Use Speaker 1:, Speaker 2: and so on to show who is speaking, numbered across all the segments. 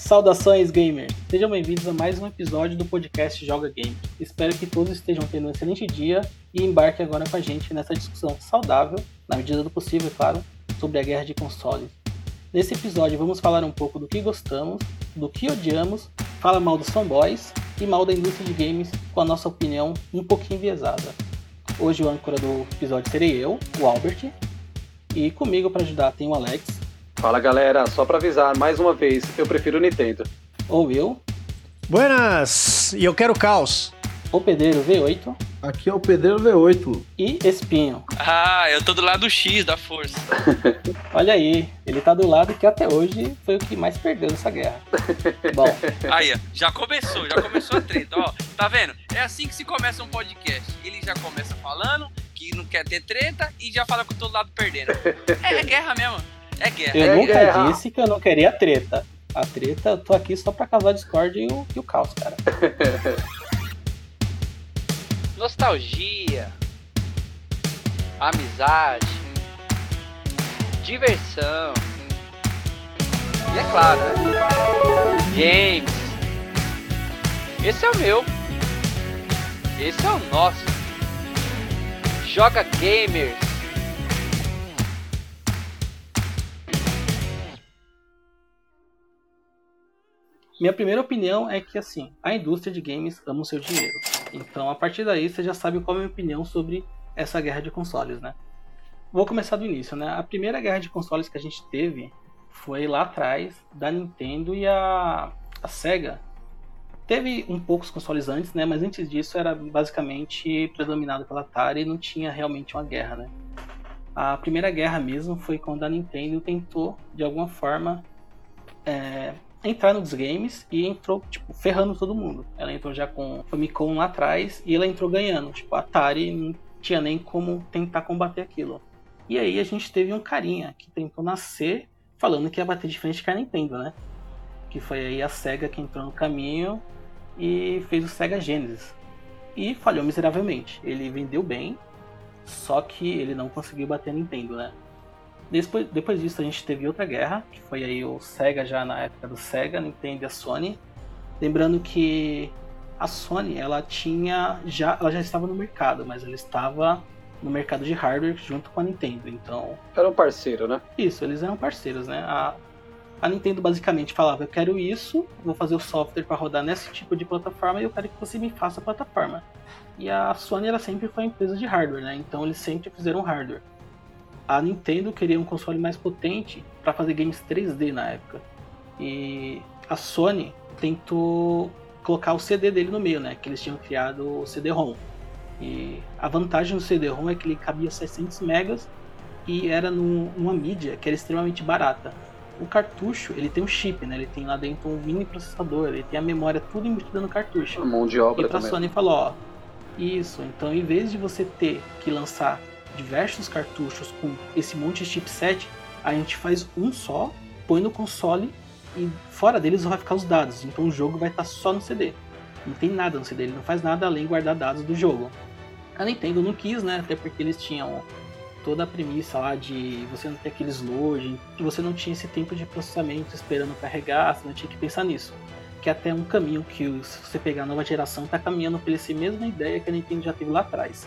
Speaker 1: Saudações, gamers! Sejam bem-vindos a mais um episódio do podcast Joga Game. Espero que todos estejam tendo um excelente dia e embarquem agora com a gente nessa discussão saudável, na medida do possível, é claro, sobre a guerra de consoles. Nesse episódio vamos falar um pouco do que gostamos, do que odiamos, fala mal dos fanboys e mal da indústria de games com a nossa opinião um pouquinho enviesada. Hoje o âncora do episódio serei eu, o Albert, e comigo para ajudar tem o Alex.
Speaker 2: Fala galera, só pra avisar, mais uma vez, eu prefiro o Nintendo.
Speaker 1: Ou eu.
Speaker 3: Buenas! E eu quero caos.
Speaker 1: O Pedreiro V8.
Speaker 4: Aqui é o Pedreiro V8.
Speaker 1: E Espinho.
Speaker 5: Ah, eu tô do lado X da força.
Speaker 1: Olha aí, ele tá do lado que até hoje foi o que mais perdeu nessa guerra. Bom.
Speaker 5: Aí, já começou, já começou a treta, ó. Tá vendo? É assim que se começa um podcast. Ele já começa falando que não quer ter treta e já fala com todo lado perdendo. É guerra mesmo. É guerra.
Speaker 1: Eu
Speaker 5: é
Speaker 1: nunca
Speaker 5: guerra.
Speaker 1: disse que eu não queria treta. A treta, eu tô aqui só pra causar Discord e o, e o caos, cara.
Speaker 6: Nostalgia. Amizade. Diversão. E é claro, né? Games. Esse é o meu. Esse é o nosso. Joga Gamers.
Speaker 1: Minha primeira opinião é que, assim, a indústria de games ama o seu dinheiro. Então, a partir daí, você já sabe qual é a minha opinião sobre essa guerra de consoles, né? Vou começar do início, né? A primeira guerra de consoles que a gente teve foi lá atrás, da Nintendo e a, a Sega. Teve um poucos consoles antes, né? Mas antes disso era basicamente predominado pela Atari e não tinha realmente uma guerra, né? A primeira guerra mesmo foi quando a Nintendo tentou, de alguma forma, é, entrar nos games e entrou, tipo, ferrando todo mundo. Ela entrou já com Famicom lá atrás e ela entrou ganhando. Tipo, a Atari não tinha nem como tentar combater aquilo. E aí a gente teve um carinha que tentou nascer falando que ia bater de frente com a Nintendo, né? Que foi aí a SEGA que entrou no caminho e fez o Sega Genesis. E falhou miseravelmente. Ele vendeu bem, só que ele não conseguiu bater a Nintendo, né? Depois, depois disso a gente teve outra guerra, que foi aí o Sega já na época do Sega, Nintendo e a Sony. Lembrando que a Sony ela tinha já ela já estava no mercado, mas ela estava no mercado de hardware junto com a Nintendo. Então
Speaker 2: era um parceiro, né?
Speaker 1: Isso, eles eram parceiros, né? A, a Nintendo basicamente falava: eu quero isso, vou fazer o software para rodar nesse tipo de plataforma e eu quero que você me faça a plataforma. E a Sony ela sempre foi uma empresa de hardware, né? Então eles sempre fizeram hardware a Nintendo queria um console mais potente para fazer games 3D na época. E a Sony tentou colocar o CD dele no meio, né? Que eles tinham criado o CD-ROM. E a vantagem do CD-ROM é que ele cabia 600 megas e era numa mídia que era extremamente barata. O cartucho, ele tem um chip, né? Ele tem lá dentro um mini processador, ele tem a memória tudo embutida no cartucho.
Speaker 2: A mão de obra
Speaker 1: e pra
Speaker 2: também.
Speaker 1: Sony falou, ó, isso, então em vez de você ter que lançar diversos cartuchos com esse monte de chipset, a gente faz um só, põe no console e fora deles vai ficar os dados. Então o jogo vai estar só no CD. Não tem nada no CD, ele não faz nada além de guardar dados do jogo. A Nintendo não quis, né? Até porque eles tinham toda a premissa lá de você não ter aqueles loading, que você não tinha esse tempo de processamento esperando carregar, você não tinha que pensar nisso. Que é até um caminho que, se você pegar a nova geração, está caminhando por essa mesma ideia que a Nintendo já teve lá atrás.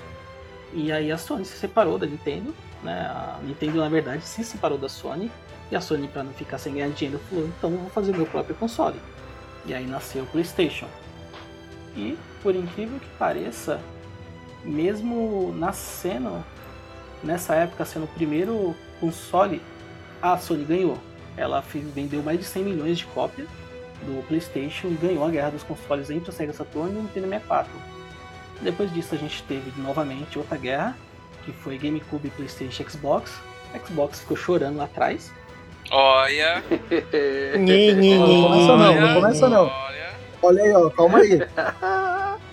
Speaker 1: E aí a Sony se separou da Nintendo, né? A Nintendo na verdade se separou da Sony e a Sony para não ficar sem ganhar dinheiro falou, então eu vou fazer meu próprio console. E aí nasceu o PlayStation. E por incrível que pareça, mesmo nascendo nessa época sendo o primeiro console, a Sony ganhou. Ela vendeu mais de 100 milhões de cópias do PlayStation e ganhou a guerra dos consoles entre o Sega Saturn e o Nintendo 64. Depois disso a gente teve novamente outra guerra, que foi GameCube, PlayStation, Xbox. Xbox ficou chorando lá atrás.
Speaker 5: Olha.
Speaker 4: não começa não, não começa não. Olha aí, ó, calma aí.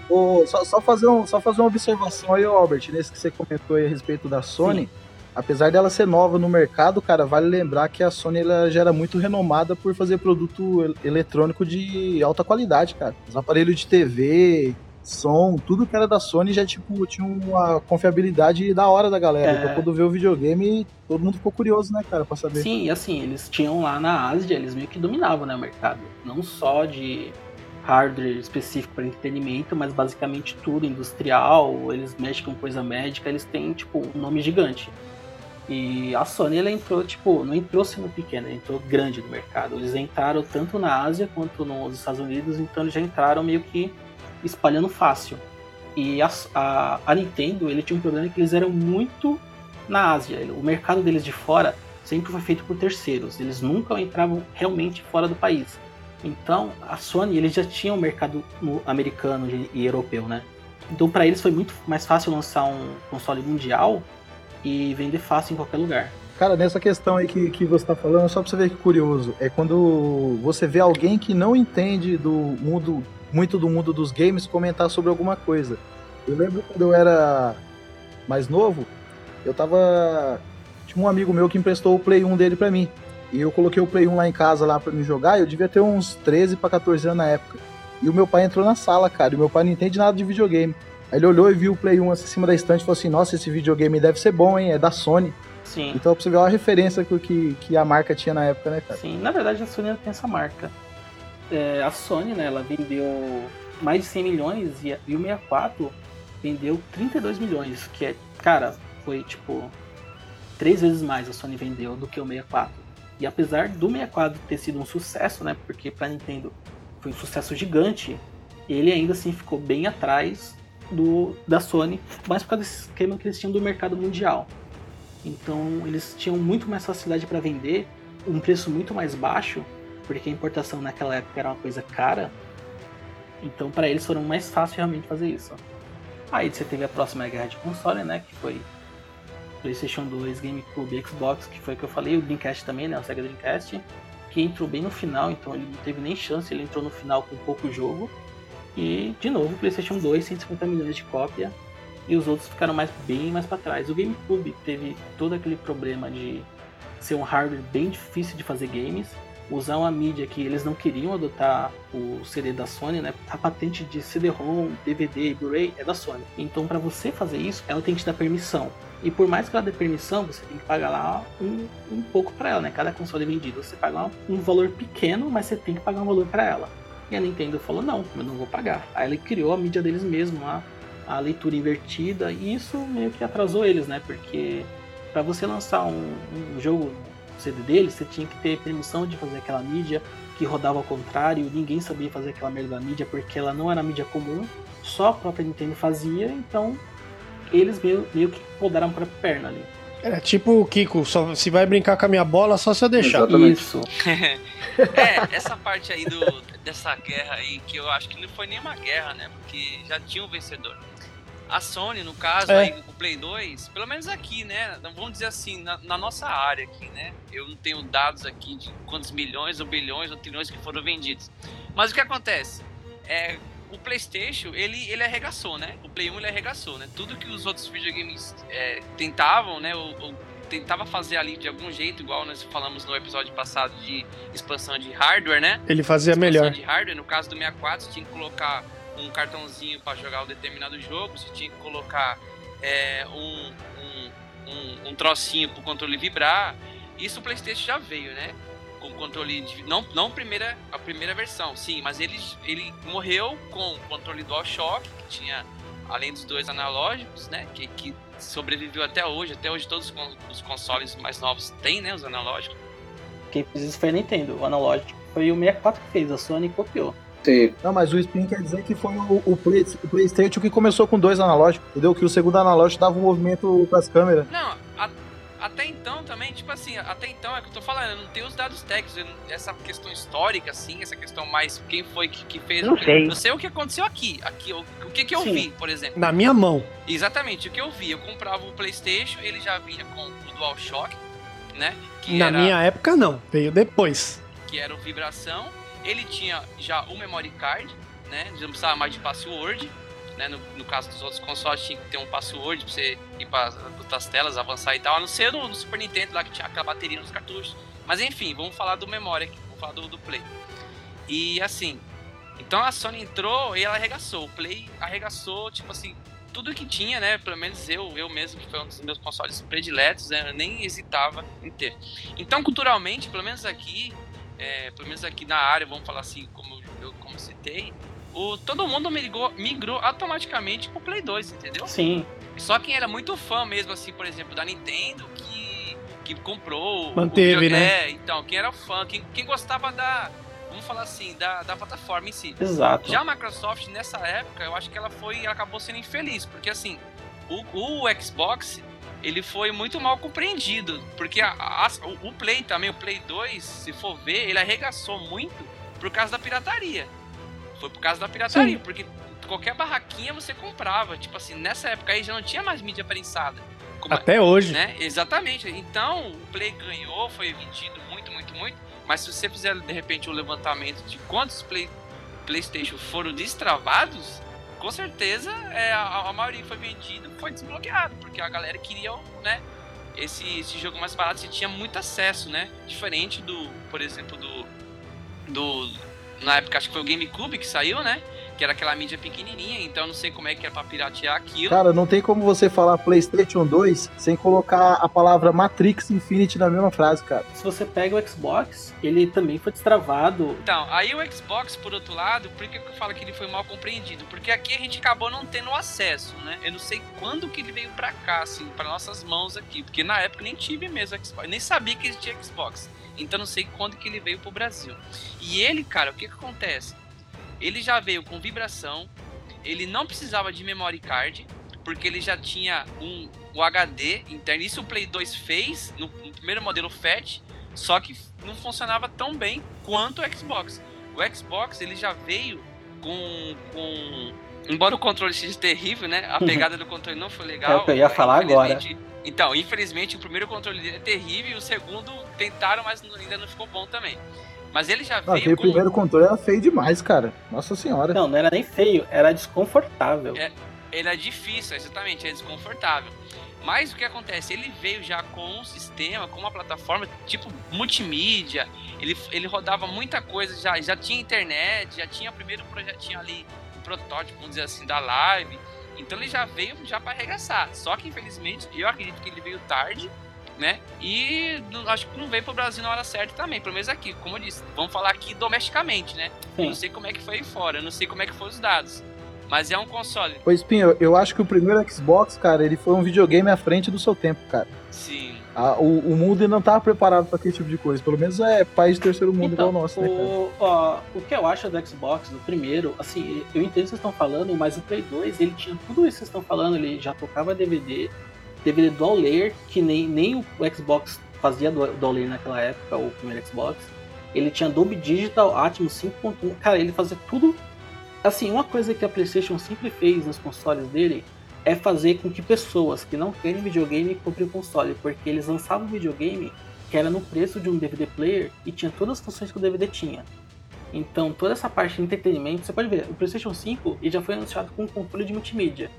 Speaker 4: oh, só, só, fazer um, só fazer uma observação aí, Albert, nesse que você comentou aí a respeito da Sony. Sim. Apesar dela ser nova no mercado, cara, vale lembrar que a Sony ela já era muito renomada por fazer produto eletrônico de alta qualidade, cara. Os aparelhos de TV, som, tudo que era da Sony já tipo tinha uma confiabilidade da hora da galera.
Speaker 1: É.
Speaker 4: Então quando vê o videogame, todo mundo ficou curioso, né, cara, pra saber.
Speaker 1: Sim, e assim, eles tinham lá na Ásia, eles meio que dominavam né, o mercado. Não só de hardware específico para entretenimento, mas basicamente tudo industrial, eles mexem com coisa médica, eles têm, tipo, um nome gigante. E a Sony, ela entrou, tipo, não entrou sendo pequena, entrou grande no mercado. Eles entraram tanto na Ásia quanto nos Estados Unidos, então eles já entraram meio que espalhando fácil. E a, a, a Nintendo, ele tinha um problema que eles eram muito na Ásia. O mercado deles de fora sempre foi feito por terceiros. Eles nunca entravam realmente fora do país. Então, a Sony, eles já tinham um mercado no- americano e, europeu, né? Então, para eles foi muito mais fácil lançar um console mundial e vender fácil em qualquer lugar.
Speaker 4: Cara, nessa questão aí que, que você tá falando, só pra você ver que curioso, é quando você vê alguém que não entende do mundo, muito do mundo dos games, comentar sobre alguma coisa. Eu lembro quando eu era mais novo, eu tava. Tinha um amigo meu que emprestou o Play 1 dele pra mim. E eu coloquei o Play 1 lá em casa lá pra me jogar, e eu devia ter uns 13 pra 14 anos na época. E o meu pai entrou na sala, cara, e o meu pai não entende nada de videogame. Aí ele olhou e viu o Play 1 assim, em cima da estante e falou assim: Nossa, esse videogame deve ser bom, hein? É da Sony.
Speaker 1: Sim.
Speaker 4: Então pra você ver a referência que, que, que a marca tinha na época, né, cara?
Speaker 1: Sim, na verdade a Sony ela tem essa marca. É, a Sony, né, ela vendeu mais de 100 milhões e, e o 64 vendeu 32 milhões, que é, cara, foi tipo três vezes mais a Sony vendeu do que o 64. E apesar do 64 ter sido um sucesso, né, porque pra Nintendo foi um sucesso gigante, ele ainda assim ficou bem atrás do da Sony, mas por causa desse esquema que eles tinham do mercado mundial. Então eles tinham muito mais facilidade para vender, um preço muito mais baixo, porque a importação naquela época era uma coisa cara. Então para eles foram mais fácil realmente fazer isso. Aí você teve a próxima guerra de console, né, que foi PlayStation 2, GameCube, Xbox, que foi o que eu falei, o Dreamcast também, né, o Sega Dreamcast, que entrou bem no final, então ele não teve nem chance, ele entrou no final com pouco jogo. E de novo, o PlayStation 2, 150 milhões de cópia, e os outros ficaram mais bem mais para trás. O GameCube teve todo aquele problema de ser um hardware bem difícil de fazer games, usar uma mídia que eles não queriam adotar o CD da Sony, né? A patente de CD-ROM, DVD Blu-ray é da Sony. Então, para você fazer isso, ela tem que te dar permissão. E por mais que ela dê permissão, você tem que pagar lá um, um pouco para ela, né? Cada console vendido, você paga um valor pequeno, mas você tem que pagar um valor para ela. E a Nintendo falou: não, eu não vou pagar. Aí ela criou a mídia deles mesmo lá, a leitura invertida, e isso meio que atrasou eles, né? Porque para você lançar um, um jogo CD deles, você tinha que ter permissão de fazer aquela mídia que rodava ao contrário, ninguém sabia fazer aquela merda da mídia porque ela não era mídia comum, só a própria Nintendo fazia, então eles meio, meio que rodaram pra perna ali.
Speaker 3: É tipo o Kiko, só, se vai brincar com a minha bola, só se eu deixar.
Speaker 2: Exatamente.
Speaker 1: Isso.
Speaker 5: É, essa parte aí do, dessa guerra aí, que eu acho que não foi nenhuma guerra, né? Porque já tinha um vencedor. A Sony, no caso,
Speaker 3: É.
Speaker 5: aí, o Play 2, pelo menos aqui, né? Vamos dizer assim, na, na nossa área aqui, né? Eu não tenho dados aqui de quantos milhões ou bilhões ou trilhões que foram vendidos. Mas o que acontece? É, o PlayStation, ele, ele arregaçou, né? O Play 1 ele arregaçou, né? Tudo que os outros videogames é, tentavam, né? Ou, ou tentava fazer ali de algum jeito, igual nós falamos no episódio passado de expansão de hardware, né?
Speaker 3: Ele fazia
Speaker 5: expansão
Speaker 3: melhor.
Speaker 5: de hardware. No caso do 64, você tinha que colocar um cartãozinho para jogar um determinado jogo, você tinha que colocar é, um, um, um, um trocinho pro controle vibrar. Isso o PlayStation já veio, né? Com controle de, não não primeira a primeira versão, sim, mas ele ele morreu com o controle DualShock que tinha além dos dois analógicos, né? Que, que sobreviveu até hoje. Até hoje todos os consoles mais novos têm, né? Os analógicos.
Speaker 1: Quem fez isso foi a Nintendo. O analógico foi o 64 que fez, a Sony copiou.
Speaker 2: Sim.
Speaker 4: Não, mas o Spin quer dizer que foi o, o, Play, o PlayStation que começou com dois analógicos, entendeu? Que o segundo analógico dava um movimento com as câmeras.
Speaker 5: Não, a- até então também, tipo assim, até então é o que eu tô falando, eu não tenho os dados técnicos, essa questão histórica, assim, essa questão mais quem foi que, que fez.
Speaker 7: Não sei.
Speaker 5: Eu sei o que aconteceu aqui. aqui o, o que que eu
Speaker 1: Sim.
Speaker 5: vi, por exemplo.
Speaker 3: Na minha mão.
Speaker 5: Exatamente, o que eu vi. Eu comprava o PlayStation, ele já vinha com o DualShock, né? Que
Speaker 3: Na
Speaker 5: era,
Speaker 3: minha época, não. Veio depois.
Speaker 5: que era o vibração. Ele tinha já o memory card, né? Não precisava mais de password. Né? No, no caso dos outros consoles tinha que ter um password pra você ir para outras telas, avançar e tal. A não ser no, no Super Nintendo lá que tinha aquela bateria nos cartuchos. Mas enfim, vamos falar do memória aqui, vamos falar do, do Play. E assim, Então a Sony entrou e ela arregaçou. O Play arregaçou, tipo assim, tudo que tinha, né? Pelo menos eu, eu mesmo, que foi um dos meus consoles prediletos, né, eu nem hesitava em ter. Então, culturalmente, pelo menos aqui, é, pelo menos aqui na área, vamos falar assim, como eu como citei, o, todo mundo migrou, migrou automaticamente pro Play 2, entendeu?
Speaker 1: Sim.
Speaker 5: Só quem era muito fã mesmo, assim, por exemplo, da Nintendo, que, que comprou.
Speaker 3: Manteve,
Speaker 5: o,
Speaker 3: né?
Speaker 5: É, então, quem era fã, quem, quem gostava da. Vamos falar assim, da, da plataforma em si.
Speaker 1: Exato.
Speaker 5: Já a Microsoft, nessa época, eu acho que ela foi. Ela acabou sendo infeliz, porque assim, o, o Xbox. Ele foi muito mal compreendido, porque a, a, o, Play também, o Play 2, se for ver, ele arregaçou muito por causa da pirataria. Foi por causa da pirataria,
Speaker 3: Sim.
Speaker 5: porque qualquer barraquinha você comprava. Tipo assim, nessa época aí já não tinha mais mídia prensada. Como,
Speaker 3: Até hoje.
Speaker 5: né? Exatamente. Então, o Play ganhou, foi vendido muito, muito, muito. Mas se você fizer, de repente, um levantamento de quantos Play, PlayStation foram destravados, com certeza é, a, a maioria que foi vendido foi desbloqueado, porque a galera queria, né? Esse, esse jogo mais barato, você tinha muito acesso, né? Diferente do, por exemplo, do. do na época acho que foi o GameCube que saiu, né? Que era aquela mídia pequenininha, então eu não sei como é que era pra piratear aquilo.
Speaker 4: Cara, não tem como você falar PlayStation 2 sem colocar a palavra Matrix Infinity na mesma frase, cara.
Speaker 1: Se você pega o Xbox, ele também foi destravado.
Speaker 5: Então, aí o Xbox, por outro lado, por que eu falo que ele foi mal compreendido? Porque aqui a gente acabou não tendo acesso, né? Eu não sei quando que ele veio pra cá, assim, pra nossas mãos aqui. Porque na época nem tive mesmo Xbox, eu nem sabia que existia Xbox. Então não sei quando que ele veio pro Brasil. E ele, cara, o que que acontece? Ele já veio com vibração, ele não precisava de memory card, porque ele já tinha um, o HD interno. Isso o Play 2 fez no, no primeiro modelo FAT, só que não funcionava tão bem quanto o Xbox. O Xbox ele já veio com, com embora o controle seja terrível, né? A pegada do controle não foi legal.
Speaker 1: É o que eu ia falar agora.
Speaker 5: Então, infelizmente o primeiro controle é terrível e o segundo tentaram, mas ainda não ficou bom também. Mas ele já
Speaker 4: Ah,
Speaker 5: veio com
Speaker 4: primeiro controle era feio demais, cara. Nossa senhora.
Speaker 1: Não, não era nem feio, era desconfortável.
Speaker 5: É. ele é difícil, exatamente, é desconfortável. Mas o que acontece? Ele veio já com um sistema, com uma plataforma tipo multimídia. Ele, ele rodava muita coisa, já, já tinha internet, já tinha o primeiro projetinho ali, um protótipo, vamos dizer assim, da live. Então ele já veio já para arregaçar. Só que infelizmente, eu acredito que ele veio tarde, né? E não- acho que não veio pro Brasil na hora certa também, pelo menos aqui. Como eu disse, vamos falar aqui domesticamente, né? Eu
Speaker 1: Sim.
Speaker 5: não sei como é que foi aí fora, eu não sei como é que foram os dados. Mas é um console,
Speaker 4: Ô, Espinho, eu acho que o primeiro Xbox, cara, ele foi um videogame à frente do seu tempo, cara.
Speaker 5: sim.
Speaker 4: Ah, o, o mundo ainda não tava preparado pra aquele tipo de coisa. Pelo menos é país de terceiro mundo
Speaker 1: Então,
Speaker 4: igual o nosso, né, cara?
Speaker 1: o, ó, o que eu acho do Xbox, do primeiro, assim, eu entendo o que vocês estão falando, mas o Play 2, ele tinha tudo isso que vocês estão falando, ele já tocava DVD, DVD dual layer, que nem, nem o Xbox fazia du- dual layer naquela época, o primeiro Xbox. Ele tinha Dolby Digital Atmos 5.1, cara, ele fazia tudo. Assim, uma coisa que a PlayStation sempre fez nos consoles dele é fazer com que pessoas que não querem videogame comprem o console, porque eles lançavam videogame que era no preço de um DVD player e tinha todas as funções que o DVD tinha. Então, toda essa parte de entretenimento, você pode ver, o PlayStation 5 ele já foi anunciado com um controle de multimídia.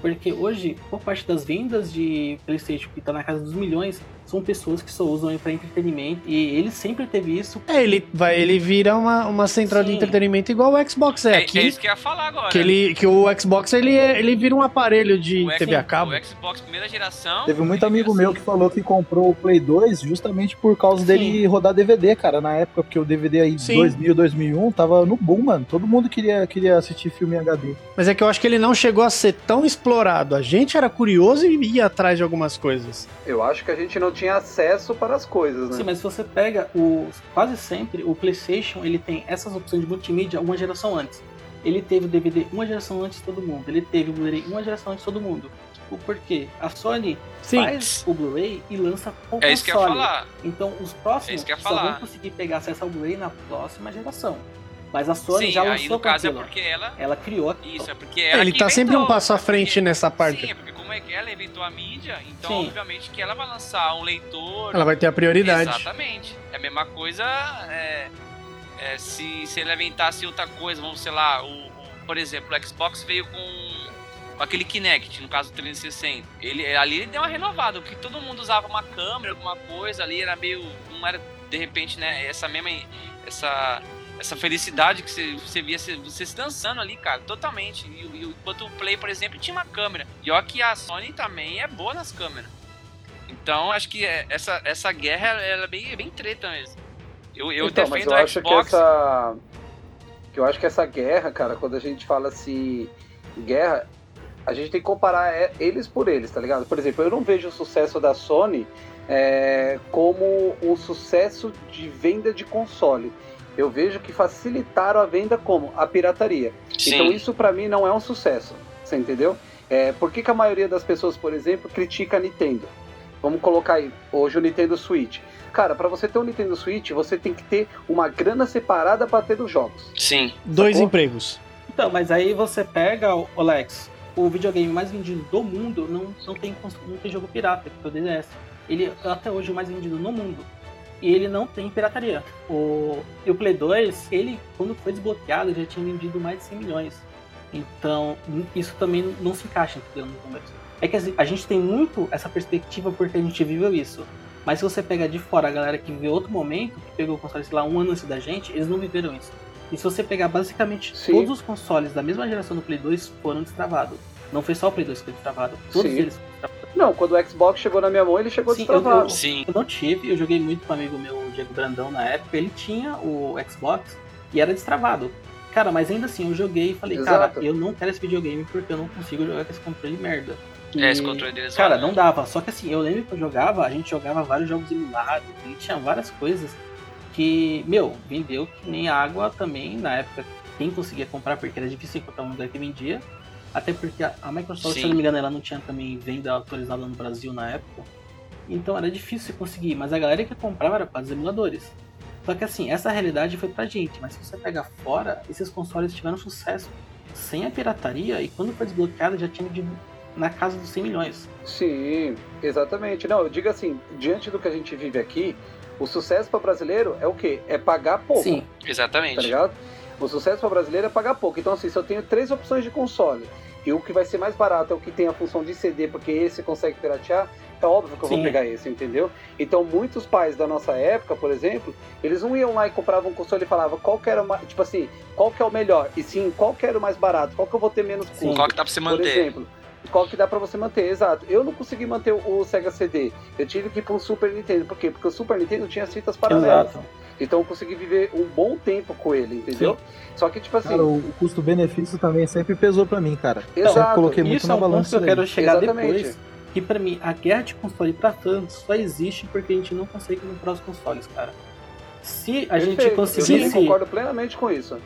Speaker 1: Porque hoje, por parte das vendas de PlayStation, que está na casa dos milhões, são pessoas que só usam ele para entretenimento. E ele sempre teve isso.
Speaker 3: É, ele, vai, ele vira uma, uma central de
Speaker 1: Sim.
Speaker 3: entretenimento igual o Xbox é,
Speaker 5: É,
Speaker 3: aqui.
Speaker 5: é isso que eu ia falar agora.
Speaker 3: que, ele, que o Xbox ele, é- ele vira um aparelho de
Speaker 5: O X-
Speaker 3: TV a cabo.
Speaker 5: O Xbox primeira geração.
Speaker 4: Teve muito amigo meu
Speaker 5: assim.
Speaker 4: que falou que comprou o Play 2 justamente por causa dele rodar DVD, cara, na época, porque o DVD aí
Speaker 3: Sim.
Speaker 4: 2000, 2001 tava no boom, mano. Todo mundo queria, queria assistir filme HD.
Speaker 3: Mas é que eu acho que ele não chegou a ser tão explorado. A gente era curioso e ia atrás de algumas coisas.
Speaker 2: Eu acho que a gente não tinha acesso para as coisas, né?
Speaker 1: Sim, mas se você pega o quase sempre o PlayStation, ele tem essas opções de multimídia uma geração antes. Ele teve o DVD uma geração antes de todo mundo. Ele teve o Blu-ray uma geração antes de todo mundo. O porquê? A Sony
Speaker 3: Sim.
Speaker 1: faz o Blu-ray e lança com
Speaker 5: É isso que eu ia falar.
Speaker 1: Então os
Speaker 5: É
Speaker 1: próximos
Speaker 5: ia
Speaker 1: só
Speaker 5: falar.
Speaker 1: vão conseguir pegar acesso ao Blu-ray na próxima geração. Mas a Sony
Speaker 5: Sim,
Speaker 1: já
Speaker 5: aí
Speaker 1: lançou
Speaker 5: no
Speaker 1: com
Speaker 5: caso é porque ela.
Speaker 1: Ela criou.
Speaker 5: Isso, é porque ela.
Speaker 3: ele tá sempre um
Speaker 5: inventou,
Speaker 3: passo à
Speaker 5: é porque-
Speaker 3: frente nessa parte.
Speaker 5: Sim, é porque como é que ela inventou a mídia, então
Speaker 1: Sim.
Speaker 5: obviamente que ela vai lançar um leitor.
Speaker 3: Ela vai ter a prioridade.
Speaker 5: Exatamente. É a mesma coisa é, é, se, se ele inventasse outra coisa, vamos sei lá, o, o- por exemplo, o Xbox veio com, com aquele Kinect, no caso do 360. Ele, ali ele deu uma renovada, porque todo mundo usava uma câmera, alguma coisa ali, era meio. não era de repente, né, essa mesma. essa essa felicidade que você, você via você, se dançando ali, cara, totalmente. E, e, enquanto o Play, por exemplo, tinha uma câmera. E olha que a Sony também é boa nas câmeras. Então, acho que é, essa, essa guerra ela é bem, bem treta mesmo. Eu, eu
Speaker 2: então, mas
Speaker 5: defendo
Speaker 2: eu
Speaker 5: o
Speaker 2: acho
Speaker 5: Xbox.
Speaker 2: que essa. Que eu acho que essa guerra, cara, quando a gente fala assim. Guerra, a gente tem que comparar é, eles por eles, tá ligado? Por exemplo, eu não vejo o sucesso da Sony é, como um sucesso de venda de console. Eu vejo que facilitaram a venda como a pirataria.
Speaker 5: Sim.
Speaker 2: Então isso pra mim não é um sucesso, você entendeu? É, por que, que a maioria das pessoas, por exemplo, critica a Nintendo? Vamos colocar aí, hoje o Nintendo Switch. Cara, pra você ter um Nintendo Switch, você tem que ter uma grana separada pra ter os jogos.
Speaker 5: Sim.
Speaker 3: Dois
Speaker 2: Sacou?
Speaker 3: empregos.
Speaker 1: Então, mas aí você pega, o Alex, o videogame mais vendido do mundo não, não, tem, não tem jogo pirata, que é o DDS. Ele é até hoje o mais vendido no mundo. E ele não tem pirataria. O, e o Play 2, ele, quando foi desbloqueado, já tinha vendido mais de 100 milhões. Então, isso também não se encaixa entendeu. É que assim, a gente tem muito essa perspectiva porque a gente viveu isso. Mas se você pegar de fora a galera que viveu outro momento, que pegou o console, sei lá, um ano antes da gente, eles não viveram isso. E se você pegar basicamente
Speaker 2: Sim.
Speaker 1: todos os consoles da mesma geração do Play 2 foram destravados. Não foi só o Play 2 que foi destravado. Todos
Speaker 2: Sim.
Speaker 1: eles.
Speaker 2: Não, quando o Xbox chegou na minha mão, ele chegou
Speaker 1: Sim,
Speaker 2: destravado.
Speaker 1: eu-
Speaker 5: Sim.
Speaker 1: Eu não tive, eu joguei muito com um amigo meu, o Diego Brandão, na época. Ele tinha o Xbox e era destravado. Cara, mas ainda assim, eu joguei e falei,
Speaker 2: Exato.
Speaker 1: cara, eu não quero esse videogame porque eu não consigo jogar com esse controle merda. E,
Speaker 5: É, esse controle deles
Speaker 1: Cara, não dava. Só que assim, eu lembro que eu jogava, a gente jogava vários jogos emulados e tinha várias coisas que, meu, vendeu que nem água também na época. Quem conseguia comprar, porque era difícil encontrar um lugar que vendia. Até porque a Microsoft,
Speaker 5: Sim.
Speaker 1: se eu não me engano, ela não tinha também venda autorizada no Brasil na época. Então era difícil conseguir, mas a galera que comprava era para os emuladores. Só que assim, essa realidade foi pra gente, mas se você pegar fora, esses consoles tiveram sucesso sem a pirataria e quando foi desbloqueado já tinha vendido na casa dos 100 milhões.
Speaker 2: Sim, exatamente. Não, eu digo assim, diante do que a gente vive aqui, o sucesso para brasileiro é o quê? É pagar pouco.
Speaker 1: Sim,
Speaker 2: Tá
Speaker 5: Exatamente.
Speaker 2: ligado? O sucesso para brasileiro é pagar pouco. Então, assim, se eu tenho três opções de console e o que vai ser mais barato é o que tem a função de CD, porque esse consegue piratear, é óbvio que eu vou
Speaker 1: Sim.
Speaker 2: pegar esse, entendeu? Então, muitos pais da nossa época, por exemplo, eles não iam lá e compravam um console e falavam qual que era o mais, tipo assim, qual que é o melhor, e sim, qual que era o mais barato, qual que eu vou ter menos custo.
Speaker 5: Qual que dá pra você
Speaker 2: Por
Speaker 5: manter?
Speaker 2: exemplo, qual que dá pra você manter, exato. Eu não consegui manter o o Sega CD. Eu tive que ir pra um Super Nintendo. Por quê? Porque o Super Nintendo tinha as fitas paralelas.
Speaker 1: exato.
Speaker 2: Então eu consegui viver um bom tempo com ele, entendeu? Só que, tipo assim,
Speaker 4: Cara, o, custo-benefício também sempre pesou pra mim, cara.
Speaker 2: Exato.
Speaker 4: Sempre coloquei muito
Speaker 1: Isso é
Speaker 4: na
Speaker 1: um ponto
Speaker 4: balança
Speaker 1: que eu quero chegar
Speaker 2: Exatamente.
Speaker 1: depois. Que pra mim, a guerra de console pra fãs só existe porque a gente não consegue comprar os consoles, cara. Se a gente
Speaker 2: perfeito. Eu
Speaker 1: conseguisse.
Speaker 2: também concordo plenamente com isso.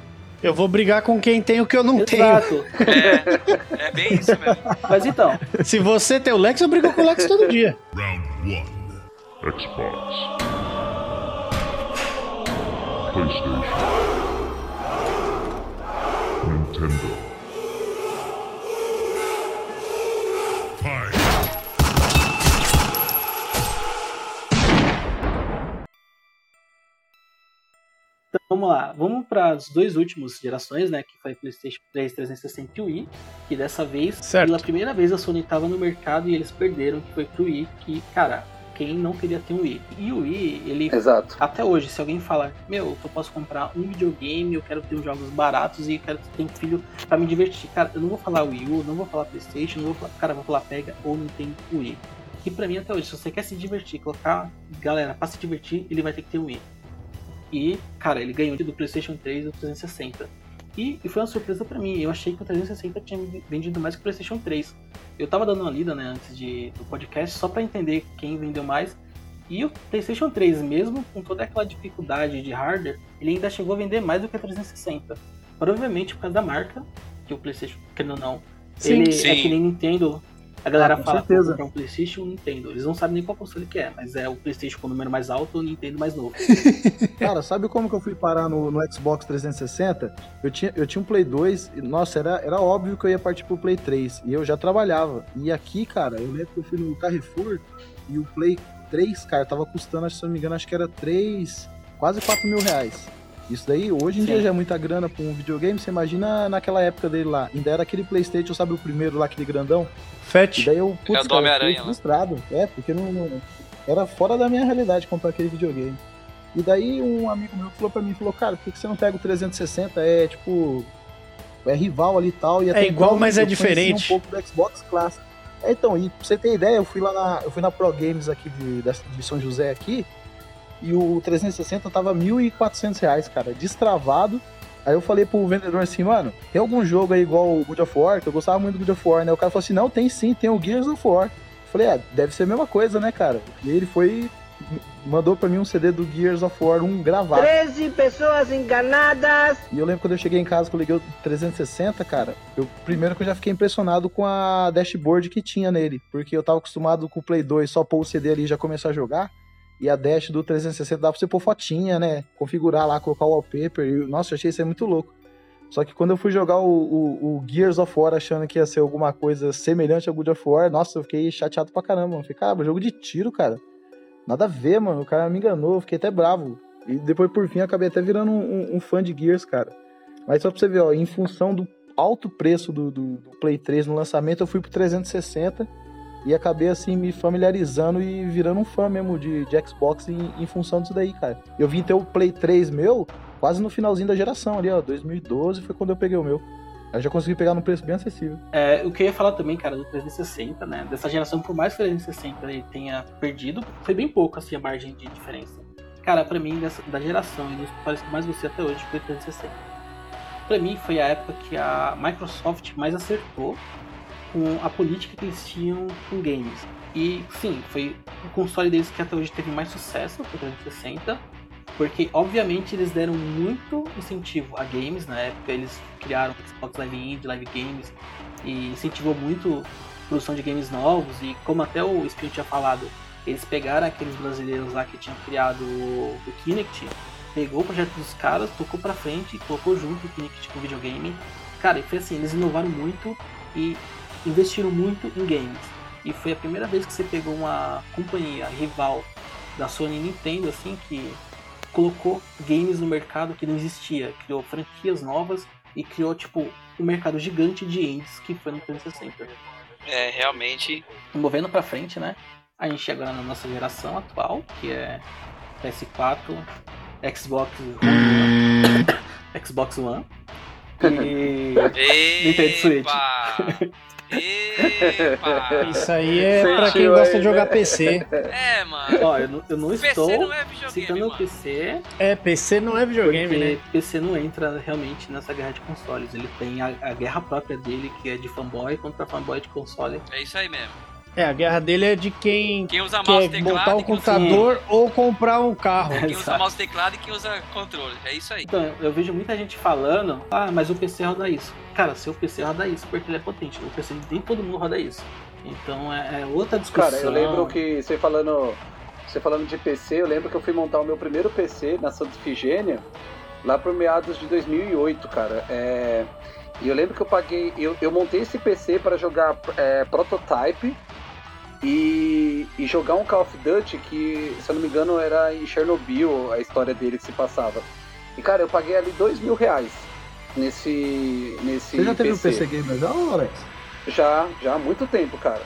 Speaker 3: Eu vou brigar com quem tem o que eu não tenho.
Speaker 1: Exato.
Speaker 5: É, é bem isso mesmo.
Speaker 1: Mas então,
Speaker 3: Se você tem o Lex, eu brigo com o Lex todo dia.
Speaker 7: Round one. Xbox. PlayStation. Nintendo.
Speaker 1: Então vamos lá. Vamos para as duas últimas gerações, né? Que foi PlayStation 3, 360 e o Wii. Que dessa vez,
Speaker 3: Certo.
Speaker 1: pela primeira vez, a Sony estava no mercado e eles perderam, que foi pro Wii. Que, cara, quem não queria ter um Wii? E o Wii, ele
Speaker 2: Exato.
Speaker 1: Até hoje, se alguém falar, meu, eu posso comprar um videogame, eu quero ter uns jogos baratos e quero ter um filho pra me divertir. Cara, eu não vou falar Wii U, não vou falar Playstation, não vou falar, cara, eu vou falar Pega ou Nintendo Wii. E pra mim até hoje, se você quer se divertir, colocar galera pra se divertir, ele vai ter que ter um Wii. E, cara, ele ganhou do Playstation 3 e do 360. E, e foi uma surpresa pra mim, eu achei que o 360 tinha vendido mais que o Playstation 3. Eu tava dando uma lida, né, antes de, do podcast, só pra entender quem vendeu mais. E o PlayStation 3, mesmo com toda aquela dificuldade de hardware, ele ainda chegou a vender mais do que o 360. Provavelmente por causa da marca, que o PlayStation, querendo ou não,
Speaker 3: Sim.
Speaker 1: ele
Speaker 5: Sim.
Speaker 1: é que nem Nintendo. A galera
Speaker 4: Ah, com
Speaker 1: fala
Speaker 4: certeza.
Speaker 1: comprar um PlayStation e um Nintendo. Eles não sabem nem qual console que é, mas é o PlayStation com o número mais alto ou o Nintendo mais novo.
Speaker 4: Cara, sabe como que eu fui parar no, no Xbox 360? Eu tinha, eu tinha um Play 2, e, nossa, era, era óbvio que eu ia partir pro Play 3. E eu já trabalhava. E aqui, cara, eu lembro que eu fui no Carrefour e o Play 3, cara, tava custando, se eu não me engano, acho que era 3, quase 4 mil reais. Isso daí, hoje em
Speaker 1: Sim.
Speaker 4: dia já é muita grana pra um videogame. Você imagina naquela época dele lá. Ainda era aquele PlayStation, sabe, o primeiro lá, aquele grandão. E
Speaker 3: Fat.
Speaker 4: daí eu,
Speaker 5: É
Speaker 4: putz,
Speaker 5: o do
Speaker 4: cara,
Speaker 5: Homem-Aranha
Speaker 4: fiquei
Speaker 5: lá.
Speaker 4: frustrado. É, porque não, não- era fora da minha realidade comprar aquele videogame. E daí um amigo meu falou pra mim, falou, cara, por que que você não pega o 360? É tipo. É rival ali e tal. E até
Speaker 3: igual,
Speaker 4: então
Speaker 3: mas é
Speaker 4: eu
Speaker 3: diferente.
Speaker 4: um pouco do Xbox Clássico. É, então, e pra você ter ideia, eu fui lá na. Eu fui na Pro Games aqui de, da- de São José aqui. E o 360 tava 1.400 reais, cara, destravado. Aí eu falei pro vendedor assim, mano, tem algum jogo aí igual o God of War? Que eu gostava muito do God of War, né? O cara falou assim, não, tem sim, tem o Gears of War. Eu falei, ah, deve ser a mesma coisa, né, cara? E ele foi, mandou pra mim um CD do Gears of War 1 gravado.
Speaker 8: 13 pessoas enganadas.
Speaker 4: E eu lembro quando eu cheguei em casa que eu liguei o 360, cara, eu primeiro que eu já fiquei impressionado com a dashboard que tinha nele, porque eu tava acostumado com o Play 2 só pôr o CD ali e já começar a jogar. E a dash do 360 dá pra você pôr fotinha, né? Configurar lá, colocar o wallpaper. E, nossa, eu achei isso aí muito louco. Só que quando eu fui jogar o, o- o Gears of War achando que ia ser alguma coisa semelhante ao God of War, nossa, eu fiquei chateado pra caramba. Eu fiquei, cara, jogo de tiro, cara. Nada a ver, mano. O cara me enganou, eu fiquei até bravo. E depois, por fim, acabei até virando um, um- um fã de Gears, cara. Mas só pra você ver, ó, em função do alto preço do, do- do Play 3 no lançamento, eu fui pro 360 e acabei, assim, me familiarizando e virando um fã mesmo de, de Xbox em, em função disso daí, cara. Eu vim ter o Play 3 meu quase no finalzinho da geração ali, ó. 2012 foi quando eu peguei o meu. Eu já consegui pegar num preço bem acessível.
Speaker 1: É, o que eu ia falar também, cara, do 360, né? Dessa geração, por mais que o 360 ele tenha perdido, foi bem pouco, assim, a margem de diferença. Cara, pra mim, dessa, da geração e consoles que mais gostei até hoje foi o 360. Pra mim, foi a época que a Microsoft mais acertou com a política que eles tinham com games. E, sim, foi o console deles que até hoje teve mais sucesso, o 360. Porque, obviamente, eles deram muito incentivo a games. Na época, eles criaram Xbox Live Indie, Live Games, e incentivou muito a produção de games novos. E, como até o Spion tinha falado, eles pegaram aqueles brasileiros lá que tinham criado o o Kinect, pegou o projeto dos caras, tocou pra frente, colocou junto o Kinect com o videogame. Cara, e foi assim: eles inovaram muito e investiram muito em games. E foi a primeira vez que você pegou uma companhia rival da Sony e Nintendo, assim, que colocou games no mercado que não existia, criou franquias novas e criou, tipo, um mercado gigante de indies que foi no 360.
Speaker 5: É, realmente.
Speaker 1: Movendo pra frente, né? A gente chega agora na nossa geração atual, que é PS4, Xbox One, Xbox One e Nintendo Switch.
Speaker 5: Epa!
Speaker 3: Isso aí é pra quem
Speaker 2: Sentiu
Speaker 3: gosta
Speaker 2: aí,
Speaker 3: de jogar
Speaker 2: né?
Speaker 3: PC.
Speaker 5: É, mano.
Speaker 1: Ó, eu não, eu não
Speaker 5: PC
Speaker 1: estou
Speaker 5: não é videogame,
Speaker 1: citando o
Speaker 5: mano.
Speaker 1: PC,
Speaker 3: É, PC não é videogame,
Speaker 1: porque
Speaker 3: né?
Speaker 1: PC não entra realmente nessa guerra de consoles. Ele tem a, a guerra própria dele, que é de fanboy contra fanboy de console.
Speaker 5: É isso aí mesmo.
Speaker 3: É, a guerra dele é de quem
Speaker 5: Quem usa mouse
Speaker 3: quer
Speaker 5: teclado
Speaker 3: botar o
Speaker 5: e quem usa-
Speaker 3: computador ou comprar um carro.
Speaker 5: Quem usa mouse e teclado e quem usa controle. É isso aí.
Speaker 1: Então, eu vejo muita gente falando, ah, mas o PC roda isso. Cara, seu PC roda isso porque ele é potente. O PC nem todo mundo roda isso. Então é, é outra discussão.
Speaker 2: Cara, eu lembro que você falando, você falando de PC, eu lembro que eu fui montar o meu primeiro PC na Santa Ifigênia lá por meados de 2008, cara. É, e eu lembro que eu paguei, eu, eu montei esse PC para jogar é, Prototype e, e jogar um Call of Duty que, se eu não me engano, era em Chernobyl a história dele que se passava. E cara, eu paguei ali dois mil reais nesse nesse
Speaker 4: Você já teve um PC gamer já, ô, Alex?
Speaker 2: já, já há muito tempo, cara.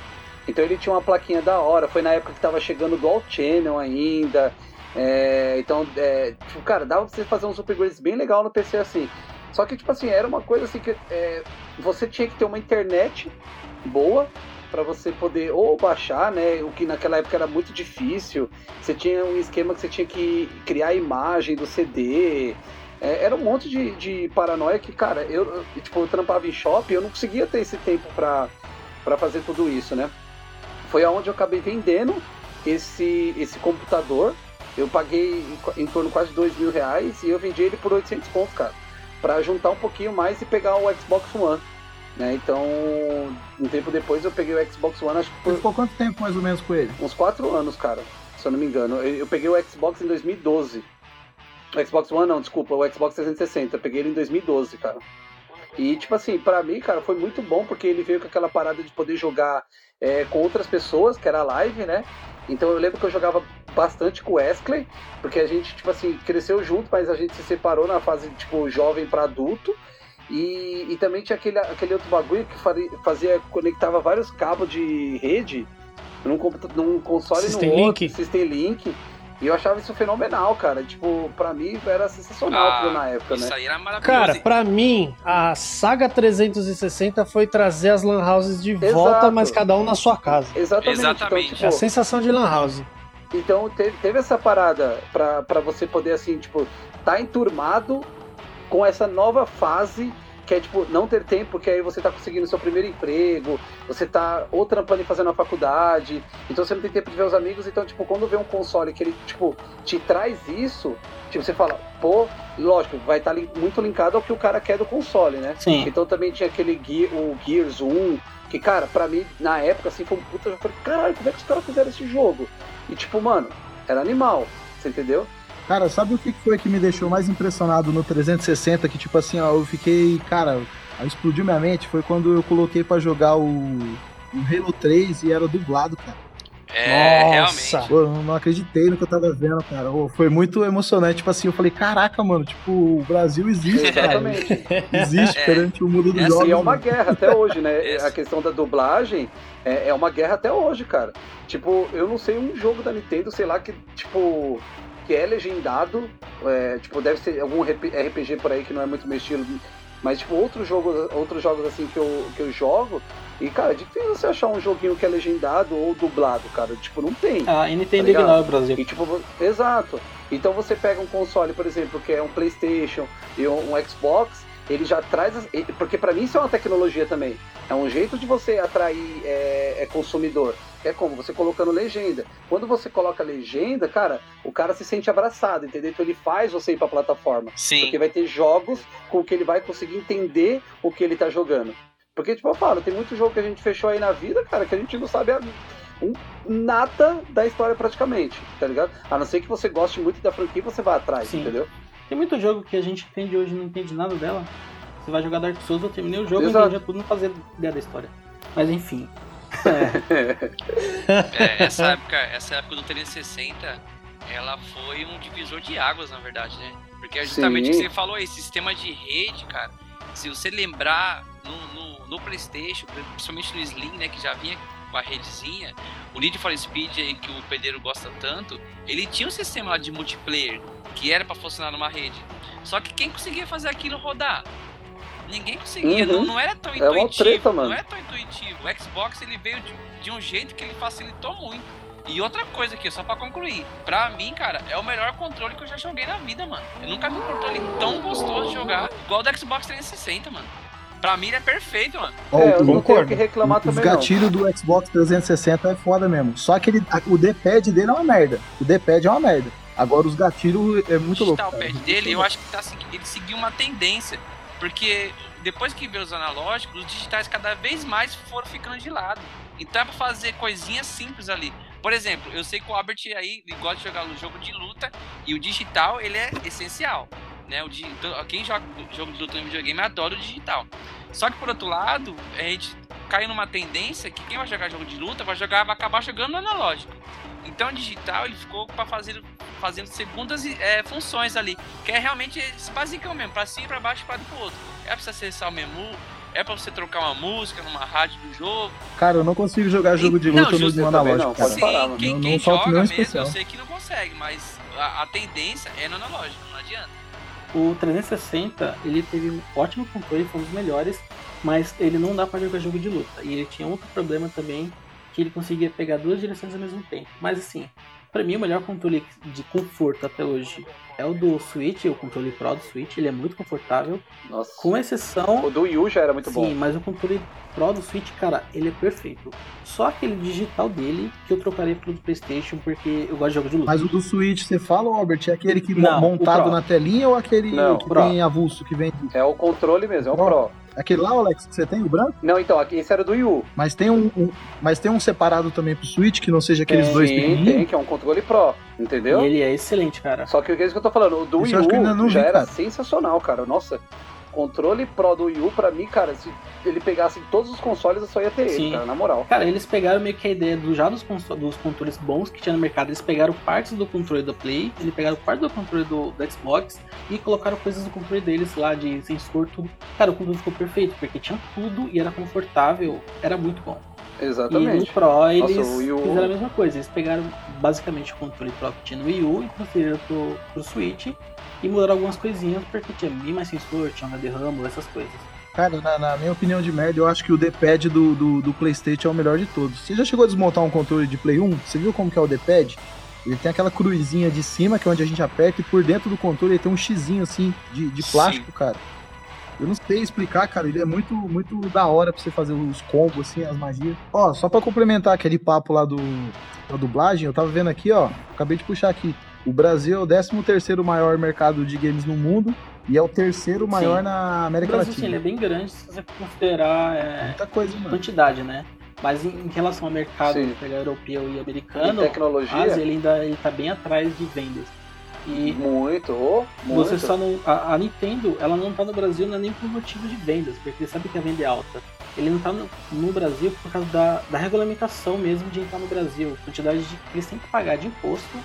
Speaker 2: Então ele tinha uma plaquinha da hora, foi na época que tava chegando o Dual Channel ainda. É, então, é, tipo, cara, dava pra você fazer uns upgrades bem legal no PC assim. Só que, tipo assim, era uma coisa assim que é, você tinha que ter uma internet boa para você poder ou baixar, né? O que naquela época era muito difícil. Você tinha um esquema que você tinha que criar a imagem do CD. É, era um monte de, de paranoia que, cara, eu, tipo, eu trampava em shopping, eu não conseguia ter esse tempo pra, pra fazer tudo isso, né? Foi aonde eu acabei vendendo esse, esse computador. Eu paguei em, em torno de quase dois mil reais e eu vendi ele por 800 pontos, cara. Pra juntar um pouquinho mais e pegar o Xbox One. Né? Então, um tempo depois eu peguei o Xbox One, acho que
Speaker 4: Você
Speaker 2: por
Speaker 4: ficou quanto tempo mais ou menos com ele?
Speaker 2: uns 4 anos, cara. Se eu não me engano. Eu, eu peguei o Xbox em 2012. O Xbox One não, desculpa, o Xbox 360. Eu peguei ele em 2012, cara. E, tipo assim, pra mim, cara, foi muito bom porque ele veio com aquela parada de poder jogar é, com outras pessoas, que era live, né? Então eu lembro que eu jogava bastante com o Wesley, porque a gente, tipo assim, cresceu junto, mas a gente se separou na fase, tipo, jovem pra adulto. E, e também tinha aquele, aquele outro bagulho que fazia, conectava vários cabos de rede num, num console
Speaker 3: System
Speaker 2: no outro,
Speaker 3: Link.
Speaker 2: System Link. E eu achava isso fenomenal, cara. Tipo, pra mim era sensacional aquilo na época,
Speaker 5: Ah, isso
Speaker 2: né?
Speaker 5: aí era maravilhoso.
Speaker 3: Cara, pra mim, a saga 360 foi trazer as lan houses de
Speaker 2: Exato.
Speaker 3: volta, mas cada um na sua casa.
Speaker 2: Exatamente.
Speaker 5: Exatamente.
Speaker 2: Então,
Speaker 3: É a
Speaker 2: tipo,
Speaker 3: sensação de lan house.
Speaker 2: então teve, teve essa parada pra, pra você poder, assim, tipo, tá enturmado com essa nova fase que é, tipo, não ter tempo, porque aí você tá conseguindo seu primeiro emprego, você tá ou trampando e fazendo a faculdade, então você não tem tempo de ver os amigos, então, tipo, quando vê um console que ele, tipo, te traz isso, tipo, você fala, pô, lógico, vai estar muito linkado ao que o cara quer do console, né?
Speaker 1: Sim.
Speaker 2: Então também tinha aquele Gear, o Gears 1, que, cara, pra mim, na época, assim, foi um puta. Eu falei, caralho, como é que os caras fizeram esse jogo? E, tipo, mano, era animal, você entendeu?
Speaker 4: Cara, sabe o que foi que me deixou mais impressionado no 360? Que, tipo assim, ó, eu fiquei, cara, explodiu minha mente. Foi quando eu coloquei pra jogar o, o Halo 3 e era dublado, cara.
Speaker 5: É,
Speaker 3: Nossa.
Speaker 5: realmente.
Speaker 4: Eu não acreditei no que eu tava vendo, cara. Foi muito emocionante. Tipo assim, eu falei, caraca, mano, tipo, o Brasil existe, cara.
Speaker 2: Exatamente.
Speaker 4: Existe
Speaker 5: É.
Speaker 4: perante o mundo dos
Speaker 5: Essa
Speaker 4: jogos.
Speaker 2: E é uma
Speaker 4: mano.
Speaker 2: guerra até hoje, né? A questão da dublagem é, é uma guerra até hoje, cara. Tipo, eu não sei um jogo da Nintendo, sei lá, que, tipo, que é legendado. é, tipo, deve ser algum RP RPG por aí que não é muito meu estilo. Mas, tipo, outros jogos, outros jogos assim que eu, que eu jogo. E, cara, é difícil você achar um joguinho que é legendado ou dublado, cara. Tipo, não tem.
Speaker 1: A Nintendo
Speaker 2: Tá ligado?
Speaker 1: ignora o Brasil.
Speaker 2: E tipo, exato. Então você pega um console, por exemplo, que é um PlayStation e um, um Xbox, ele já traz. as- e- Porque pra mim isso é uma tecnologia também. É um jeito de você atrair é, é consumidor. É como? Você colocando legenda. Quando você coloca legenda, cara, o cara se sente abraçado, entendeu? Então ele faz você ir pra plataforma.
Speaker 5: Sim.
Speaker 2: Porque vai ter jogos com que ele vai conseguir entender o que ele tá jogando. Porque, tipo, eu falo, tem muito jogo que a gente fechou aí na vida, cara, que a gente não sabe a, um, nada da história praticamente, tá ligado? A não ser que você goste muito da franquia, você vai atrás,
Speaker 1: Sim.
Speaker 2: entendeu?
Speaker 1: Tem muito jogo que a gente entende hoje e não entende nada dela. Você vai jogar Dark Souls, eu terminei o jogo e
Speaker 2: Exato.
Speaker 1: entendi tudo, não fazia ideia da história. Mas enfim.
Speaker 5: É, essa época, essa época do 360, ela foi um divisor de águas, na verdade, né? Porque é justamente o que você falou aí, sistema de rede, cara. Se você lembrar no, no, no Playstation, principalmente no Slim, né, que já vinha com a redezinha, o Need for Speed aí, que o Pedreiro gosta tanto, ele tinha um sistema lá de multiplayer, que era pra funcionar numa rede. Só que quem conseguia fazer aquilo rodar? Ninguém conseguia,
Speaker 2: Uhum.
Speaker 5: não, não era tão
Speaker 2: É uma
Speaker 5: intuitivo.
Speaker 2: treta, mano.
Speaker 5: Não é tão intuitivo. O Xbox ele veio de, de um jeito que ele facilitou muito. E outra coisa aqui, só pra concluir. Pra mim, cara, é o melhor controle que eu já joguei na vida, mano. Eu nunca vi um controle tão gostoso de jogar igual o do Xbox 360, mano. Pra mim ele é perfeito, mano.
Speaker 2: É, eu
Speaker 4: o-
Speaker 2: não tenho o
Speaker 3: concordo.
Speaker 2: que reclamar
Speaker 4: Os
Speaker 2: também não.
Speaker 4: gatilhos do Xbox 360 é foda mesmo. Só que ele, o D-pad dele é uma merda. O D-pad é uma merda. Agora os gatilhos é muito
Speaker 5: o
Speaker 4: louco. cara.
Speaker 5: pad dele, eu acho que tá, ele seguiu uma tendência. Porque depois que veio os analógicos, os digitais cada vez mais foram ficando de lado. Então é pra fazer coisinhas simples ali. Por exemplo, eu sei que o Albert aí gosta de jogar no jogo de luta e o digital ele é essencial. Né? O então, quem joga jogo de luta no videogame adora o digital. Só que por outro lado, a gente cai numa tendência que quem vai jogar jogo de luta vai jogar vai acabar jogando no analógico. Então o digital ele ficou para fazer fazendo segundas é, funções ali, que é realmente esse basicão mesmo, para cima, para baixo, para o outro. É pra você acessar o menu, é pra você trocar uma música numa rádio do jogo.
Speaker 4: Cara, eu não consigo jogar jogo de
Speaker 5: Não,
Speaker 4: luta no, analógico,
Speaker 2: não,
Speaker 4: cara.
Speaker 5: Sim,
Speaker 2: parar,
Speaker 5: quem,
Speaker 4: Não-
Speaker 5: quem
Speaker 4: não falta
Speaker 5: joga mesmo,
Speaker 4: especial.
Speaker 5: eu sei que não consegue, mas a, a tendência é no analógico, não adianta.
Speaker 1: O 360, ele teve um ótimo controle, foi um dos melhores, mas ele não dá pra jogar jogo de luta. E ele tinha outro problema também, que ele conseguia pegar duas direções ao mesmo tempo. Mas assim, pra mim o melhor controle de conforto até hoje é o do Switch, o controle Pro do Switch, ele é muito confortável,
Speaker 2: Nossa.
Speaker 1: com exceção
Speaker 2: O do Wii U já era muito
Speaker 1: Sim,
Speaker 2: bom.
Speaker 1: mas o controle Pro do Switch, cara, ele é perfeito. Só aquele digital dele que eu trocaria pelo do PlayStation porque eu gosto de jogo de luta.
Speaker 4: Mas o do Switch, você fala, Albert, é aquele que
Speaker 1: Não,
Speaker 4: montado na telinha ou aquele
Speaker 2: Não,
Speaker 4: que
Speaker 1: Pro.
Speaker 4: tem avulso que vem?
Speaker 2: É o controle mesmo, é o
Speaker 4: Pro.
Speaker 2: Pro.
Speaker 4: Aquele lá, Alex, que você tem, o branco?
Speaker 2: Não, então, aqui, esse era do Wii U.
Speaker 4: Mas tem um, um- mas tem um separado também pro Switch, que não seja aqueles dois
Speaker 2: Sim,
Speaker 4: pequenininhos?
Speaker 2: tem, que é um controle Pro, entendeu?
Speaker 1: E ele é excelente, cara.
Speaker 2: Só que o que é isso que eu tô falando, o do
Speaker 4: Isso
Speaker 2: Wii U
Speaker 4: não
Speaker 2: já
Speaker 4: vi,
Speaker 2: era
Speaker 4: cara.
Speaker 2: sensacional, cara. Nossa, controle Pro do Wii U, pra mim, cara, se ele pegasse todos os consoles, eu só ia ter ele,
Speaker 1: Sim.
Speaker 2: cara, na moral.
Speaker 1: Cara, eles pegaram meio que a ideia do, já dos, dos controles bons que tinha no mercado. Eles pegaram partes do controle do Play, eles pegaram parte do controle do, do Xbox e colocaram coisas do controle deles lá, de sensor, tudo. Cara, o controle ficou perfeito, porque tinha tudo e era confortável, era muito bom. E no
Speaker 2: Exatamente.
Speaker 1: Pro eles
Speaker 2: Nossa, U-
Speaker 1: fizeram a mesma coisa. Eles pegaram basicamente o controle Pro que tinha no Wii U e transferiram pro, pro Switch e mudaram algumas coisinhas porque tinha bem mais sensor, tinha HD Rumble, essas coisas.
Speaker 4: Cara, na, na minha opinião de merda, eu acho que o D-pad do, do, do PlayStation é o melhor de todos. Você já chegou a desmontar um controle de Play 1? Você viu como que é o D-pad? Ele tem aquela cruzinha de cima, que é onde a gente aperta, e por dentro do controle ele tem um xizinho assim, de, de plástico, cara. Eu não sei explicar, cara. Ele é muito, muito da hora pra você fazer os combos, assim, as magias. Ó, só pra complementar aquele papo lá do da dublagem, eu tava vendo aqui, ó. Acabei de puxar aqui. O Brasil é o 13 terceiro maior mercado de games no mundo e é o terceiro maior na
Speaker 1: O
Speaker 4: América
Speaker 1: Brasil, sim, ele é
Speaker 4: Latina.
Speaker 1: bem grande se você considerar é,
Speaker 4: Muita coisa, mano.
Speaker 1: quantidade, né? Mas em, em relação ao mercado
Speaker 2: Sim.
Speaker 1: europeu e americano,
Speaker 2: tecnologia,
Speaker 1: a Ásia ele ainda ele tá bem atrás de vendas. E
Speaker 2: muito, oh, muito.
Speaker 1: você só não. A, a Nintendo, ela não tá no Brasil não é nem por motivo de vendas, porque ele sabe que a venda é alta. Ele não tá no, no Brasil por causa da, da regulamentação mesmo de entrar no Brasil. Quantidade de que eles têm que pagar de imposto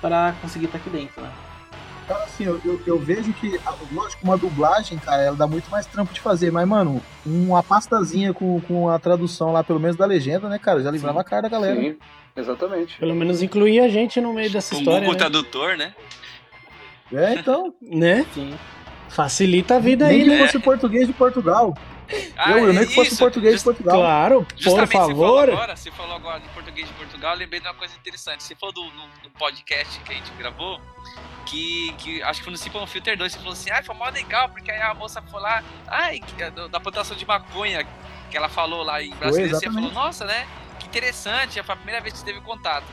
Speaker 1: para conseguir estar aqui dentro, né?
Speaker 4: Cara, assim, eu, eu, eu vejo que, a- lógico, uma dublagem, cara, ela dá muito mais trampo de fazer, mas, mano, uma pastazinha com, com a tradução lá, pelo menos da legenda, né, cara, já livrava a cara da galera.
Speaker 2: Sim, exatamente.
Speaker 3: Pelo menos incluía a gente no meio dessa
Speaker 5: Um
Speaker 3: história,
Speaker 5: Google
Speaker 3: né?
Speaker 5: Tradutor, né?
Speaker 4: É, então,
Speaker 3: né?
Speaker 1: Sim.
Speaker 3: Facilita a vida
Speaker 4: nem
Speaker 3: aí,
Speaker 4: que
Speaker 3: né?
Speaker 4: fosse português de Portugal.
Speaker 5: Ah,
Speaker 4: eu, eu nem que fosse português de
Speaker 5: Just-
Speaker 4: Portugal.
Speaker 3: Claro, por
Speaker 5: Justamente, você falou
Speaker 3: favor.
Speaker 5: agora, você falou agora de português de Portugal, eu lembrei de uma coisa interessante. Você falou do, no, no podcast que a gente gravou, que, que acho que foi no Simple Filter 2, você falou assim, ah, foi mó legal, porque aí a moça foi lá, ai, que- é da plantação de maconha, que ela falou lá em brasileiro, você falou, nossa, né? Interessante, foi a primeira vez que você teve contato.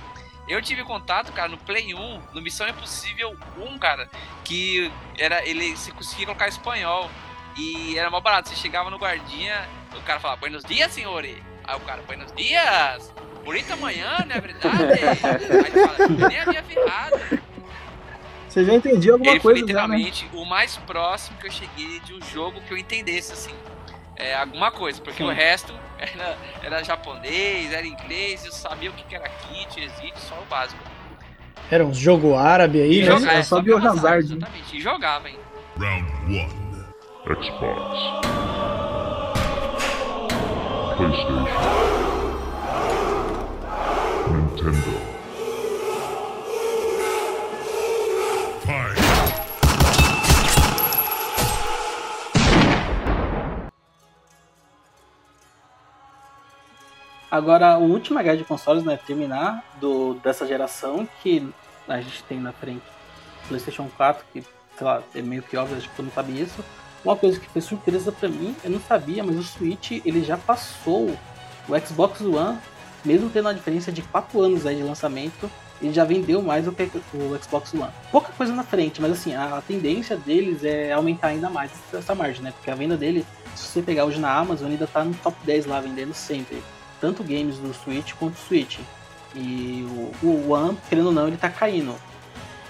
Speaker 5: Eu tive contato, cara, no Play 1, no Missão Impossível 1, cara, que era ele se conseguia colocar espanhol. E era mó barato, você chegava no guardinha, o cara falava, Buenos dias, senhores. Aí o cara, Buenos dias! Bonita manhã, não é verdade? Aí ele fala, "Eu nem havia ferrado.
Speaker 4: Você já entendia alguma
Speaker 5: Ele foi
Speaker 4: coisa já, né?
Speaker 5: literalmente o mais próximo que eu cheguei de um jogo que eu entendesse, assim. É, alguma coisa, porque
Speaker 1: Sim.
Speaker 5: o resto era, era japonês, era inglês, eu sabia o que que era kit, exit, só o básico.
Speaker 3: Era um jogo árabe aí,
Speaker 5: E
Speaker 3: né?
Speaker 4: eu só
Speaker 5: só
Speaker 4: vi o
Speaker 5: pela
Speaker 4: Hazard,
Speaker 5: saga, Exatamente, e jogava, hein.
Speaker 7: Round 1. Xbox. PlayStation. Nintendo.
Speaker 1: Agora, o último H de consoles, né, terminar do, dessa geração, que a gente tem na frente PlayStation 4, que, sei lá, é meio que óbvio, todo mundo sabe isso. Uma coisa que foi surpresa pra mim, eu não sabia, mas o Switch, ele já passou o Xbox One, mesmo tendo uma diferença de 4 anos aí de lançamento, ele já vendeu mais do que o Xbox One. Pouca coisa na frente, mas assim, a, a tendência deles é aumentar ainda mais essa margem, né? Porque a venda dele, se você pegar hoje na Amazon, ainda tá no top 10 lá, vendendo sempre tanto games do Switch quanto do Switch. E o, o One, querendo ou não, ele tá caindo.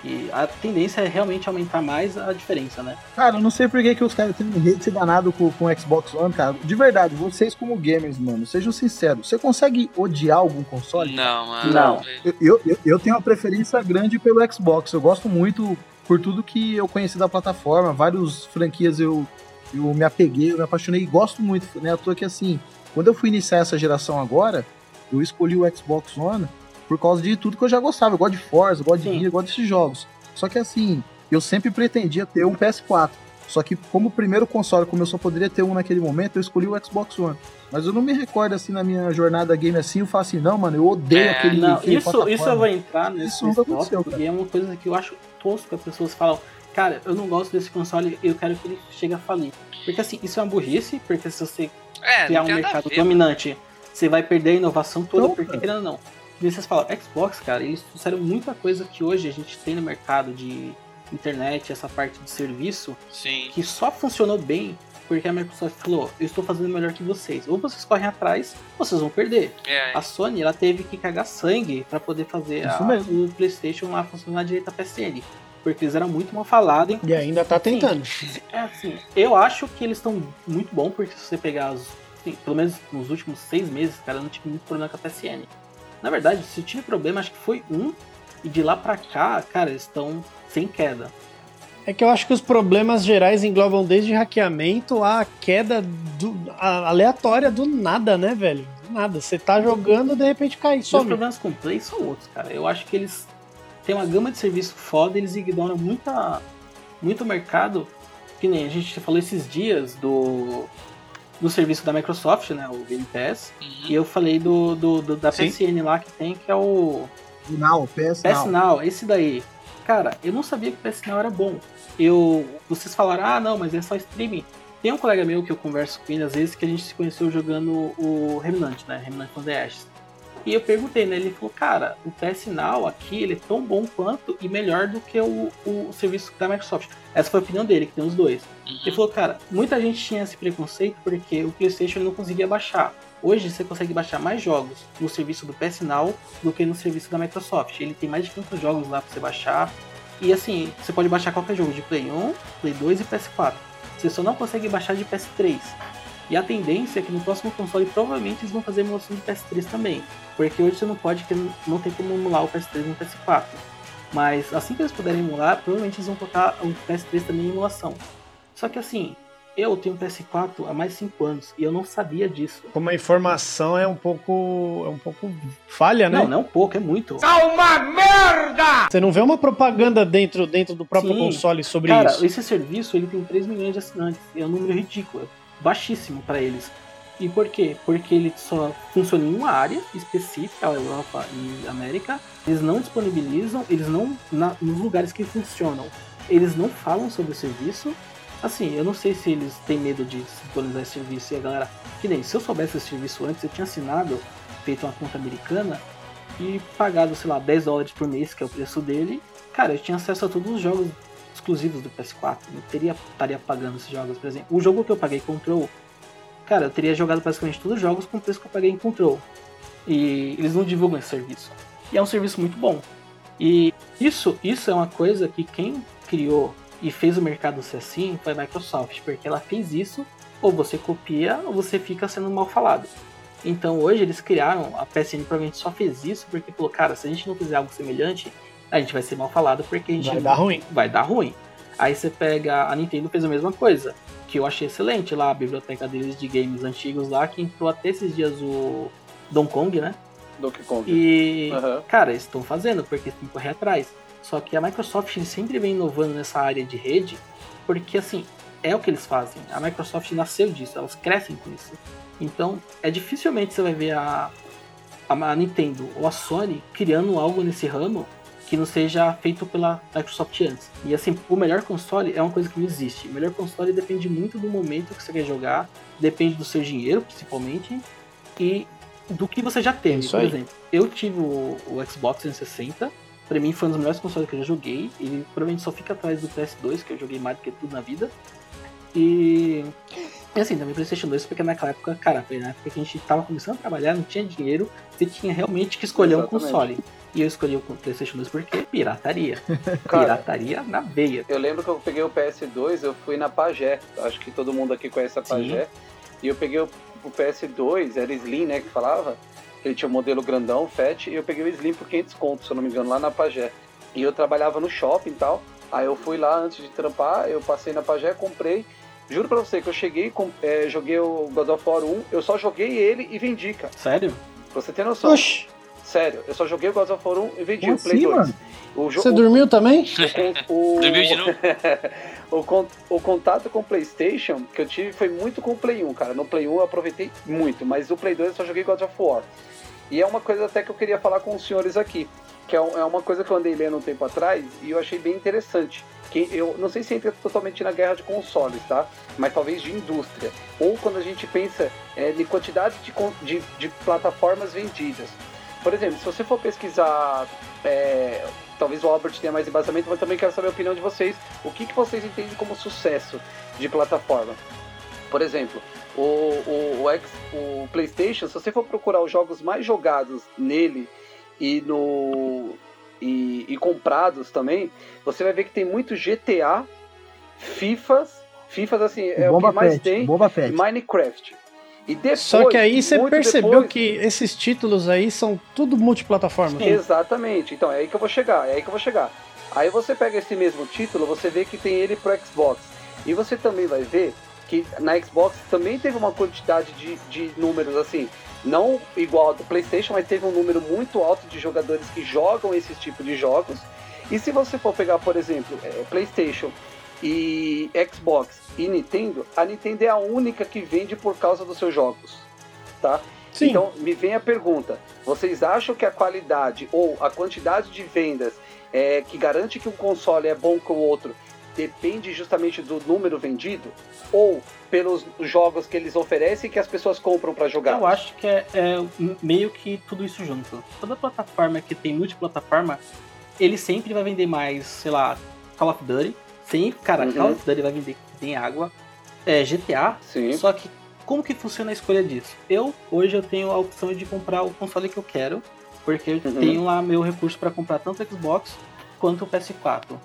Speaker 1: E a tendência é realmente aumentar mais a diferença, né?
Speaker 4: Cara, eu não sei por que, que os caras têm um hate danado com, com o Xbox One, cara. De verdade, vocês como gamers, mano, sejam sinceros. Você consegue odiar algum console?
Speaker 5: Não, mano.
Speaker 1: Não.
Speaker 4: Eu, eu, eu- eu tenho uma preferência grande pelo Xbox. Eu gosto muito por tudo que eu conheci da plataforma. Várias franquias eu, eu me apeguei, eu me apaixonei e gosto muito. Né? Eu tô aqui assim. Quando eu fui iniciar essa geração agora, eu escolhi o Xbox One por causa de tudo que eu já gostava. Eu gosto de Forza, eu gosto de
Speaker 1: Sim.
Speaker 4: Gear, eu gosto desses jogos. Só que assim, eu sempre pretendia ter um PS4. Só que como o primeiro console, como eu só poderia ter um naquele momento, eu escolhi o Xbox One. Mas eu não me recordo assim na minha jornada game assim, eu falo assim, não, mano, eu odeio
Speaker 5: É,
Speaker 4: aquele,
Speaker 1: Não,
Speaker 4: aquele
Speaker 1: isso, isso eu vou entrar nesse,
Speaker 4: Isso
Speaker 1: nesse
Speaker 4: nunca aconteceu,
Speaker 1: tópico,
Speaker 4: cara.
Speaker 1: e é uma coisa que eu acho tosco que as pessoas falam, cara, eu não gosto desse console, eu quero que ele chegue a falir. Porque assim, isso é uma burrice, porque se você
Speaker 5: É,
Speaker 1: criar
Speaker 5: não
Speaker 1: um mercado
Speaker 5: ver,
Speaker 1: dominante, você vai perder a inovação toda,
Speaker 4: Não,
Speaker 1: porque querendo ou não. E vocês falam, Xbox, cara, eles trouxeram muita coisa que hoje a gente tem no mercado de internet, essa parte de serviço,
Speaker 5: Sim.
Speaker 1: que só funcionou bem porque a Microsoft falou, eu estou fazendo melhor que vocês. Ou vocês correm atrás, ou vocês vão perder.
Speaker 5: É,
Speaker 1: A Sony, ela teve que cagar sangue para poder fazer
Speaker 4: Isso
Speaker 1: a- o PlayStation lá funcionar direito a PSN. Porque eles eram muito mal falados.
Speaker 3: E ainda tá tentando.
Speaker 1: É assim, eu acho que eles estão muito bom, porque se você pegar os. pelo menos nos últimos seis meses, cara, eu não tive muito problema com a PSN. Na verdade, se eu tive problema, acho que foi um. E de lá pra cá, cara, eles estão sem queda.
Speaker 3: É que eu acho que os problemas gerais englobam desde hackeamento a queda do- a- aleatória do nada, né, velho? nada. Você tá jogando, de repente cai,
Speaker 1: Os problemas com o Play são outros, cara. Eu acho que eles têm uma gama de serviço foda, eles ignoram muita, muito mercado. Que nem a gente falou esses dias do, do serviço da Microsoft, né? O Game Pass.
Speaker 5: Uhum.
Speaker 1: E eu falei do, do, do- da
Speaker 3: Sim.
Speaker 1: PSN lá que tem, que é o
Speaker 4: Now, PS
Speaker 1: PS
Speaker 4: Now.
Speaker 1: Now, esse daí. Cara, eu não sabia que o PS Now era bom. Eu, vocês falaram, ah, não, mas é só streaming. Tem um colega meu que eu converso com ele às vezes que a gente se conheceu jogando o Remnant, né? Remnant from the Ashes. E eu perguntei, né? Ele falou, cara, o PS Now aqui ele é tão bom quanto e melhor do que o, o serviço da Microsoft. Essa foi a opinião dele, que tem os dois. Ele
Speaker 5: Uhum.
Speaker 1: falou, cara, muita gente tinha esse preconceito porque o PlayStation não conseguia baixar. Hoje você consegue baixar mais jogos no serviço do PS Now do que no serviço da Microsoft. Ele tem mais de 500 jogos lá pra você baixar. E assim, você pode baixar qualquer jogo de Play 1, Play 2 e PS4. Você só não consegue baixar de PS3. E a tendência é que no próximo console provavelmente eles vão fazer emulação de PS3 também. Porque hoje você não pode, porque não tem como emular o PS3 no PS4. Mas assim que eles puderem emular, provavelmente eles vão colocar o PS3 também em emulação. Só que assim, eu tenho um PS4 há mais de 5 anos e eu não sabia disso.
Speaker 3: Como a informação é um pouco. é um pouco falha, né?
Speaker 1: Não, não é um pouco, é muito.
Speaker 3: Você não vê uma propaganda dentro, dentro do próprio
Speaker 1: Sim.
Speaker 3: console sobre
Speaker 1: Cara,
Speaker 3: isso.
Speaker 1: esse serviço ele tem 3 milhões de assinantes. É um número ridículo, é baixíssimo para eles. E por quê? Porque ele só funciona em uma área específica, a Europa e América. Eles não disponibilizam, eles não. na- nos lugares que funcionam, eles não falam sobre o serviço. Assim, eu não sei se eles têm medo de sincronizar esse serviço e a galera. Que nem se eu soubesse esse serviço antes, eu tinha assinado, feito uma conta americana e pagado, sei lá, 10 dólares por mês, que é o preço dele. Cara, eu tinha acesso a todos os jogos exclusivos do PS4. Não teria, estaria pagando esses jogos, por exemplo. O jogo que eu paguei Control, cara, eu teria jogado praticamente todos os jogos com o preço que eu paguei em Control. E eles não divulgam esse serviço. E é um serviço muito bom. E isso, isso é uma coisa que quem criou e fez o mercado ser assim foi a Microsoft, porque ela fez isso, ou você copia, ou você fica sendo mal falado. Então hoje eles criaram, a PSN provavelmente só fez isso porque falou, cara, se a gente não fizer algo semelhante, a gente vai ser mal falado porque a gente
Speaker 3: Vai dar ruim.
Speaker 1: vai dar ruim. Aí você pega, a Nintendo fez a mesma coisa, que eu achei excelente lá, a biblioteca deles de games antigos lá, que entrou até esses dias o Donkey Kong, né?
Speaker 2: Donkey Kong.
Speaker 1: E,
Speaker 2: Aham.
Speaker 1: cara, eles estão fazendo porque tem que correr atrás. Só que a Microsoft sempre vem inovando nessa área de rede, porque assim, é o que eles fazem. A Microsoft nasceu disso, elas crescem com isso. Então, é dificilmente você vai ver a, a Nintendo ou a Sony criando algo nesse ramo que não seja feito pela Microsoft antes. E assim, o melhor console é uma coisa que não existe. O melhor console depende muito do momento que você quer jogar, depende do seu dinheiro, principalmente, e do que você já teve.
Speaker 3: Isso
Speaker 1: Por exemplo, eu tive o, o Xbox 360, pra mim foi um dos melhores consoles que eu já joguei. Ele provavelmente só fica atrás do PS2, que eu joguei mais do que tudo na vida. E. E assim, também PlayStation 2, porque naquela época, cara, foi na época que a gente tava começando a trabalhar, não tinha dinheiro, você tinha realmente que escolher um
Speaker 2: Exatamente.
Speaker 1: console. E eu escolhi o PlayStation 2 porque pirataria.
Speaker 2: Cara,
Speaker 1: pirataria na veia.
Speaker 2: eu lembro que eu peguei o PS2, eu fui na Pagé. Acho que todo mundo aqui conhece a
Speaker 1: Sim.
Speaker 2: Pagé. E eu peguei o, o PS2, era Slim, né, que falava. Ele tinha o modelo grandão, Fat, e eu peguei o Slim por 500 contos, se eu não me engano, lá na Pagé. E eu trabalhava no shopping e tal. Aí eu fui lá antes de trampar, eu passei na Pagé, comprei. Juro pra você que eu cheguei, com, é, joguei o God of War 1, eu só joguei ele e vendi, cara.
Speaker 1: Sério?
Speaker 2: Pra você ter noção.
Speaker 3: Oxi,
Speaker 2: Sério, eu só joguei o God of War 1 e vendi
Speaker 4: Como
Speaker 2: o Play
Speaker 4: assim,
Speaker 2: 2.
Speaker 4: mano?
Speaker 3: Você
Speaker 2: o-
Speaker 3: dormiu também?
Speaker 2: o,
Speaker 5: Dormiu de novo?
Speaker 2: o, con- o contato com o PlayStation que eu tive foi muito com o Play 1, cara. No Play 1 eu aproveitei muito, mas no Play 2 eu só joguei God of War. E é uma coisa até que eu queria falar com os senhores aqui, que é é uma coisa que eu andei lendo um tempo atrás e eu achei bem interessante. Que eu não sei se entra totalmente na guerra de consoles, tá? Mas talvez de indústria. Ou quando a gente pensa é, em quantidade de, de, de plataformas vendidas. Por exemplo, se você for pesquisar é, talvez o Albert tenha mais embasamento, mas também quero saber a opinião de vocês. O que, que vocês entendem como sucesso de plataforma? Por exemplo, o, o, o, X- o PlayStation, se você for procurar os jogos mais jogados nele e no e, e comprados também, você vai ver que tem muito GTA, FIFAs, FIFAs assim é o que mais
Speaker 4: Pet,
Speaker 2: tem,
Speaker 4: Bomba Pet.
Speaker 2: Minecraft. E depois,
Speaker 3: Só que aí você percebeu
Speaker 2: depois-
Speaker 3: que esses títulos aí são tudo multiplataforma.
Speaker 2: Exatamente. Então, é aí que eu vou chegar, é aí que eu vou chegar. Aí você pega esse mesmo título, você vê que tem ele pro Xbox. E você também vai ver que na Xbox também teve uma quantidade de, de números assim, não igual ao do PlayStation, mas teve um número muito alto de jogadores que jogam esses tipos de jogos. E se você for pegar, por exemplo, é, PlayStation e Xbox e Nintendo, a Nintendo é a única que vende por causa dos seus jogos, tá?
Speaker 3: Sim.
Speaker 2: Então, me vem a pergunta: vocês acham que a qualidade ou a quantidade de vendas é, que garante que um console é bom que o outro depende justamente do número vendido? Ou pelos jogos que eles oferecem que as pessoas compram para jogar?
Speaker 1: Eu acho que é, é meio que tudo isso junto. Toda plataforma que tem multiplataforma, ele sempre vai vender mais, sei lá, Call of Duty. Sempre, cara,
Speaker 2: Uhum.
Speaker 1: Call of Duty vai vender que tem água. É, GTA,
Speaker 2: Sim.
Speaker 1: Só que como que funciona a escolha disso? Eu hoje eu tenho a opção de comprar o console que eu quero, porque eu
Speaker 2: Uhum.
Speaker 1: tenho lá meu recurso para comprar tanto o Xbox quanto o PS4.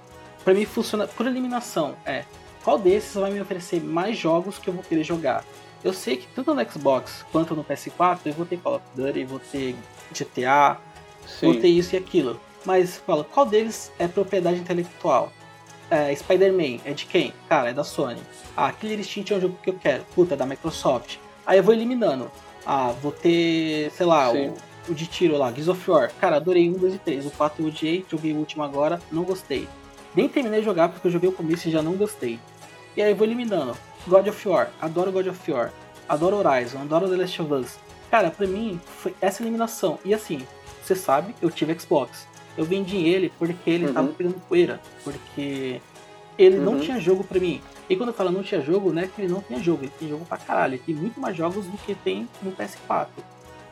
Speaker 1: Para mim funciona por eliminação, é qual desses vai me oferecer mais jogos que eu vou querer jogar. Eu sei que tanto no Xbox quanto no PS4 eu vou ter Call of Duty, vou ter GTA, vou ter
Speaker 2: Sim.
Speaker 1: isso e aquilo. Mas fala, qual deles é propriedade intelectual? É, Spider-Man é de quem? Cara, é da Sony. Ah, Killer Instinct é um jogo que eu quero. Puta, é da Microsoft. Aí eu vou eliminando. Ah, vou ter, sei lá,
Speaker 2: Sim.
Speaker 1: o, o de tiro lá, Gears of War. Cara, adorei 1, 2 e 3. O 4 eu odiei, joguei o último agora, não gostei. Nem terminei de jogar porque eu joguei o começo e já não gostei. E aí eu vou eliminando. God of War, adoro God of War. Adoro Horizon, adoro The Last of Us. Cara, pra mim, foi essa eliminação. E assim, você sabe, eu tive Xbox. Eu vendi ele porque ele
Speaker 2: Uhum.
Speaker 1: tava pegando poeira. Porque ele não
Speaker 2: Uhum.
Speaker 1: tinha jogo pra mim. E quando eu falo não tinha jogo, não é que ele não tinha jogo, ele tem jogo pra caralho. Ele tem muito mais jogos do que tem no PS4.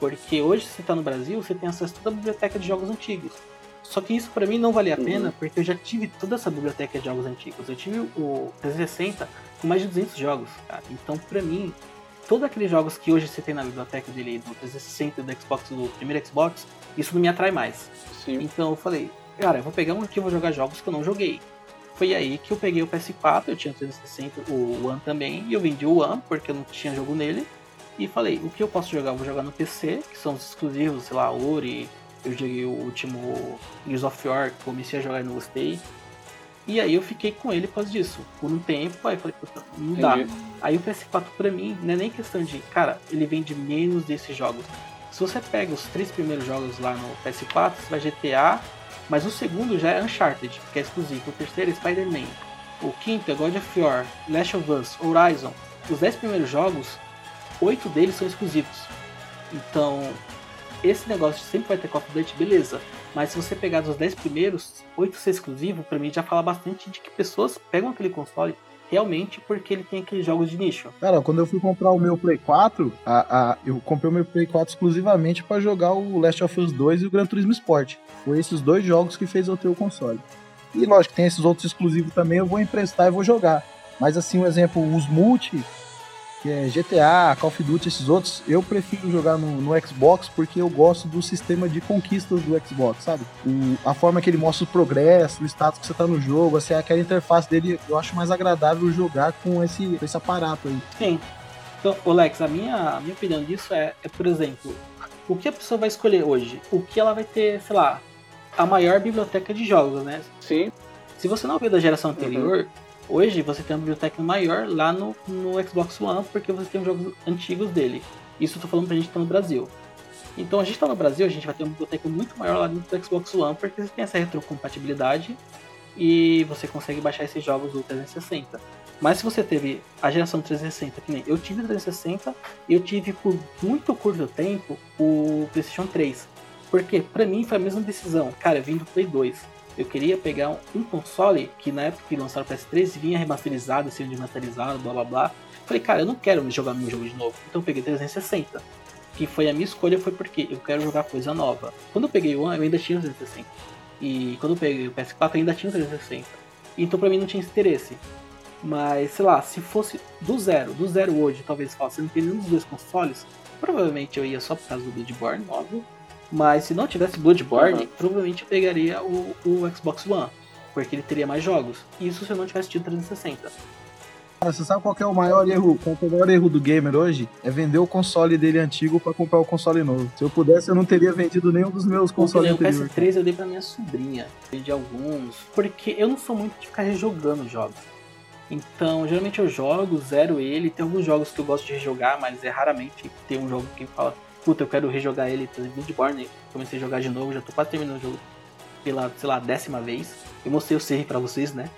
Speaker 1: Porque hoje, se você tá no Brasil, você tem acesso a toda a biblioteca de jogos antigos. Só que isso pra mim não valia a
Speaker 2: Uhum.
Speaker 1: pena, porque eu já tive toda essa biblioteca de jogos antigos. Eu tive o 360 com mais de 200 jogos, cara. Então, pra mim, todos aqueles jogos que hoje você tem na biblioteca dele, do 360, do Xbox, do primeiro Xbox, isso não me atrai mais.
Speaker 2: Sim.
Speaker 1: Então eu falei, cara, eu vou pegar um aqui e vou jogar jogos que eu não joguei. Foi aí que eu peguei o PS4, eu tinha o 360, o One também, e eu vendi o One porque eu não tinha jogo nele. E falei, o que eu posso jogar? Eu vou jogar no PC, que são os exclusivos, sei lá, Ori, eu joguei o último Gears of War, comecei a jogar e não gostei. E aí eu fiquei com ele por causa disso. Por um tempo, aí eu falei, puta, não dá. Aí o PS4 pra mim não é nem questão de, cara, ele vende menos desses jogos. Se você pega os três primeiros jogos lá no PS4, você vai GTA, mas o segundo já é Uncharted, que é exclusivo. O terceiro é Spider-Man. O quinto é God of War, Last of Us, Horizon. Os dez primeiros jogos, oito deles são exclusivos. Então, esse negócio de sempre vai ter Call of Duty, beleza. Mas se você pegar dos 10 primeiros, 8 ser exclusivo, pra mim já fala bastante de que pessoas pegam aquele console realmente porque ele tem aqueles jogos de nicho.
Speaker 4: Cara, quando eu fui comprar o meu Play 4, a, a- eu comprei o meu Play 4 exclusivamente pra jogar o Last of Us 2 e o Gran Turismo Sport. Foi esses dois jogos que fez eu ter o console. E lógico, tem esses outros exclusivos também, eu vou emprestar e vou jogar. Mas assim, um exemplo, os multi, que é GTA, Call of Duty, esses outros, eu prefiro jogar no, no Xbox porque eu gosto do sistema de conquistas do Xbox, sabe? O- a forma que ele mostra o progresso, o status que você tá no jogo, assim, aquela interface dele, eu acho mais agradável jogar com esse, com esse aparato aí.
Speaker 1: Sim. Então, Alex, a minha, a minha opinião disso é, é, por exemplo, o que a pessoa vai escolher hoje? O que ela vai ter, sei lá, a maior biblioteca de jogos, né?
Speaker 2: Sim.
Speaker 1: Se você não veio da geração anterior, hoje você tem uma biblioteca maior lá no, no Xbox One, porque você tem os jogos antigos dele. Isso eu tô falando pra gente que tá no Brasil. Então a gente tá no Brasil, a gente vai ter uma biblioteca muito maior lá dentro do Xbox One, porque você tem essa retrocompatibilidade e você consegue baixar esses jogos do 360. Mas se você teve a geração 360, que nem eu tive o 360 e eu tive por muito curto tempo o PlayStation 3. Porque pra mim foi a mesma decisão. Cara, eu vim do Play 2. Eu queria pegar um, console que na época que lançaram o PS3 vinha remasterizado, sendo remasterizado, blá blá blá. Falei, cara, eu não quero jogar meu jogo de novo. Então eu peguei 360. Que foi a minha escolha, foi porque eu quero jogar coisa nova. Quando eu peguei o One, eu ainda tinha o 360. E quando eu peguei o PS4, eu ainda tinha o 360. Então pra mim não tinha esse interesse. Mas, sei lá, se fosse do zero, do zero hoje, talvez fosse, não tem nenhum dos dois consoles, provavelmente eu ia só por causa do Bloodborne, óbvio. Mas se não tivesse Bloodborne,
Speaker 2: Uhum.
Speaker 1: provavelmente eu pegaria o, o Xbox One. Porque ele teria mais jogos. Isso se eu não tivesse tido 360.
Speaker 4: Cara, você sabe qual que é o maior erro? Qual que é o maior erro do gamer hoje? É vender o console dele antigo pra comprar o console novo. Se eu pudesse, eu não teria vendido nenhum dos meus
Speaker 1: O
Speaker 4: consoles
Speaker 1: o
Speaker 4: anteriores.
Speaker 1: PS3 eu dei pra minha sobrinha. De alguns. Porque eu não sou muito de ficar rejogando jogos. Então, geralmente eu jogo, zero ele. Tem alguns jogos que eu gosto de rejogar, mas é raramente ter um jogo que fala, puta, eu quero rejogar ele. Bloodborne, comecei a jogar de novo, já tô quase terminando o jogo pela, sei lá, décima vez. Eu mostrei o save pra vocês, né?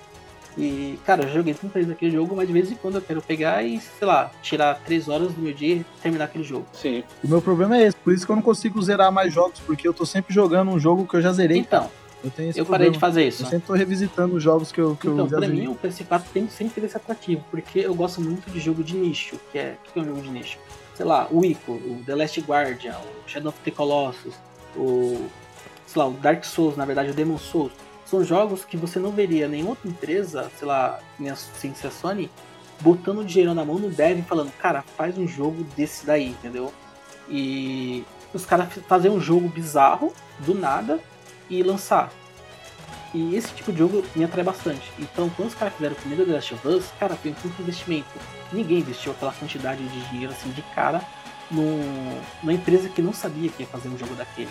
Speaker 1: E, cara, eu joguei tantas vezes aquele jogo, mas de vez em quando eu quero pegar e, sei lá, tirar três horas do meu dia e terminar aquele jogo.
Speaker 2: Sim.
Speaker 4: O meu problema é esse, por isso que eu não consigo zerar mais jogos, porque eu tô sempre jogando um jogo que eu já zerei.
Speaker 1: Então,
Speaker 4: Eu tenho esse
Speaker 1: eu parei de fazer
Speaker 4: Eu
Speaker 1: isso.
Speaker 4: sempre tô revisitando os jogos que eu, que
Speaker 1: Então,
Speaker 4: eu
Speaker 1: pra mim, o PS4 tem sempre esse atrativo, porque eu gosto muito de jogo de nicho, que é, o que é um jogo de nicho? Sei lá, o Ico, o The Last Guardian, o Shadow of the Colossus, o, sei lá, o Dark Souls, na verdade, o Demon Souls. São jogos que você não veria nenhuma outra empresa, sei lá, sem ser a Sony, botando dinheiro na mão no dev e falando, cara, faz um jogo desse daí, entendeu? E os caras fazem um jogo bizarro, do nada, e lançar. E esse tipo de jogo me atrai bastante. Então, quando os caras fizeram o primeiro The Last of Us, cara, foi um puto investimento. Ninguém investiu aquela quantidade de dinheiro assim de cara num, numa empresa que não sabia que ia fazer um jogo daquele.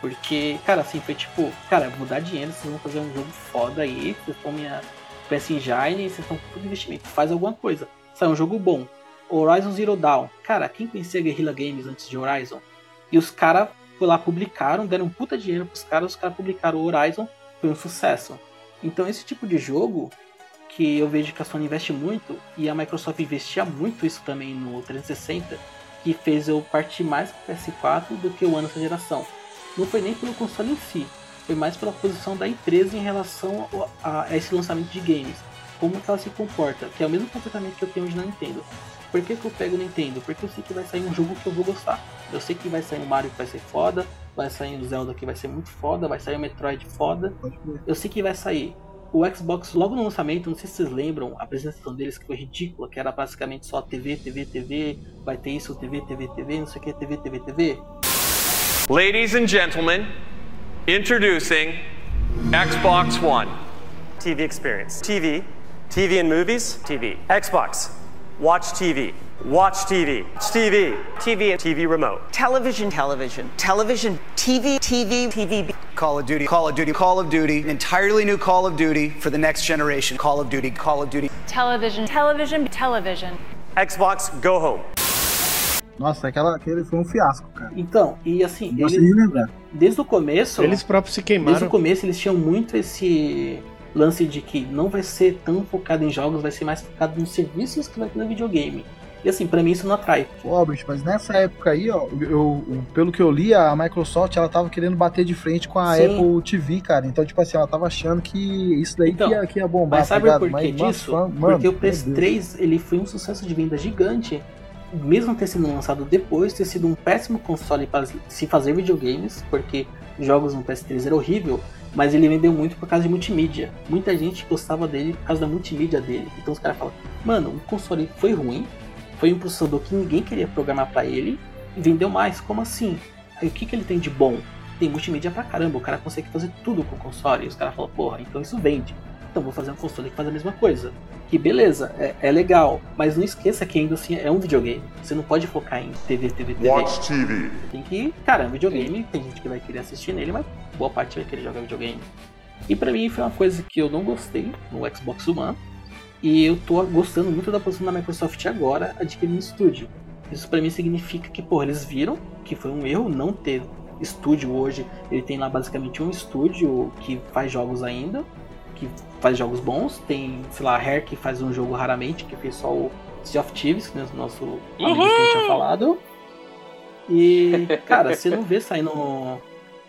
Speaker 1: Porque, cara, assim, foi tipo, cara, vou dar dinheiro, vocês vão fazer um jogo foda aí, vocês estão minha PS Engine, vocês estão com todo investimento, faz alguma coisa. Sai um jogo bom. Horizon Zero Dawn. Cara, quem conhecia Guerrilla Games antes de Horizon? E os caras foi lá, publicaram, deram um puta dinheiro pros caras, os caras publicaram o Horizon, foi um sucesso. Então esse tipo de jogo que eu vejo que a Sony investe muito e a Microsoft investia muito isso também no 360, que fez eu partir mais pro PS4 do que o ano dessa geração. Não foi nem pelo console em si, foi mais pela posição da empresa em relação a, a esse lançamento de games. Como que ela se comporta, que é o mesmo comportamento que eu tenho hoje na Nintendo. Por que, que eu pego o Nintendo? Porque eu sei que vai sair um jogo que eu vou gostar. Eu sei que vai sair um Mario que vai ser foda, vai sair um Zelda que vai ser muito foda, vai sair um Metroid foda. Eu sei que vai sair. O Xbox, logo no lançamento, não sei se vocês lembram, a apresentação deles que foi ridícula, que era basicamente só TV, TV, TV, vai ter isso, TV, TV, TV, não sei o que, TV, TV, TV.
Speaker 9: Ladies and gentlemen, introducing Xbox One.
Speaker 10: TV experience. TV, TV and movies, TV. Xbox, watch TV, watch TV, watch TV, TV and TV remote.
Speaker 11: television, television, television, TV, TV, TV.
Speaker 12: Call of Duty, Call of Duty, Call of Duty, an entirely new Call of Duty for the next generation. Call of Duty, Call of Duty.
Speaker 13: Television, television, television.
Speaker 10: Xbox, go home.
Speaker 4: Nossa, aquela, aquele foi um fiasco, cara.
Speaker 1: Então, e assim,
Speaker 4: Não gosto
Speaker 1: eles,
Speaker 4: lembrar.
Speaker 1: desde o começo.
Speaker 3: Eles próprios se queimaram.
Speaker 1: Desde o começo eles tinham muito esse lance de que não vai ser tão focado em jogos, vai ser mais focado nos serviços que vai ter no videogame. E assim, pra mim isso não atrai.
Speaker 4: Ô, Albert, mas nessa época aí, ó, eu, eu- pelo que eu li, a Microsoft ela tava querendo bater de frente com a
Speaker 1: Sim.
Speaker 4: Apple TV, cara. Então, tipo assim, ela tava achando que isso daí
Speaker 1: Então,
Speaker 4: que, ia, que ia bombar,
Speaker 1: Mas sabe
Speaker 4: tá
Speaker 1: por que disso?
Speaker 4: fã- mano,
Speaker 1: Porque o
Speaker 4: meu Deus.
Speaker 1: PS3 ele foi um sucesso de venda gigante, mesmo ter sido lançado depois, ter sido um péssimo console para se fazer videogames, porque jogos no PS3 era horrível, mas ele vendeu muito por causa de multimídia. Muita gente gostava dele por causa da multimídia dele. Então os caras falam, mano, o console foi ruim, foi um processador que ninguém queria programar para ele, e vendeu mais. Como assim? Aí o que, que ele tem de bom? Tem multimídia pra caramba, o cara consegue fazer tudo com o console. E os caras falam, porra, então isso vende. Então vou fazer um console que faz a mesma coisa. Que beleza, é, é legal, mas não esqueça que ainda assim é um videogame. Você não pode focar em TV, TV, TV.
Speaker 7: Watch TV.
Speaker 1: Tem que, cara, é um videogame, tem gente que vai querer assistir nele, mas boa parte vai querer jogar videogame. E pra mim foi uma coisa que eu não gostei no Xbox One. E eu tô gostando muito da posição da Microsoft agora adquirindo estúdio. Isso pra mim significa que, pô, eles viram que foi um erro não ter estúdio hoje. Ele tem lá basicamente um estúdio que faz jogos ainda, que faz jogos bons. Tem, sei lá, a Rare que faz um jogo raramente, que fez só o Sea of Thieves, que é o nosso amigo que a gente tinha falado. E, cara, você não vê saindo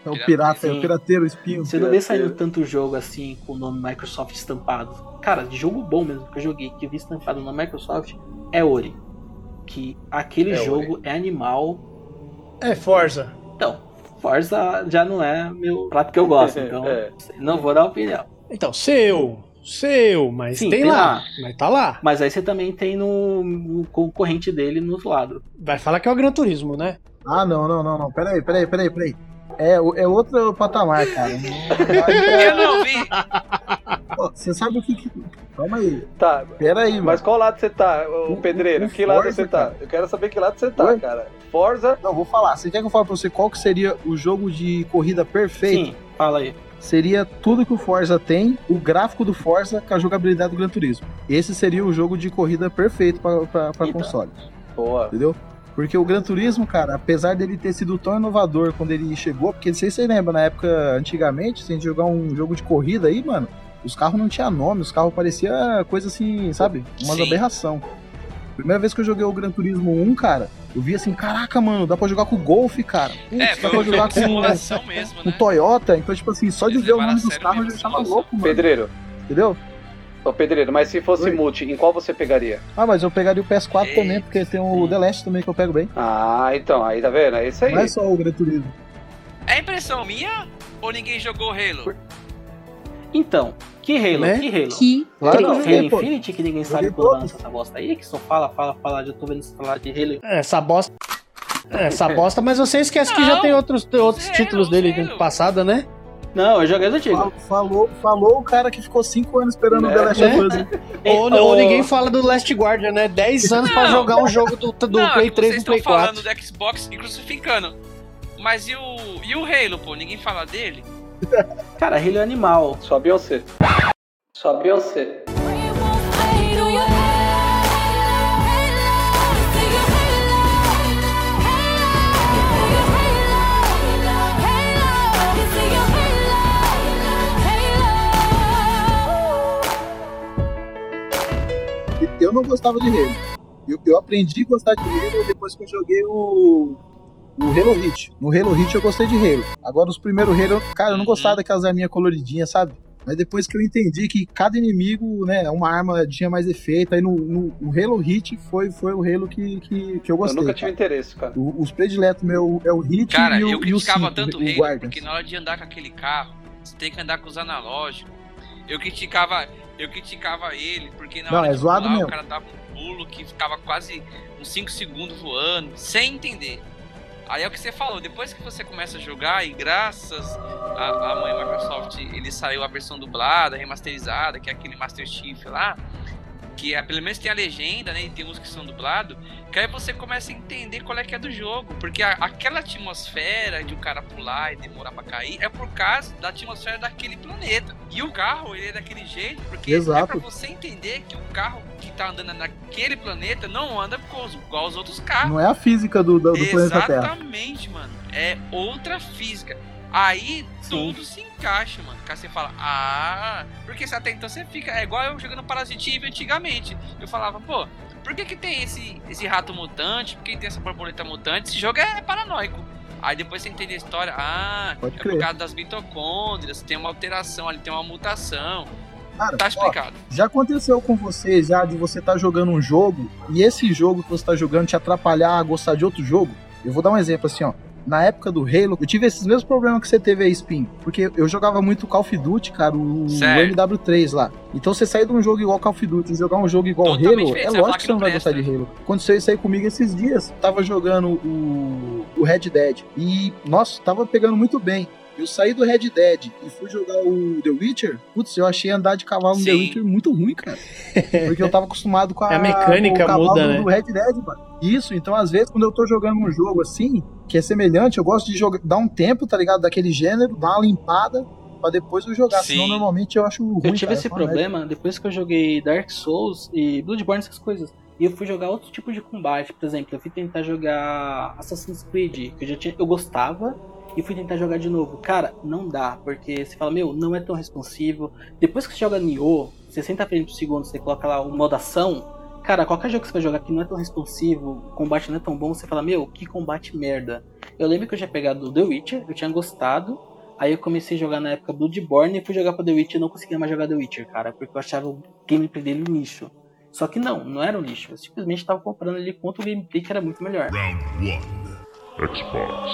Speaker 4: É o pirata, é
Speaker 1: Sim.
Speaker 4: o pirateiro espinho.
Speaker 1: você não vê saindo tanto jogo assim com o nome Microsoft estampado. Cara, de jogo bom mesmo que eu joguei, que eu vi estampado no Microsoft, é Ori. Que aquele
Speaker 2: É
Speaker 1: jogo é animal.
Speaker 3: É Forza.
Speaker 1: Então, Forza já não é meu prato que eu gosto, então
Speaker 2: É.
Speaker 1: não vou dar opinião.
Speaker 3: Então, seu. Seu, mas
Speaker 1: Sim,
Speaker 3: tem,
Speaker 1: tem
Speaker 3: lá.
Speaker 1: lá.
Speaker 3: Mas tá lá.
Speaker 1: Mas aí você também tem no, no concorrente dele no outro lado.
Speaker 3: Vai falar que é o Gran Turismo, né?
Speaker 4: Ah, não, não, não, não. Peraí, peraí, peraí, peraí. É, o- é outro patamar, cara.
Speaker 5: Eu não vi.
Speaker 4: Você sabe o que que. Calma aí.
Speaker 2: Tá,
Speaker 4: Pera aí,
Speaker 2: mas
Speaker 4: mano.
Speaker 2: qual lado você tá, ô
Speaker 4: O-
Speaker 2: pedreiro?
Speaker 4: o
Speaker 2: que lado você tá?
Speaker 4: cara.
Speaker 2: Eu quero saber que lado você tá,
Speaker 4: Oi?
Speaker 2: cara. Forza,
Speaker 4: Não, vou falar. Você quer que eu fale pra você qual que seria o jogo de corrida perfeito?
Speaker 1: Sim, fala aí.
Speaker 4: Seria tudo que o Forza tem, o gráfico do Forza com a jogabilidade do Gran Turismo. Esse seria o jogo de corrida perfeito para consoles.
Speaker 2: Boa.
Speaker 4: Entendeu? Porque o Gran Turismo, cara, apesar dele ter sido tão inovador quando ele chegou, porque não sei se você lembra, na época, antigamente, se a gente jogar um jogo de corrida aí, mano, os carros não tinham nome, os carros pareciam coisa assim, sabe? Uma
Speaker 5: Sim.
Speaker 4: aberração. Primeira vez que eu joguei o Gran Turismo 1, cara, eu vi assim, caraca, mano, dá pra jogar com o Golf, cara. Putz,
Speaker 5: É,
Speaker 4: dá pra
Speaker 5: um
Speaker 4: jogar com
Speaker 5: simulação mesmo,
Speaker 4: com
Speaker 5: né?
Speaker 4: Toyota. Então, tipo assim, só de
Speaker 5: Eles
Speaker 4: ver o nome dos carros eu já tava louco, mano.
Speaker 2: Pedreiro.
Speaker 4: Entendeu?
Speaker 2: Ô, Pedreiro, mas se fosse
Speaker 4: Oi.
Speaker 2: multi, em qual você pegaria?
Speaker 4: Ah, mas eu pegaria o PS4 também, porque tem o The Last também que eu pego bem.
Speaker 2: Ah, então, aí tá vendo? É isso aí.
Speaker 4: Não é só o Gran Turismo.
Speaker 5: É impressão minha ou ninguém jogou Halo?
Speaker 1: Então, que Halo?
Speaker 4: Né?
Speaker 1: Que Halo?
Speaker 4: Que? Claro eu
Speaker 1: Halo
Speaker 4: pô.
Speaker 1: Infinity que ninguém sabe quando vai
Speaker 4: todos.
Speaker 1: lançar essa bosta aí, que só fala, fala, fala, já tô vendo você falar de Halo.
Speaker 3: Essa bosta. Essa bosta, mas você esquece que já tem outros, outros títulos dele do passado, né?
Speaker 1: Não, eu joguei as antigas.
Speaker 4: Fal- Falou, falou o cara que ficou 5 anos esperando o The Last of Us. hein?
Speaker 3: Ou, ou ninguém fala do Last Guardian, né? 10 anos pra
Speaker 5: Não.
Speaker 3: jogar um jogo do, do
Speaker 5: Não,
Speaker 3: Play
Speaker 5: que
Speaker 3: 3
Speaker 5: vocês
Speaker 3: e do Play
Speaker 5: estão
Speaker 3: 4.
Speaker 5: falando do Xbox e crucificando. Mas e o, e o Halo, pô? Ninguém fala dele?
Speaker 1: Cara, Halo é animal.
Speaker 2: Só Beyoncé. Só Beyoncé.
Speaker 4: Eu não gostava de Halo. Eu, eu aprendi a gostar de Halo depois que eu joguei o, o Halo Reach. No Halo Reach eu gostei de Halo. Agora os primeiros Halo, cara, eu não gostava daquelas arminhas coloridinhas, sabe? Mas depois que eu entendi que cada inimigo, né, é uma arma tinha mais efeito, aí no, no o Halo Hit foi, foi o Halo que, que, que eu
Speaker 2: Eu
Speaker 4: gostei.
Speaker 2: nunca tive interesse, cara.
Speaker 4: O- os prediletos meu é o Hit
Speaker 5: Cara,
Speaker 4: e o,
Speaker 5: eu
Speaker 4: e o
Speaker 5: criticava
Speaker 4: cinco,
Speaker 5: tanto o
Speaker 4: o
Speaker 5: Halo,
Speaker 4: Guardians.
Speaker 5: porque na hora de andar com aquele carro, você tem que andar com os analógicos. Eu criticava, eu criticava ele, porque na
Speaker 4: Não,
Speaker 5: hora
Speaker 4: é
Speaker 5: de
Speaker 4: zoado
Speaker 5: pular,
Speaker 4: mesmo.
Speaker 5: o cara dava um pulo que ficava quase uns 5 segundos voando, sem entender. Aí é o que você falou, depois que você começa a jogar, e graças à, mãe Microsoft, ele saiu a versão dublada, remasterizada, que é aquele Master Chief lá, que é, pelo menos tem a legenda, né? E tem uns que são dublados, que aí você começa a entender qual é que é do jogo. Porque a- aquela atmosfera de o cara pular e demorar pra cair é por causa da atmosfera daquele planeta. E o carro, ele é daquele jeito, porque é
Speaker 4: Exato.
Speaker 5: pra você entender que o carro que tá andando naquele planeta não anda com os- igual os outros carros.
Speaker 4: Não é a física do, do, do planeta Terra.
Speaker 5: Exatamente, mano. É outra física. Aí tudo se encaixa, mano. Aí você fala, ah, porque se até então você fica. É igual eu jogando Parasite Eve antigamente. Eu falava, pô, por que, que tem esse, esse rato mutante? Por que tem essa borboleta mutante? Esse jogo é paranoico. Aí depois você entende a história, ah,
Speaker 4: Pode
Speaker 5: é
Speaker 4: crer.
Speaker 5: por causa das mitocôndrias, tem uma alteração ali, tem uma mutação.
Speaker 4: Cara,
Speaker 5: tá
Speaker 4: ó,
Speaker 5: explicado.
Speaker 4: Já aconteceu com você já de você estar jogando um jogo e esse jogo que você tá jogando te atrapalhar a gostar de outro jogo? Eu vou dar um exemplo assim, ó. Na época do Halo, eu tive esses mesmos problemas que você teve aí, Spin. Porque eu jogava muito Call of Duty, cara, o, o
Speaker 5: Certo.
Speaker 4: MW3 lá. Então você sair de um jogo igual Call of Duty e jogar um jogo igual
Speaker 5: Totalmente
Speaker 4: Halo,
Speaker 5: diferente,
Speaker 4: é lógico
Speaker 5: que
Speaker 4: você não vai gostar de Halo. Aconteceu isso aí comigo esses dias. Tava jogando o, o Red Dead. E, nossa, tava pegando muito bem. Eu saí do Red Dead e fui jogar o The Witcher. Putz, eu achei andar de cavalo no The
Speaker 5: Sim.
Speaker 4: Witcher muito ruim, cara. Porque eu tava acostumado com a,
Speaker 3: A mecânica
Speaker 4: com o cavalo
Speaker 3: muda, né?
Speaker 4: do Red Dead, mano. Isso, então às vezes quando eu tô jogando um jogo assim, que é semelhante, eu gosto de jogar, dar um tempo, tá ligado? Daquele gênero, dar uma limpada pra depois eu jogar.
Speaker 5: Sim.
Speaker 4: Senão normalmente eu acho ruim.
Speaker 1: Eu tive
Speaker 4: cara,
Speaker 1: esse problema depois que eu joguei Dark Souls e Bloodborne, essas coisas. E eu fui jogar outro tipo de combate. Por exemplo, eu fui tentar jogar Assassin's Creed, que eu já tinha, eu gostava, e fui tentar jogar de novo. Cara, não dá, porque você fala, meu, não é tão responsivo. Depois que você joga Nioh, 60 frames por segundo, você coloca lá o modo ação. Cara, qualquer jogo que você vai jogar que não é tão responsivo, o combate não é tão bom, você fala, meu, que combate merda. Eu lembro que eu tinha pegado The Witcher, eu tinha gostado, Aí eu comecei a jogar na época Bloodborne e fui jogar pra The Witcher e não conseguia mais jogar The Witcher, cara, porque eu achava o gameplay dele um lixo. Só que não, não era um lixo. Eu simplesmente tava comprando ele com outro gameplay que era muito melhor.
Speaker 7: Round 1 Xbox.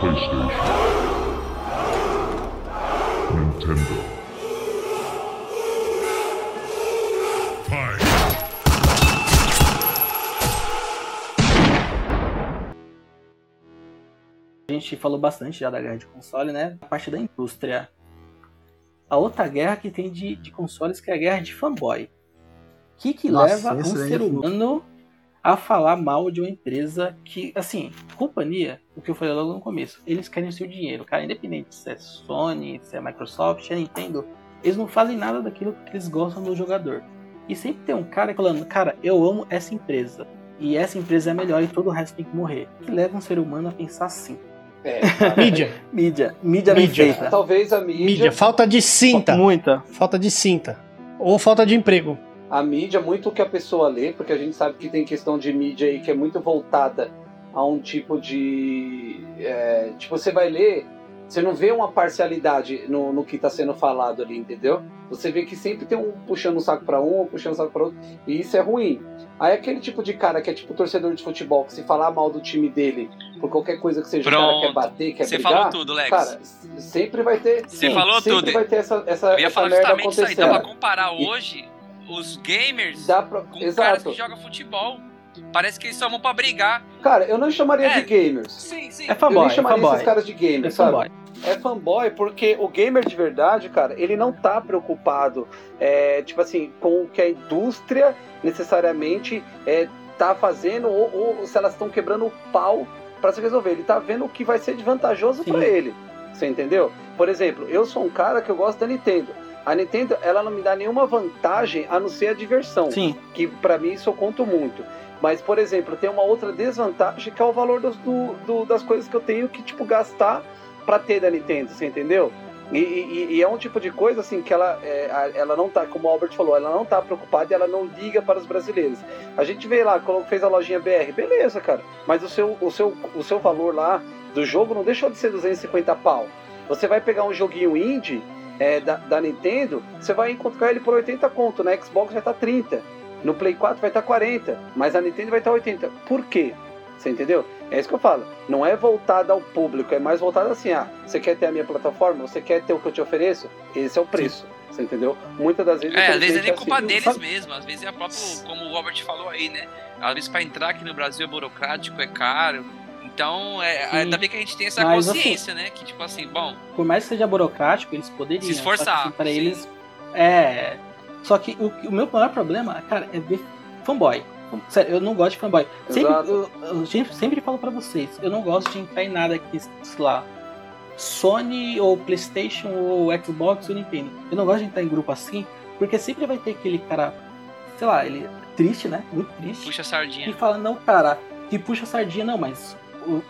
Speaker 7: PlayStation. Nintendo.
Speaker 1: A gente falou bastante já da guerra de console, né? A parte da indústria. A outra guerra que tem de, de consoles que é a guerra de fanboy. O que, que
Speaker 4: Nossa,
Speaker 1: leva um ser
Speaker 4: é fogo.
Speaker 1: humano a falar mal de uma empresa que, assim, companhia, o que eu falei logo no começo, eles querem o seu dinheiro, cara, independente se é Sony, se é Microsoft, se é Nintendo, eles não fazem nada daquilo que eles gostam do jogador. E sempre tem um cara falando, cara, eu amo essa empresa. E essa empresa é melhor e todo o resto tem que morrer. Que leva um ser humano a pensar assim.
Speaker 2: É,
Speaker 3: Mídia.
Speaker 1: Mídia. Mídia bem
Speaker 3: Mídia.
Speaker 1: feita.
Speaker 2: Talvez a mídia,
Speaker 3: Mídia. Falta de cinta.
Speaker 1: Muita.
Speaker 3: Falta de cinta. Ou falta de emprego.
Speaker 2: a mídia, muito o que a pessoa lê, porque a gente sabe que tem questão de mídia aí que é muito voltada a um tipo de. é, tipo, você vai ler, você não vê uma parcialidade no, no que está sendo falado ali, entendeu? Você vê que sempre tem um puxando o saco para um, puxando o saco para outro, e isso é ruim. Aí aquele tipo de cara que é tipo torcedor de futebol, que se falar mal do time dele por qualquer coisa que seja, o cara
Speaker 5: Pronto.
Speaker 2: quer bater, quer
Speaker 5: Você
Speaker 2: brigar.
Speaker 5: falou tudo, Lex.
Speaker 2: Cara, sempre vai ter.
Speaker 5: Você falou
Speaker 2: sempre
Speaker 5: tudo.
Speaker 2: vai ter essa, essa,
Speaker 5: Eu ia
Speaker 2: essa
Speaker 5: falar
Speaker 2: merda
Speaker 5: justamente isso aí. Dá
Speaker 2: acontecendo.
Speaker 5: pra comparar
Speaker 2: E-
Speaker 5: hoje os gamers
Speaker 2: Dá pra-
Speaker 5: com
Speaker 2: exato.
Speaker 5: caras que jogam futebol. Parece que eles só vão pra brigar.
Speaker 2: Cara, eu não chamaria
Speaker 5: É.
Speaker 2: de gamers.
Speaker 5: Sim, sim.
Speaker 1: É fanboy,
Speaker 2: eu nem chamaria
Speaker 1: é fanboy.
Speaker 2: esses caras de gamers,
Speaker 1: É
Speaker 2: sabe?
Speaker 1: fanboy.
Speaker 2: É fanboy porque o gamer de verdade, cara, ele não tá preocupado, é, tipo assim, com o que a indústria necessariamente é, tá fazendo ou, ou se elas estão quebrando o pau pra se resolver. Ele tá vendo o que vai ser de vantajoso pra ele. Você entendeu? Por exemplo, eu sou um cara que eu gosto da Nintendo. A Nintendo, ela não me dá nenhuma vantagem a não ser a diversão
Speaker 1: Sim.
Speaker 2: que pra mim isso eu conto muito. Mas, por exemplo, tem uma outra desvantagem que é o valor dos- do, do- das coisas que eu tenho que, tipo, gastar pra ter da Nintendo, você entendeu? E, e- e é um tipo de coisa, assim, que ela, é, ela não tá, como o Albert falou, ela não tá preocupada e ela não liga para os brasileiros. A gente vê lá, fez a lojinha BR, beleza, cara, mas o seu, o seu, o seu valor lá do jogo não deixou de ser 250 pau. Você vai pegar um joguinho indie é, da, da Nintendo, você vai encontrar ele por 80 conto, na Xbox vai estar 30. No Play 4 vai estar 40, mas a Nintendo vai estar 80. Por quê? Você entendeu? É isso que eu falo. Não é voltada ao público, é mais voltada assim: ah, você quer ter a minha plataforma? Você quer ter o que eu te ofereço? Esse é o preço. Você entendeu? Muitas das vezes.
Speaker 5: É, às vezes é nem
Speaker 2: infelizmente,
Speaker 5: culpa
Speaker 2: assim.
Speaker 5: deles
Speaker 2: Sabe-
Speaker 5: mesmo. Às vezes é próprio, como o Robert falou aí, né? Às vezes pra entrar aqui no Brasil é burocrático, é caro. Então, é,
Speaker 1: Sim.
Speaker 5: ainda bem que a gente tem essa
Speaker 1: Mas,
Speaker 5: consciência, né? Que tipo assim, bom,
Speaker 1: Por mais que seja burocrático, eles poderiam.
Speaker 5: Se esforçar,
Speaker 1: Só que, assim, pra
Speaker 5: sim.
Speaker 1: eles. É. Só que o, o meu maior problema, cara, é ver fanboy. Sério, eu não gosto de fanboy. Sempre, eu, eu sempre, sempre falo pra vocês, eu não gosto de entrar em nada que, sei lá, Sony ou PlayStation ou Xbox ou Nintendo. Eu não gosto de entrar em grupo assim, porque sempre vai ter aquele cara, sei lá, ele é triste, né? Muito triste.
Speaker 5: puxa a
Speaker 1: E
Speaker 5: sardinha.
Speaker 1: fala, não, cara, que puxa a sardinha, não, mas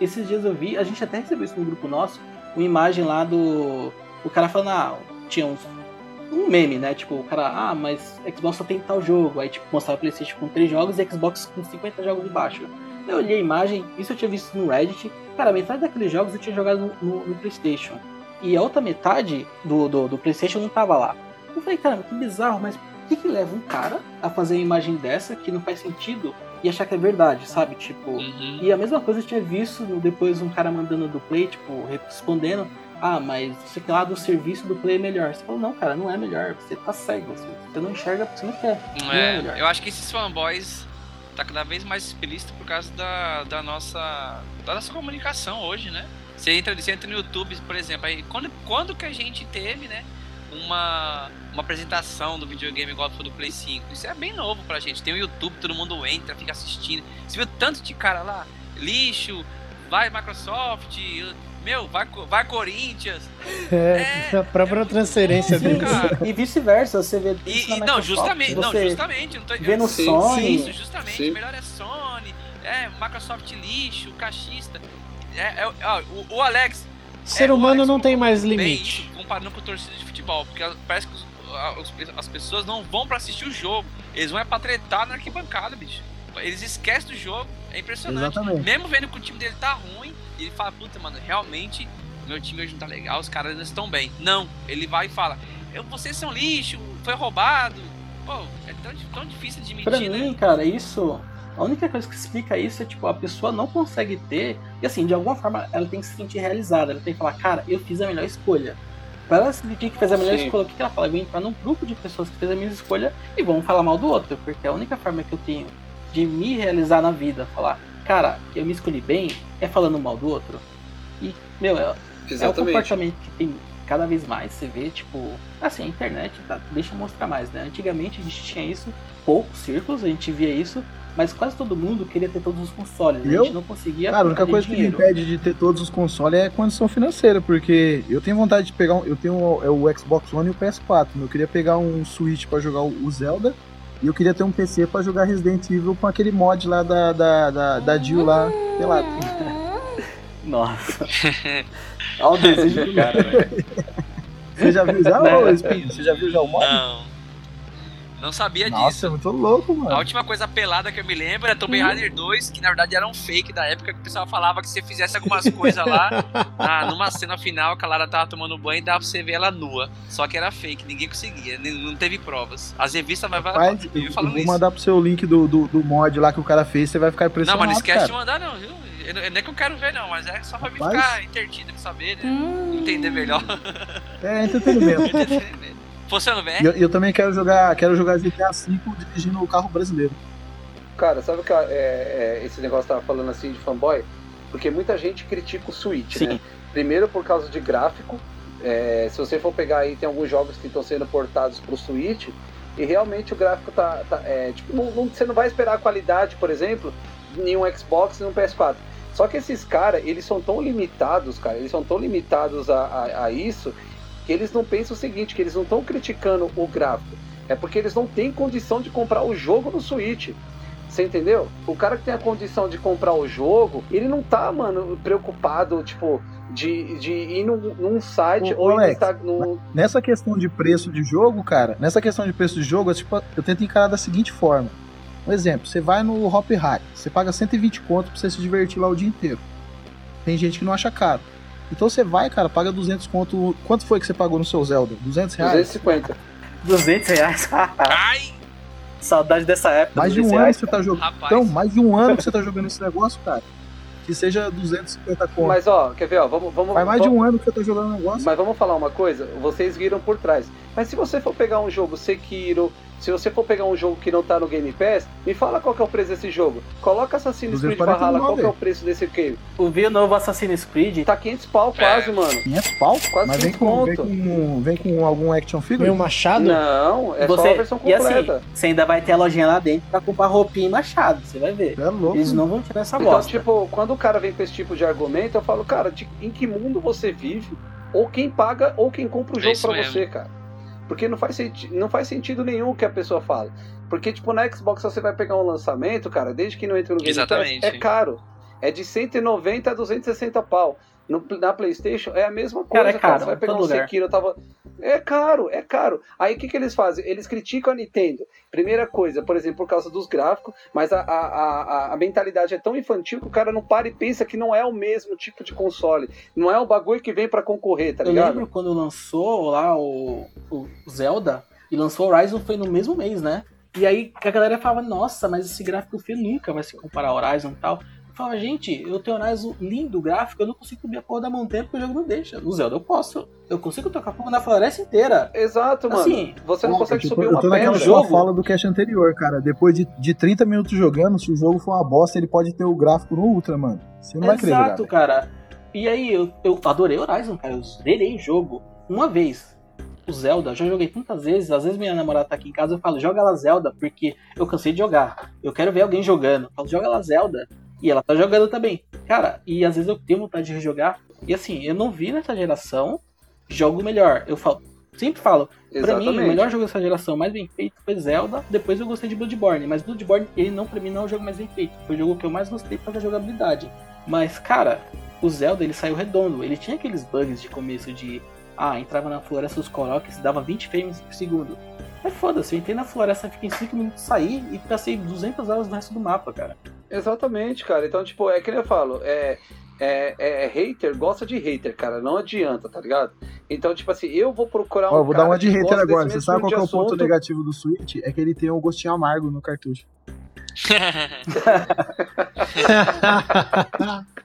Speaker 1: esses dias eu vi, a gente até recebeu isso no grupo nosso, uma imagem lá do. O cara falando, ah, tinha uns. Um meme, né? Tipo, o cara, ah, mas Xbox só tem tal jogo. Aí, tipo, mostrava PlayStation com 3 jogos e Xbox com 50 jogos embaixo. Eu olhei a imagem, isso eu tinha visto no Reddit. Cara, metade daqueles jogos eu tinha jogado no, no- no PlayStation. E a outra metade do, do, do PlayStation não tava lá. Eu falei, cara, que bizarro, mas por que, que leva um cara a fazer uma imagem dessa que não faz sentido e achar que é verdade, sabe? Tipo.
Speaker 5: Uhum.
Speaker 1: E a mesma coisa eu tinha visto depois um cara mandando do Play, tipo, respondendo. Ah, mas isso aqui lá do serviço do Play é melhor. Você falou, não, cara, não é melhor. Você tá cego. Você, você não enxerga porque você não quer.
Speaker 5: Não
Speaker 1: é
Speaker 5: é, eu acho que esses fanboys tá cada vez mais explícito por causa da, da nossa da nossa comunicação hoje, né? Você entra, você entra no YouTube, por exemplo, aí quando, quando que a gente teve, né, uma, uma apresentação do videogame igual foi do Play 5? Isso é bem novo pra gente. Tem o YouTube, todo mundo entra, fica assistindo. Você viu tanto de cara lá? Lixo, vai Microsoft, meu, vai, vai Corinthians.
Speaker 3: É, a própria transferência
Speaker 1: Sim,
Speaker 3: deles.
Speaker 1: sim. E vice-versa, você vê
Speaker 5: E,
Speaker 1: isso
Speaker 5: e- não, justamente, não, justamente. Não tô,
Speaker 1: vê no
Speaker 5: Sim,
Speaker 1: Sony.
Speaker 5: Isso, justamente.
Speaker 2: Sim.
Speaker 5: Melhor é Sony, é Microsoft lixo, cachista. É, é, ó, o, o Alex.
Speaker 3: Ser
Speaker 5: é,
Speaker 3: humano
Speaker 5: Alex
Speaker 3: não tem mais
Speaker 5: bem
Speaker 3: limite.
Speaker 5: Comparando com torcida de futebol, porque parece que os- as pessoas não vão pra assistir o jogo, eles vão é pra tretar na arquibancada, bicho. Eles esquecem do jogo, é impressionante.
Speaker 4: Exatamente.
Speaker 5: Mesmo vendo que o time dele tá ruim, ele fala, puta, mano, realmente meu time hoje não tá legal, os caras não estão bem. Não, ele vai e fala, vocês são lixo, foi roubado. Pô, é tão, tão difícil de
Speaker 1: Pra
Speaker 5: admitir, né?
Speaker 1: mim, cara, isso. A única coisa que explica isso é, tipo, a pessoa não consegue ter. E assim, de alguma forma, ela tem que se sentir realizada. Ela tem que falar, cara, eu fiz a melhor escolha. Pra ela sentir que fez a melhor
Speaker 2: Sim.
Speaker 1: escolha, o que ela fala? Eu vou entrar num grupo de pessoas que fez a minha escolha e vão falar mal do outro. Porque a única forma que eu tenho de me realizar na vida, falar, cara, eu me escolhi bem, é falando mal do outro. E, meu, é, é o comportamento que tem cada vez mais você vê, tipo, assim, a internet tá, deixa mostrar mais, né? Antigamente a gente tinha isso, poucos círculos, a gente via isso, mas quase todo mundo queria ter todos os consoles. né? A
Speaker 4: Eu?
Speaker 1: gente não conseguia.
Speaker 4: Cara, a única coisa que me
Speaker 1: dinheiro.
Speaker 4: impede de ter todos os consoles é condição financeira, porque eu tenho vontade de pegar um, eu tenho o, é o Xbox One e o PS4, eu queria pegar um Switch pra jogar o, o Zelda e eu queria ter um PC pra jogar Resident Evil com aquele mod lá da da da, da Jill lá, sei lá.
Speaker 1: Nossa. Olha o desejo do cara, velho.
Speaker 4: Você já viu já,
Speaker 1: Né?
Speaker 4: ô Espinho? Você já viu já o mod?
Speaker 5: Não. Não sabia
Speaker 4: Nossa,
Speaker 5: disso.
Speaker 4: é muito louco,
Speaker 5: A
Speaker 4: mano.
Speaker 5: última coisa pelada que eu me lembro é Tomb Raider 2, que na verdade era um fake da época que o pessoal falava que se você fizesse algumas coisas lá, na, numa cena final que a Lara tava tomando banho, dava pra você ver ela nua. Só que era fake, ninguém conseguia, nem- não teve provas. As revistas vai, vai
Speaker 4: Rapaz, eu, eu vou
Speaker 5: isso.
Speaker 4: mandar pro seu link do, do, do mod lá que o cara fez, você vai ficar
Speaker 5: Não,
Speaker 4: impressionado,
Speaker 5: mas não esquece
Speaker 4: cara.
Speaker 5: de mandar não, viu? Eu, não- não é que eu quero ver não, mas é só pra me
Speaker 4: Rapaz.
Speaker 5: ficar intertido pra saber, né? Entender melhor.
Speaker 4: É entretenimento.
Speaker 5: Você não vê?
Speaker 4: E eu, eu também quero jogar, quero jogar GTA V dirigindo o carro brasileiro.
Speaker 2: Cara, sabe o que é, é, esse negócio tava falando assim de fanboy? Porque muita gente critica o Switch, né? Primeiro por causa de gráfico. é, se você for pegar aí, tem alguns jogos que estão sendo portados pro Switch e realmente o gráfico tá. tá- é, tipo, não- não- você não vai esperar a qualidade, por exemplo, em um Xbox e um PS4. Só que esses caras, eles são tão limitados, cara, eles são tão limitados a, a- a isso que eles não pensam o seguinte, que eles não estão criticando o gráfico. É porque eles não têm condição de comprar o jogo no Switch. Você entendeu? O cara que tem a condição de comprar o jogo, ele não tá, mano, preocupado, tipo, de, de ir num, num site
Speaker 4: Ô,
Speaker 2: ou
Speaker 4: Alex,
Speaker 2: está num.
Speaker 4: Nessa questão de preço de jogo, cara, nessa questão de preço de jogo, eu, tipo, eu tento encarar da seguinte forma. Um exemplo, você vai no Hop Hack, você paga 120 conto pra você se divertir lá o dia inteiro. Tem gente que não acha caro. Então você vai, cara, paga 200 conto. Quanto foi que você pagou no seu Zelda? 200 reais?
Speaker 2: 250.
Speaker 1: 200 reais. Saudade dessa época.
Speaker 4: Mais de
Speaker 1: 200
Speaker 4: um ano que você tá jogando.
Speaker 5: Rapaz.
Speaker 4: Então, mais de um ano que você tá jogando esse negócio, cara. Que seja 250 conto.
Speaker 2: Mas ó, quer ver, ó, vamos. vamos
Speaker 4: Faz mais de
Speaker 2: vamos-
Speaker 4: um ano que você tá jogando o negócio.
Speaker 2: Mas vamos falar uma coisa, vocês viram por trás. Mas se você for pegar um jogo Sekiro, se você for pegar um jogo que não tá no Game Pass, me fala qual que é o preço desse jogo. Coloca Assassin's Creed
Speaker 4: 249,
Speaker 2: Valhalla, qual que é o preço desse game?
Speaker 1: O Vi novo Assassin's Creed.
Speaker 2: Tá 500 pau quase, mano.
Speaker 4: 500 pau?
Speaker 2: Quase
Speaker 4: Mas vem
Speaker 2: 500
Speaker 4: com, vem,
Speaker 2: conto.
Speaker 4: com, vem com algum action figure?
Speaker 3: Meu machado?
Speaker 2: Não, é só a versão
Speaker 1: e assim,
Speaker 2: completa.
Speaker 1: você ainda vai ter a lojinha lá dentro pra comprar roupinha e machado, você vai ver.
Speaker 4: É louco.
Speaker 1: Eles não vão tirar essa
Speaker 2: Então,
Speaker 1: bosta.
Speaker 2: tipo, quando o cara vem com esse tipo de argumento, eu falo, cara, de- em que mundo você vive? Ou quem paga, ou quem compra o
Speaker 5: É
Speaker 2: jogo pra
Speaker 5: mesmo.
Speaker 2: você, cara. Porque não faz, não faz sentido nenhum o que a pessoa fala. Porque, tipo, na Xbox você vai pegar um lançamento, cara, desde que não entra no Game Pass,
Speaker 5: Exatamente.
Speaker 2: é caro. É de 190 a 260 pau. No, na Playstation é a mesma coisa,
Speaker 1: Cara,
Speaker 2: cara.
Speaker 1: é caro,
Speaker 2: Você vai pegar um
Speaker 1: lugar.
Speaker 2: Sekiro, eu tava... É caro, é caro. Aí o que, que eles fazem? Eles criticam a Nintendo. Primeira coisa, por exemplo, por causa dos gráficos, mas a, a, a, a mentalidade é tão infantil que o cara não para e pensa que não é o mesmo tipo de console. Não é o bagulho que vem pra concorrer, tá
Speaker 1: Eu
Speaker 2: ligado?
Speaker 1: lembro quando lançou lá o, o Zelda e lançou Horizon foi no mesmo mês, né? E aí que a galera falava, nossa, mas esse gráfico feio nunca vai se comparar ao Horizon e tal. Eu falava, gente, eu tenho Horizon lindo gráfico, eu não consigo subir a porra da montanha porque o jogo não deixa. No Zelda eu posso. Eu consigo tocar fogo na floresta inteira.
Speaker 2: Exato, mano.
Speaker 1: Assim,
Speaker 2: Você não consegue
Speaker 4: tipo,
Speaker 2: subir
Speaker 4: eu
Speaker 2: uma
Speaker 4: tô naquela
Speaker 2: pedra.
Speaker 4: sua fala do cast anterior, cara. Depois de, de 30 minutos jogando, se o jogo for uma bosta, ele pode ter o gráfico no Ultra, mano. Você não vai querer jogar.
Speaker 1: Exato, cara. E aí, eu, eu adorei Horizon, cara. Eu zerei o jogo uma vez. O Zelda, já joguei tantas vezes. Às vezes minha namorada tá aqui em casa eu falo, joga lá Zelda, porque eu cansei de jogar. Eu quero ver alguém jogando. Eu falo, joga lá Zelda. E ela tá jogando também. Cara, e às vezes eu tenho vontade de rejogar. E assim, eu não vi nessa geração jogo melhor. Eu falo, sempre falo, pra mim, o melhor jogo dessa geração mais bem feito foi Zelda. Depois eu gostei de Bloodborne. Mas Bloodborne, ele não, pra mim, não é o jogo mais bem feito. Foi o jogo que eu mais gostei da jogabilidade. Mas, cara, o Zelda ele saiu redondo. Ele tinha aqueles bugs de começo de. Ah, entrava na floresta dos Koroks, dava 20 frames por segundo. É foda-se, eu entrei na floresta, fiquei em 5 minutos, saí e passei 200 horas no resto do mapa, cara.
Speaker 2: Exatamente, cara. Então, tipo, é que nem eu falo, é, é, é hater, gosta de hater, cara. Não adianta, tá ligado? Então, tipo assim, eu vou procurar um.
Speaker 4: Ó, eu vou dar uma de hater agora. Você sabe
Speaker 2: mesmo
Speaker 4: qual que é o
Speaker 2: tipo de
Speaker 4: ponto
Speaker 2: assunto.
Speaker 4: negativo do Switch? É que ele tem um gostinho amargo no cartucho.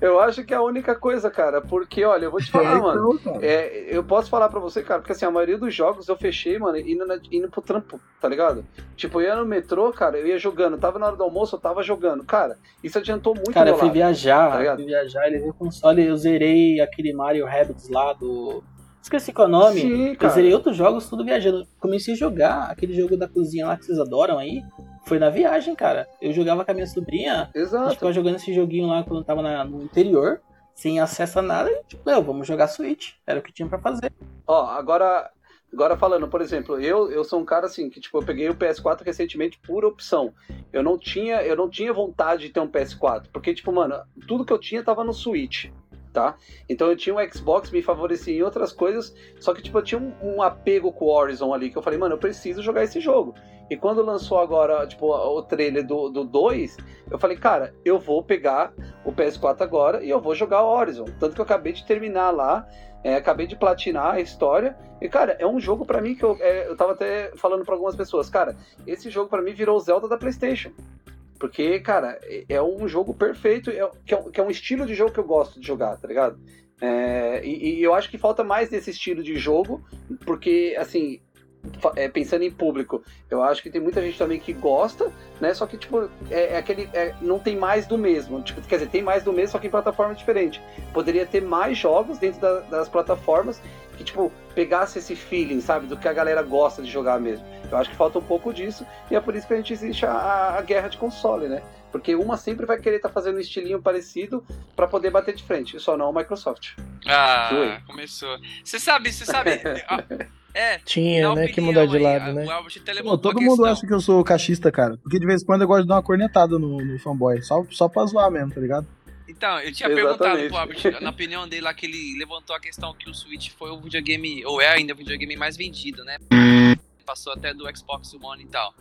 Speaker 2: Eu acho que é a única coisa, cara, porque, olha, eu vou te falar,
Speaker 4: É, então,
Speaker 2: mano.
Speaker 4: cara.
Speaker 2: é, eu posso falar pra você, cara, porque assim, a maioria dos jogos eu fechei, mano, indo, na- indo pro trampo, tá ligado? Tipo, eu ia no metrô, cara, eu ia jogando, tava na hora do almoço, eu tava jogando. Cara, isso adiantou muito
Speaker 1: Cara, eu fui
Speaker 2: lado,
Speaker 1: viajar,
Speaker 2: tá ligado?
Speaker 1: fui viajar, ele veio o console, eu zerei aquele Mario Rabbids lá do. Esqueci qual é o nome.
Speaker 2: Sim,
Speaker 1: eu zerei outros jogos tudo viajando. Comecei a jogar aquele jogo da cozinha lá que vocês adoram aí. Foi na viagem, cara. Eu jogava com a minha sobrinha. A gente
Speaker 2: Exato.
Speaker 1: ficava jogando esse joguinho lá quando tava na- no interior, sem acesso a nada, e tipo, eu, vamos jogar Switch. Era o que tinha pra fazer.
Speaker 2: Ó, agora, agora falando, por exemplo, eu, eu sou um cara assim que tipo, eu peguei o PS4 recentemente por opção. Eu não tinha, eu não tinha vontade de ter um PS4, porque tipo, mano, tudo que eu tinha tava no Switch, tá? Então eu tinha um Xbox me favorecia em outras coisas, só que tipo, eu tinha um, um apego com o Horizon ali que eu falei, mano, eu preciso jogar esse jogo. E quando lançou agora, tipo, o trailer do, do 2, eu falei, cara, eu vou pegar o PS4 agora e eu vou jogar o Horizon. Tanto que eu acabei de terminar lá, é, acabei de platinar a história. E, cara, é um jogo pra mim que eu, é, eu tava até falando pra algumas pessoas, cara, esse jogo pra mim virou o Zelda da PlayStation. Porque, cara, é- é um jogo perfeito, é, que, é, um- que é um estilo de jogo que eu gosto de jogar, tá ligado? É, e, e eu acho que falta mais desse estilo de jogo, porque, assim, é, pensando em público, eu acho que tem muita gente também que gosta, né? Só que, tipo, é, é aquele. é, não tem mais do mesmo. Tipo, quer dizer, tem mais do mesmo, só que em plataforma diferente. Poderia ter mais jogos dentro da- das plataformas que, tipo, pegasse esse feeling, sabe? Do que a galera gosta de jogar mesmo. Eu acho que falta um pouco disso, e é por isso que a gente existe a, a guerra de console, né? Porque uma sempre vai querer estar fazendo um estilinho parecido pra poder bater de frente, só não a Microsoft.
Speaker 5: Ah,
Speaker 2: Zoei.
Speaker 5: começou. Você sabe, você sabe. É,
Speaker 3: Tinha, né, que
Speaker 5: opinião
Speaker 3: mudar de
Speaker 5: aí,
Speaker 3: lado,
Speaker 5: a-
Speaker 3: né?
Speaker 5: O Albert até
Speaker 4: Pô,
Speaker 5: levantou
Speaker 4: todo
Speaker 5: a
Speaker 4: mundo
Speaker 5: questão.
Speaker 4: acha que eu sou cachista, cara. Porque de vez em quando eu gosto de dar uma cornetada no, no fanboy. Só, só pra zoar mesmo, tá ligado?
Speaker 5: Então, eu tinha
Speaker 2: Exatamente.
Speaker 5: perguntado pro Albert, na opinião dele lá, que ele levantou a questão que o Switch foi o videogame, ou é ainda o videogame mais vendido, né? Passou até do Xbox One e tal.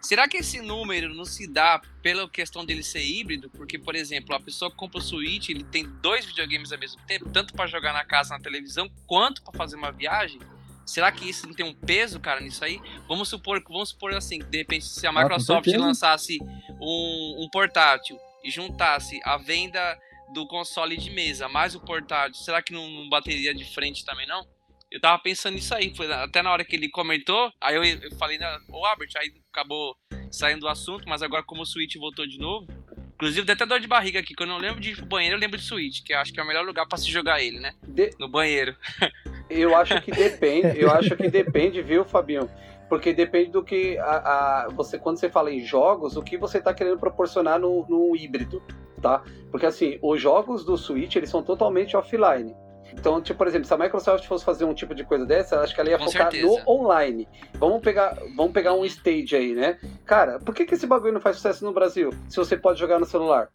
Speaker 5: Será que esse número não se dá pela questão dele ser híbrido? Porque, por exemplo, a pessoa que compra o Switch, ele tem dois videogames ao mesmo tempo, tanto pra jogar na casa, na televisão, quanto pra fazer uma viagem? Será que isso não tem um peso, cara, nisso aí? Vamos supor, vamos supor assim, de repente se a
Speaker 4: Ah,
Speaker 5: Microsoft
Speaker 4: certeza.
Speaker 5: lançasse um, um portátil e juntasse a venda do console de mesa mais o portátil, será que não, não bateria de frente também não? Eu tava pensando nisso aí, foi até na hora que ele comentou, aí eu, eu falei, né, ô Albert, aí acabou saindo do assunto, mas agora como o Switch voltou de novo, inclusive deu até dor de barriga aqui, que eu não lembro de ir pro banheiro, eu lembro de Switch, que eu acho que é o melhor lugar pra se jogar ele, né?
Speaker 2: De-
Speaker 5: No banheiro.
Speaker 2: Eu acho que depende, eu acho que depende, viu, Fabinho? Porque depende do que a, a- você, quando você fala em jogos, o que você está querendo proporcionar no, no híbrido, tá? Porque assim, os jogos do Switch, eles são totalmente offline. Então, tipo, por exemplo, se a Microsoft fosse fazer um tipo de coisa dessa, acho que ela ia
Speaker 5: Com
Speaker 2: focar
Speaker 5: certeza.
Speaker 2: no online. Vamos pegar, vamos pegar um stage aí, né? Cara, por que, que esse bagulho não faz sucesso no Brasil? Se você pode jogar no celular?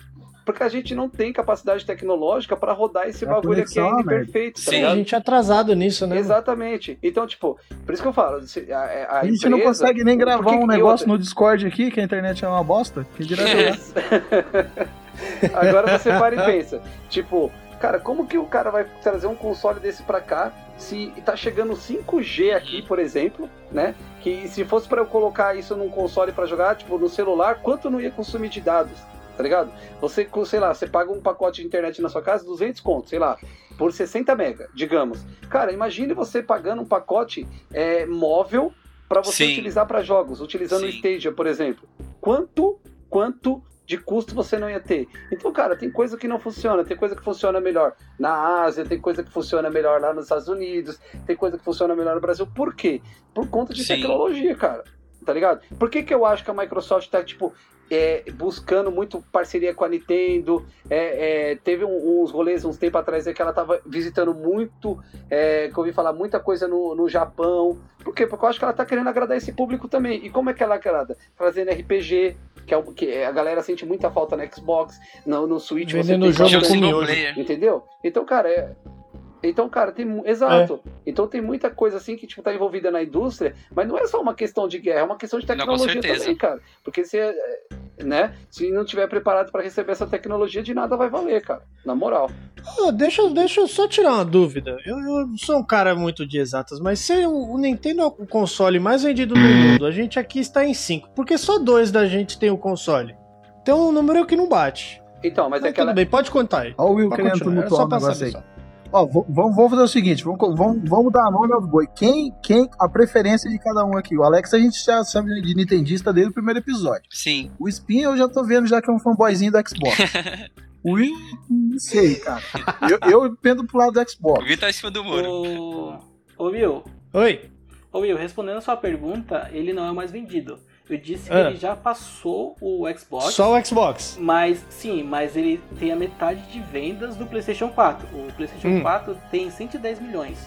Speaker 2: Porque a gente não tem capacidade tecnológica para rodar esse
Speaker 4: A
Speaker 2: bagulho aqui
Speaker 4: é
Speaker 2: ainda perfeito, tá
Speaker 5: Sim,
Speaker 2: ligado?
Speaker 3: A gente é atrasado nisso, né?
Speaker 2: Exatamente. Então, tipo, por isso que eu falo, se- a, a
Speaker 4: A gente não
Speaker 2: empresa-
Speaker 4: consegue nem gravar um negócio
Speaker 2: outra-
Speaker 4: no Discord aqui, que a internet é uma bosta. Que dirá jogar.
Speaker 2: Agora você para e pensa, tipo, cara, como que o cara vai trazer um console desse pra cá se tá chegando 5G aqui, por exemplo, né? Que se fosse pra eu colocar isso num console pra jogar, tipo, no celular, quanto não ia consumir de dados? Tá ligado? Você, sei lá, você paga um pacote de internet na sua casa, 200 contos, sei lá, por 60 mega, digamos. Cara, imagine você pagando um pacote é, móvel pra você
Speaker 5: Sim.
Speaker 2: utilizar pra jogos, utilizando o
Speaker 5: Sim.
Speaker 2: Stadia, por exemplo. Quanto, quanto de custo você não ia ter? Então, cara, tem coisa que não funciona, tem coisa que funciona melhor na Ásia, tem coisa que funciona melhor lá nos Estados Unidos, tem coisa que funciona melhor no Brasil. Por quê? Por conta de
Speaker 5: Sim.
Speaker 2: tecnologia, cara. Tá ligado? Por que, que eu acho que a Microsoft tá, tipo, é, buscando muito parceria com a Nintendo? É, é, teve um- uns rolês uns tempo atrás aí que ela tava visitando muito, é, que eu ouvi falar muita coisa no, no Japão. Por quê? Porque eu acho que ela tá querendo agradar esse público também. E como é que ela agrada? Trazendo RPG, que, é o, que a galera sente muita falta no Xbox, no, no Switch. você
Speaker 3: Vendendo
Speaker 2: tem
Speaker 3: jogo com miojo.
Speaker 2: Entendeu? Então, cara, é. Então, cara, tem. Exato. Então tem muita coisa assim que, tipo, tá envolvida na indústria, mas não é só uma questão de guerra, é uma questão de
Speaker 5: Não,
Speaker 2: tecnologia
Speaker 5: certeza.
Speaker 2: também, cara. Porque se, é, né, se não tiver preparado pra receber essa tecnologia, de nada vai valer, cara. Na moral.
Speaker 3: Ô, deixa, deixa eu só tirar uma dúvida. Eu, eu não sou um cara muito de exatas, mas se o, o Nintendo é o console mais vendido do mundo, a gente aqui está em 5. Porque só dois da gente tem o console. Então um número que não bate.
Speaker 2: Então, mas
Speaker 3: Mas
Speaker 2: aquela.
Speaker 3: tudo bem, pode contar aí.
Speaker 4: Ó o Will querendo tumultuar
Speaker 3: só
Speaker 4: o
Speaker 3: pra
Speaker 4: negócio aí.
Speaker 3: só.
Speaker 4: Ó, vamos, vamos fazer o seguinte, vamos, vamos, vamos dar nome aos boi. Quem, quem, a preferência de cada um aqui. O Alex a gente já sabe de Nintendista desde o primeiro episódio.
Speaker 5: Sim.
Speaker 4: O Spin eu já tô vendo já que é um fanboyzinho do Xbox. o Will, não sei, cara. Eu, eu pendo pro lado do
Speaker 5: O
Speaker 4: Xbox.
Speaker 5: Gui tá em cima do muro.
Speaker 1: Ô, ô Will,
Speaker 3: Oi.
Speaker 1: ô Will, respondendo a sua pergunta, ele não é o mais vendido. Eu disse que
Speaker 3: Ah.
Speaker 1: ele já passou o Xbox.
Speaker 3: Só o Xbox.
Speaker 1: Mas sim, mas ele tem a metade de vendas do PlayStation 4. O PlayStation
Speaker 3: Hum.
Speaker 1: 4 tem 110 milhões.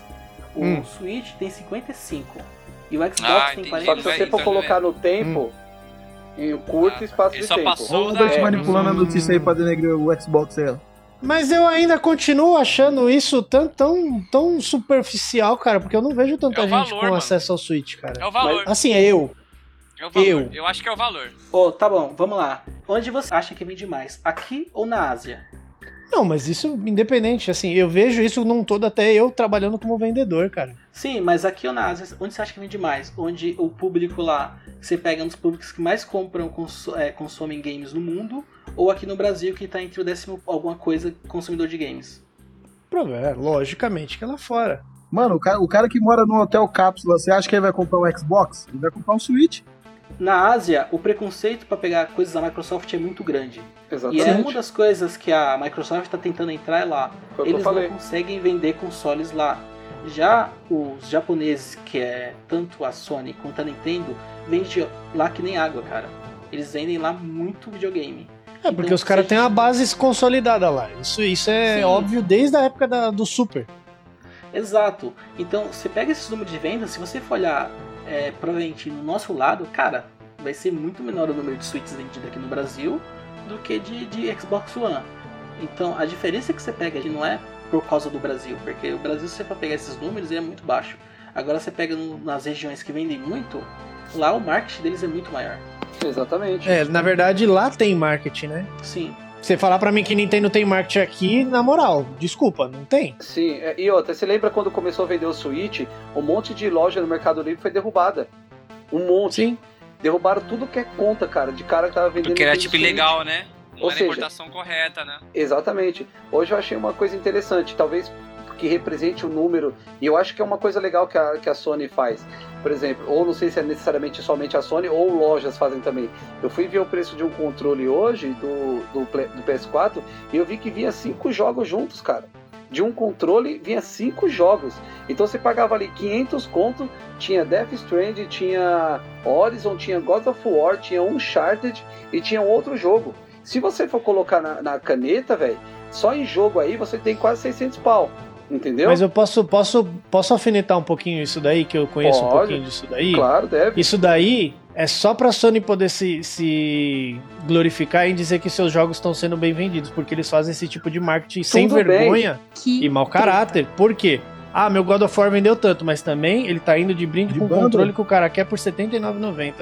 Speaker 1: O
Speaker 3: Hum.
Speaker 1: Switch tem 55. E o Xbox
Speaker 5: Ah,
Speaker 1: tem
Speaker 5: entendi.
Speaker 1: 40.
Speaker 2: Só que se você for
Speaker 5: então,
Speaker 2: colocar no tempo, em um curto
Speaker 5: Ah,
Speaker 2: espaço
Speaker 5: ele
Speaker 2: de
Speaker 5: só
Speaker 2: tempo.
Speaker 5: passou
Speaker 4: Olha o
Speaker 5: da-
Speaker 4: Albert
Speaker 5: é,
Speaker 4: manipulando a notícia aí pra denegrir o Xbox aí.
Speaker 3: Mas eu ainda continuo achando isso tão, tão, tão superficial, cara, porque eu não vejo tanta
Speaker 5: É
Speaker 3: gente
Speaker 5: valor,
Speaker 3: com
Speaker 5: mano.
Speaker 3: acesso ao Switch, cara.
Speaker 5: É o valor.
Speaker 3: Assim, é eu.
Speaker 5: É o valor.
Speaker 3: eu.
Speaker 5: Eu. acho que é o valor.
Speaker 1: Ô, tá bom, vamos lá. Onde você acha que vende mais? Aqui ou na Ásia?
Speaker 3: Não, mas isso independente, assim, eu vejo isso num todo até eu trabalhando como vendedor, cara.
Speaker 1: Sim, mas aqui ou na Ásia, onde você acha que vende mais? Onde o público lá, você pega um dos públicos que mais compram, conso- é, consomem games no mundo, ou aqui no Brasil, que tá entre o décimo alguma coisa consumidor de games?
Speaker 3: É, logicamente que é lá fora.
Speaker 4: Mano, o cara, o cara que mora no hotel cápsula, você acha que ele vai comprar um Xbox? Ele vai comprar um Switch.
Speaker 1: Na Ásia, o preconceito para pegar coisas da Microsoft é muito grande. E
Speaker 2: Exatamente.
Speaker 1: é uma das coisas que a Microsoft está tentando entrar é lá.
Speaker 2: Foi
Speaker 1: Eles não conseguem vender consoles lá. Já os japoneses, que é tanto a Sony quanto a Nintendo, vendem lá que nem água, cara. Eles vendem lá muito videogame.
Speaker 3: É, porque
Speaker 1: Então,
Speaker 3: os caras têm uma base consolidada lá. Isso, isso é
Speaker 1: Sim.
Speaker 3: óbvio desde a época da- do Super.
Speaker 1: Exato. Então, você pega esses números de vendas, se você for olhar é, provavelmente no nosso lado, cara, vai ser muito menor o número de Switches vendidos aqui no Brasil do que de, de Xbox One. Então, a diferença que você pega aqui não é por causa do Brasil, porque o Brasil, se você for pegar esses números, ele é muito baixo. Agora, você pega no- nas regiões que vendem muito, lá o marketing deles é muito maior.
Speaker 2: Exatamente.
Speaker 3: É, na verdade lá tem marketing, né?
Speaker 1: Sim.
Speaker 3: Você falar pra mim que Nintendo tem marketing aqui, na moral, desculpa, não tem.
Speaker 2: Sim, é, e outra, você lembra quando começou a vender o Switch? Um monte de loja no Mercado Livre foi derrubada. Um monte.
Speaker 3: Sim.
Speaker 2: Derrubaram tudo que é conta, cara, de cara que tava vendendo.
Speaker 5: Porque era tipo
Speaker 2: Switch.
Speaker 5: ilegal, né? Não
Speaker 2: Ou
Speaker 5: era
Speaker 2: seja-
Speaker 5: importação correta, né?
Speaker 2: Exatamente. Hoje eu achei uma coisa interessante, talvez que represente o número, e eu acho que é uma coisa legal que a, que a Sony faz. Por exemplo, ou não sei se é necessariamente somente a Sony, ou lojas fazem também. Eu fui ver o preço de um controle hoje, do, do, do PS4, e eu vi que vinha cinco jogos juntos, cara. De um controle vinha cinco jogos. Então você pagava ali 500 conto, tinha Death Stranding, tinha Horizon, tinha God of War, tinha Uncharted e tinha um outro jogo. Se você for colocar na, na caneta, velho, só em jogo aí você tem quase 600 pau. Entendeu?
Speaker 3: Mas eu posso, posso, posso alfinetar um pouquinho isso daí, que eu conheço um
Speaker 2: Pode.
Speaker 3: pouquinho disso daí?
Speaker 2: Claro, deve.
Speaker 3: Isso daí é só pra Sony poder se, se glorificar em dizer que seus jogos estão sendo bem vendidos, porque eles fazem esse tipo de marketing sem
Speaker 2: Tudo bem.
Speaker 3: vergonha
Speaker 14: Que
Speaker 3: e mau caráter. Por quê? Ah, meu God of War vendeu tanto, mas também ele tá indo de brinde
Speaker 4: De
Speaker 3: com o controle que o cara quer por R$ 79,90.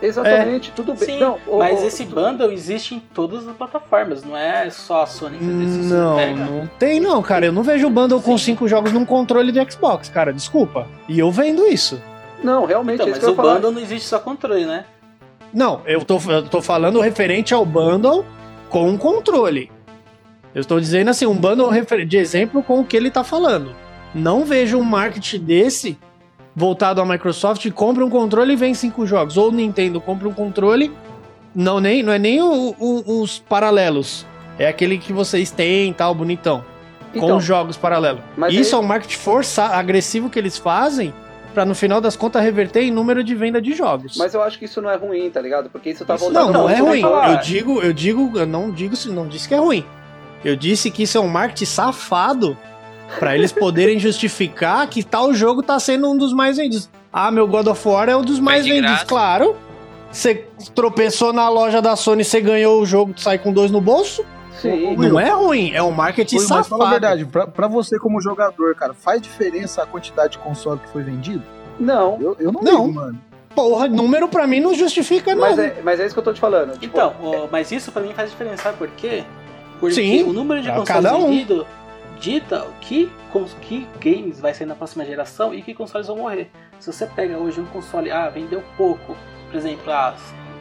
Speaker 2: Exatamente, tudo bem.
Speaker 1: Sim,
Speaker 2: não,
Speaker 1: mas
Speaker 2: ô,
Speaker 1: esse bundle existe em todas as plataformas, não é só a Sony isso.
Speaker 3: Não,
Speaker 1: pega-
Speaker 3: não tem não, cara. Eu não vejo bundle com cinco jogos num controle de Xbox, cara. Desculpa. E eu vendo isso.
Speaker 2: Não, realmente,
Speaker 1: Então,
Speaker 2: é isso
Speaker 1: mas
Speaker 2: que eu
Speaker 1: o
Speaker 2: falar.
Speaker 1: bundle não existe só controle, né?
Speaker 3: Não, eu tô, eu tô falando referente ao bundle com controle. Eu estou dizendo assim, um bundle de exemplo com o que ele tá falando. Não vejo um marketing desse voltado à Microsoft, compra um controle e vem cinco jogos. Ou Nintendo compra um controle, não, nem, não é nem o- o- os paralelos. É aquele que vocês têm tal, bonitão. com
Speaker 2: Então,
Speaker 3: os jogos paralelos. Isso
Speaker 2: aí-
Speaker 3: é um marketing força, agressivo que eles fazem pra no final das contas reverter em número de venda de jogos.
Speaker 2: Mas eu acho que isso não é ruim, tá ligado? Porque isso tá
Speaker 1: Isso
Speaker 2: voltando
Speaker 3: Não, não é ruim. Eu digo, eu digo, eu não digo, não disse que é ruim. Eu disse que isso é um marketing safado pra eles poderem justificar que tal jogo tá sendo um dos mais vendidos. Ah, meu God of War é um dos mais vendidos,
Speaker 5: graça.
Speaker 3: claro. Você tropeçou na loja da Sony, você ganhou o jogo, sai com dois no bolso.
Speaker 2: Sim.
Speaker 3: Não é ruim, é um marketing
Speaker 4: Oi, mas fala a
Speaker 3: safado.
Speaker 4: verdade, pra, pra você como jogador, cara, faz diferença a quantidade de console que foi vendido?
Speaker 2: Não.
Speaker 4: Eu, eu não,
Speaker 3: Não.
Speaker 4: ligo, mano.
Speaker 3: Porra, número pra mim não justifica
Speaker 2: Mas
Speaker 3: nada.
Speaker 2: é, mas é isso que eu tô te falando. Tipo,
Speaker 1: Então, ó, mas isso pra mim faz diferença, sabe por quê? Porque
Speaker 3: Sim,
Speaker 1: o número de consoles
Speaker 3: um.
Speaker 1: vendidos dita que, que games vai sair na próxima geração e que consoles vão morrer. Se você pega hoje um console, ah, vendeu pouco, por exemplo, ah,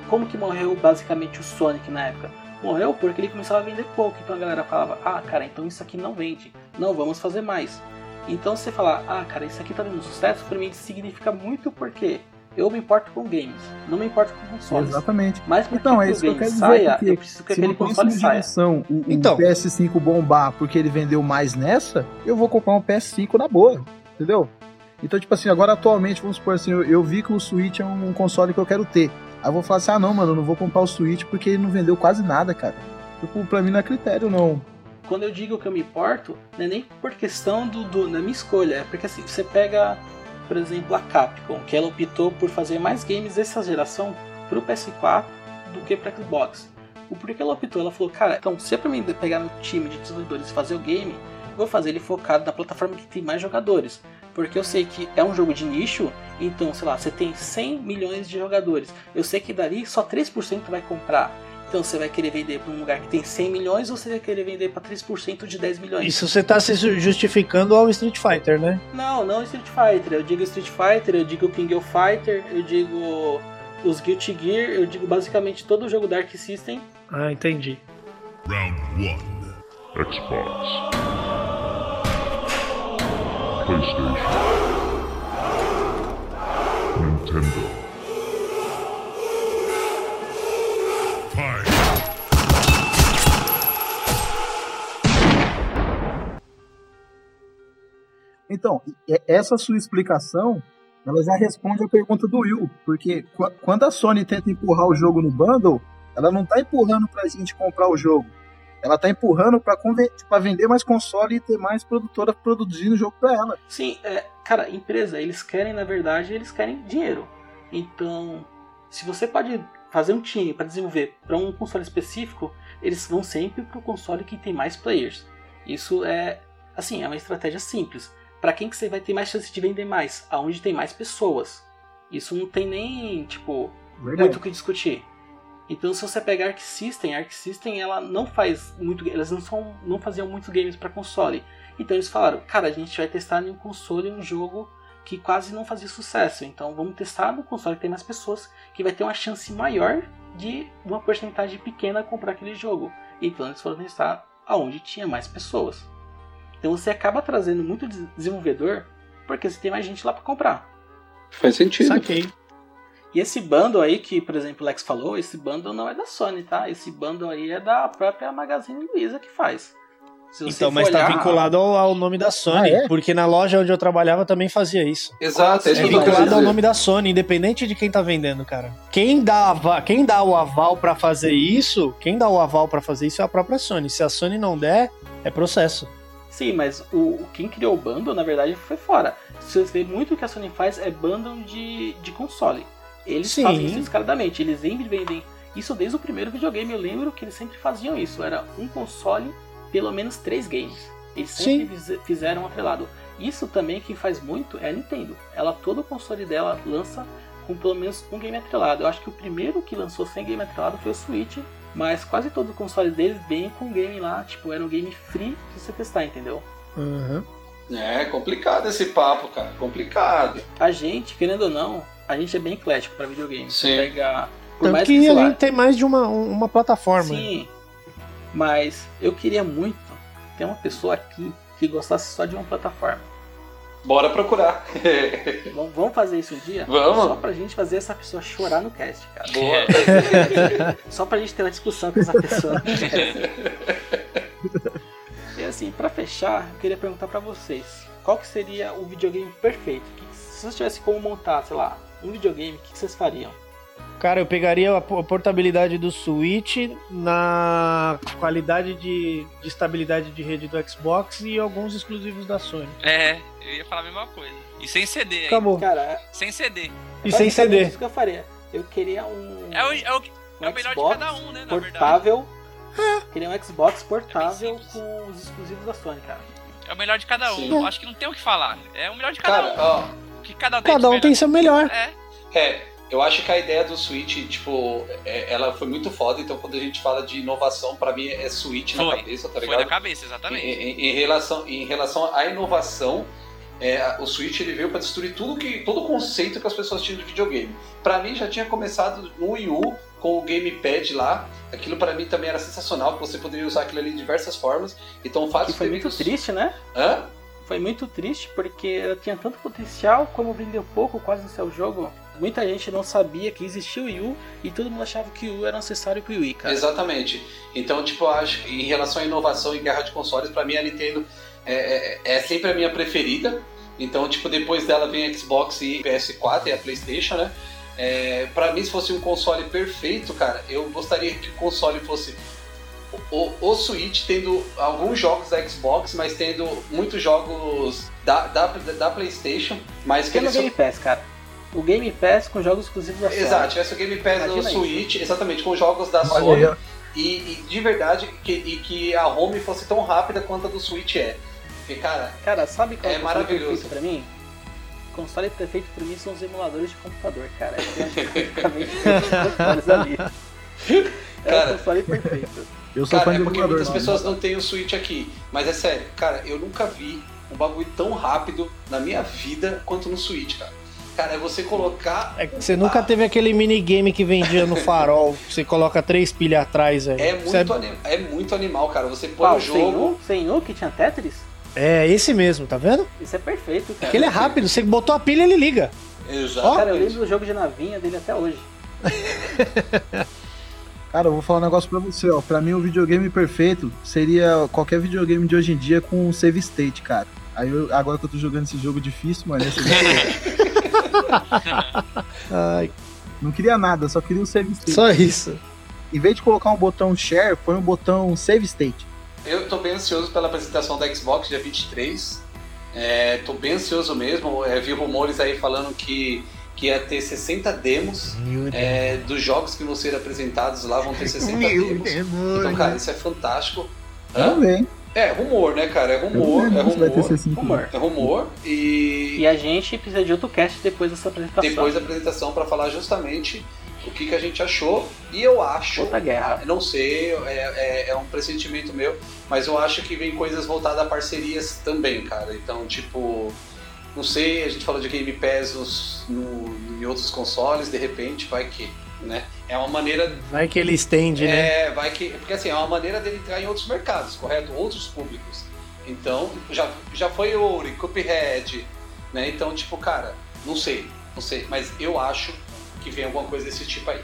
Speaker 1: como que morreu basicamente o Sonic na época? Morreu porque ele começava a vender pouco. Então a galera falava: Ah, cara, então isso aqui não vende. Não, vamos fazer mais. Então você falar: Ah, cara, isso aqui tá dando sucesso, pra mim significa muito porque eu me importo com games, não me importo com consoles.
Speaker 4: Exatamente.
Speaker 1: Mas
Speaker 4: Então,
Speaker 1: que
Speaker 4: é
Speaker 1: o
Speaker 4: isso que eu quero dizer,
Speaker 1: saia,
Speaker 4: porque
Speaker 1: eu preciso que
Speaker 4: se
Speaker 1: aquele console saia.
Speaker 4: geração o, o
Speaker 3: Então.
Speaker 4: PS5 bombar porque ele vendeu mais nessa, eu vou comprar um PS5 na boa, entendeu? Então, tipo assim, agora atualmente, vamos supor assim, eu, eu vi que o Switch é um, console que eu quero ter. Aí eu vou falar assim, ah não, mano, eu não vou comprar o Switch porque ele não vendeu quase nada, cara. Tipo, pra mim não é critério, não.
Speaker 1: Quando eu digo que eu me importo, não é nem por questão do, do- da minha escolha, é porque assim, você pega, por exemplo, a Capcom, que ela optou por fazer mais games dessa geração pro PS4 do que pro Xbox. O porquê ela optou? Ela falou, cara, então se é pra mim pegar meu time de desenvolvedores e fazer o game, vou fazer ele focado na plataforma que tem mais jogadores. Porque eu sei que é um jogo de nicho, então, sei lá, você tem 100 milhões de jogadores. Eu sei que dali só 3% vai comprar. Então você vai querer vender para um lugar que tem 100 milhões ou você vai querer vender para 3% de 10 milhões?
Speaker 3: Isso você tá se justificando ao Street Fighter, né?
Speaker 1: Não, não Street Fighter. Eu digo Street Fighter, eu digo King of Fighter, eu digo os Guilty Gear, eu digo basicamente todo o jogo Dark System.
Speaker 3: Ah, entendi.
Speaker 7: Round 1. Xbox. PlayStation. Nintendo.
Speaker 4: Então, essa sua explicação, ela já responde a pergunta do Will, porque qu- quando a Sony tenta empurrar o jogo no bundle, ela não tá empurrando pra gente comprar o jogo. Ela tá empurrando pra vender mais console e ter mais produtora produzindo o jogo pra ela.
Speaker 1: Sim, é, cara, empresa, eles querem, na verdade, eles querem dinheiro. Então, se você pode fazer um time para desenvolver para um console específico, eles vão sempre pro console que tem mais players. Isso é, assim, é uma estratégia simples. Para quem que você vai ter mais chance de vender mais? Aonde tem mais pessoas. Isso não tem nem, tipo,
Speaker 4: Verdade.
Speaker 1: muito o que discutir. Então, se você pegar Arc System, a Arc System ela não faz muito, elas não são, não faziam muitos games para console. Então eles falaram, cara, a gente vai testar em um console um jogo que quase não fazia sucesso. Então vamos testar no console que tem mais pessoas, que vai ter uma chance maior de uma porcentagem pequena comprar aquele jogo. Então eles foram testar aonde tinha mais pessoas. Então você acaba trazendo muito des- desenvolvedor porque você tem mais gente lá para comprar.
Speaker 2: Faz sentido.
Speaker 3: Saquei.
Speaker 1: E esse bundle aí que, por exemplo, o Lex falou, esse bundle não é da Sony, tá? Esse bundle aí é da própria Magazine Luiza que faz.
Speaker 3: Então, mas tá
Speaker 1: olhar-
Speaker 3: vinculado ao, ao nome da Sony,
Speaker 4: Ah, é?
Speaker 3: porque na loja onde eu trabalhava também fazia isso.
Speaker 2: Exato, é
Speaker 3: É vinculado ao nome da Sony, independente de quem tá vendendo, cara. Quem dá, quem dá o aval pra fazer isso, quem dá o aval pra fazer isso é a própria Sony. Se a Sony não der, é processo.
Speaker 1: Sim, mas o, quem criou o bundle, na verdade, foi fora. Se você vê muito o que a Sony faz é bundle de, de console. Eles
Speaker 3: Sim.
Speaker 1: fazem isso descaradamente, eles sempre vendem. Isso desde o primeiro videogame, eu lembro que eles sempre faziam isso. Era um console, pelo menos três games. Eles sempre fiz- fizeram atrelado. Isso também quem faz muito é a Nintendo. Ela, todo o console dela lança com pelo menos um game atrelado. Eu acho que o primeiro que lançou sem game atrelado foi o Switch, mas quase todo o console deles vem com game lá, tipo, era um game free de você testar, entendeu?
Speaker 2: É complicado esse papo, cara. Complicado.
Speaker 1: A gente, querendo ou não, a gente é bem eclético pra videogame. Você
Speaker 2: Sim.
Speaker 1: pega. Por
Speaker 3: Tanto
Speaker 1: mais
Speaker 3: que,
Speaker 1: lá,
Speaker 3: gente tem mais de uma, um- uma plataforma.
Speaker 1: Sim. Mas eu queria muito ter uma pessoa aqui que gostasse só de uma plataforma.
Speaker 2: Bora procurar.
Speaker 1: Vamos, vamos fazer isso um dia?
Speaker 2: Vamos.
Speaker 1: Só pra gente fazer essa pessoa chorar no cast, cara.
Speaker 2: Boa.
Speaker 1: Só pra gente ter uma discussão com essa pessoa. no cast. e assim, pra fechar, eu queria perguntar pra vocês. Qual que seria o videogame perfeito? Que- se vocês tivessem como montar, sei lá, um videogame, o que que vocês fariam?
Speaker 3: Cara, eu pegaria a po- portabilidade do Switch na qualidade de, de estabilidade de rede do Xbox e alguns exclusivos da Sony.
Speaker 5: É, eu ia falar a mesma coisa. E sem CD.
Speaker 3: Acabou.
Speaker 1: Cara,
Speaker 5: Sem CD.
Speaker 3: E sem CD.
Speaker 1: Isso que eu faria. Eu queria um.
Speaker 5: É o, é o, é o
Speaker 1: um
Speaker 5: melhor de
Speaker 1: Xbox
Speaker 5: cada um, né? Na verdade.
Speaker 1: portável. Queria um Xbox portável com os exclusivos da Sony, cara.
Speaker 5: É o melhor de cada um.
Speaker 2: Sim.
Speaker 5: Eu acho que não tem o que falar. É o melhor de cada
Speaker 2: Cara,
Speaker 5: um.
Speaker 2: ó,
Speaker 5: que cada um tem
Speaker 3: Cada
Speaker 5: de
Speaker 3: um tem seu melhor.
Speaker 5: É.
Speaker 2: É, eu acho que a ideia do Switch, tipo, é- ela foi muito foda, então quando a gente fala de inovação, pra mim é Switch na
Speaker 5: Foi.
Speaker 2: cabeça, tá
Speaker 5: Foi
Speaker 2: ligado?
Speaker 5: na cabeça, exatamente.
Speaker 2: Em, em- em relação, em relação à inovação, é, o Switch ele veio pra destruir tudo que, todo o conceito que as pessoas tinham de videogame. Pra mim já tinha começado no Wii U com o gamepad lá. Aquilo pra mim também era sensacional, que você poderia usar aquilo ali de diversas formas. Então o fato
Speaker 1: Que foi muito triste, né?
Speaker 2: Hã?
Speaker 1: Foi muito triste porque ela tinha tanto potencial, como vendeu pouco quase no seu jogo. Muita gente não sabia que existia o Wii U e todo mundo achava que o Wii U era necessário pro Wii, cara.
Speaker 2: Exatamente. Então, tipo, eu acho que em relação à inovação e guerra de consoles, pra mim a Nintendo é, é- é sempre a minha preferida. Então, tipo, depois dela vem a Xbox e PS4 e a PlayStation, né? É, para mim, se fosse um console perfeito, cara, eu gostaria que o console fosse o, o Switch tendo alguns jogos da Xbox, mas tendo muitos jogos da, da, da PlayStation, mas que são-
Speaker 1: Game Pass, cara. O Game Pass com jogos exclusivos da Sony.
Speaker 2: Exato, tivesse o Game Pass no
Speaker 1: Imagina isso.
Speaker 2: Switch, exatamente, com jogos da
Speaker 4: Olha
Speaker 2: Sony. E, e de verdade, que, e que a home fosse tão rápida quanto a do Switch é. Porque, cara,
Speaker 1: Cara, sabe qual
Speaker 2: É
Speaker 1: é o console
Speaker 2: maravilhoso.
Speaker 1: perfeito pra mim? O console perfeito pra mim são os emuladores de computador, cara. Eu consoles ali. É
Speaker 2: Cara.
Speaker 1: o console perfeito.
Speaker 4: Eu sou
Speaker 2: cara,
Speaker 4: fã
Speaker 2: é
Speaker 4: de
Speaker 2: porque
Speaker 4: emulador.
Speaker 2: muitas
Speaker 4: mano.
Speaker 2: pessoas não têm o Switch aqui. Mas é sério, cara, eu nunca vi um bagulho tão rápido na minha vida quanto no Switch, cara. Cara, é você colocar.
Speaker 3: É que você nunca teve aquele minigame que vendia no farol, que você coloca três pilhas atrás, velho.
Speaker 2: É
Speaker 3: Você-
Speaker 2: muito, anim- é muito animal, cara. Você põe
Speaker 1: Qual?
Speaker 2: o jogo.
Speaker 1: Sem um que tinha Tetris?
Speaker 3: É esse mesmo, tá vendo?
Speaker 1: Isso é perfeito, cara.
Speaker 3: Aquele é rápido, você botou a pilha, ele liga.
Speaker 2: Exatamente.
Speaker 1: Cara, eu lembro do jogo de navinha dele até hoje.
Speaker 4: Cara, eu vou falar um negócio pra você, ó. Pra mim, o videogame perfeito seria qualquer videogame de hoje em dia com save state, cara. Aí eu- agora que eu tô jogando esse jogo difícil, mano, esse
Speaker 3: Ai,
Speaker 4: não queria nada, só queria o save state.
Speaker 3: só isso.
Speaker 4: Em vez de colocar um botão share, põe um botão save state.
Speaker 2: Eu tô bem ansioso pela apresentação da Xbox dia 23. É, tô bem ansioso mesmo. É, vi rumores aí falando que, que ia ter 60 demos é, dos jogos que vão ser apresentados lá, vão ter 60 demos. Então, cara, isso é fantástico. Hã? É, rumor, né, cara? É rumor, é rumor.
Speaker 4: 60.
Speaker 1: Rumor.
Speaker 2: É rumor. E
Speaker 1: E a gente precisa de outro cast depois dessa apresentação.
Speaker 2: depois da apresentação para falar justamente o que, que a gente achou. E eu acho.
Speaker 1: Outra guerra.
Speaker 2: Não sei, é, é, é um pressentimento meu, mas eu acho que vem coisas voltadas a parcerias também, cara. Então, tipo, não sei, a gente falou de Game Pass nos, no, em outros consoles, de repente, vai que, né? É uma maneira.
Speaker 3: Vai que ele estende, né?
Speaker 2: É, vai que. Porque assim, é uma maneira dele entrar em outros mercados, correto? Outros públicos. Então, já, já foi Ori, Cuphead, né? Então, tipo, cara, não sei, não sei, mas eu acho que vem alguma coisa desse tipo aí.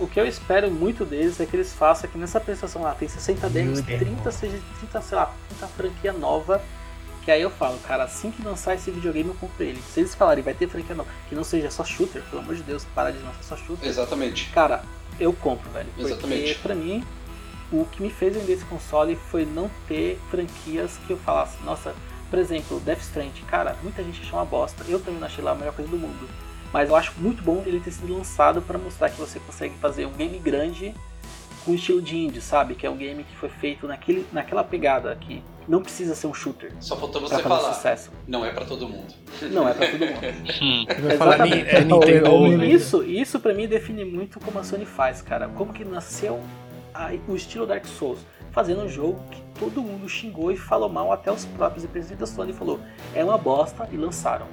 Speaker 1: O que eu espero muito deles é que eles façam que nessa apresentação lá tem 60 demos, 30, seja 30, sei lá, 30 franquia nova. Que aí eu falo, cara, assim que lançar esse videogame eu compro ele. Se eles falarem vai ter franquia nova, que não seja só shooter, pelo amor de Deus, para de lançar só shooter.
Speaker 2: Exatamente.
Speaker 1: Cara, eu compro, velho. Porque
Speaker 2: Exatamente.
Speaker 1: pra mim, o que me fez vender esse console foi não ter franquias que eu falasse, nossa, por exemplo, Death Stranding, cara, muita gente achou uma bosta. Eu também não achei lá a melhor coisa do mundo. Mas eu acho muito bom ele ter sido lançado pra mostrar que você consegue fazer um game grande com estilo de indie, sabe? Que é um game que foi feito naquele, naquela pegada que não precisa ser um shooter.
Speaker 2: Só faltou
Speaker 1: pra
Speaker 2: você
Speaker 1: fazer
Speaker 2: falar.
Speaker 1: sucesso.
Speaker 2: Não é pra todo mundo.
Speaker 1: Não é pra todo mundo.
Speaker 3: Vai falar
Speaker 1: Exatamente.
Speaker 3: é Nintendo.
Speaker 1: Isso, isso pra mim define muito como a Sony faz, cara. Como que nasceu a- o estilo Dark Souls, fazendo um jogo que todo mundo xingou e falou mal, até os próprios representantes da Sony falou, é uma bosta e lançaram.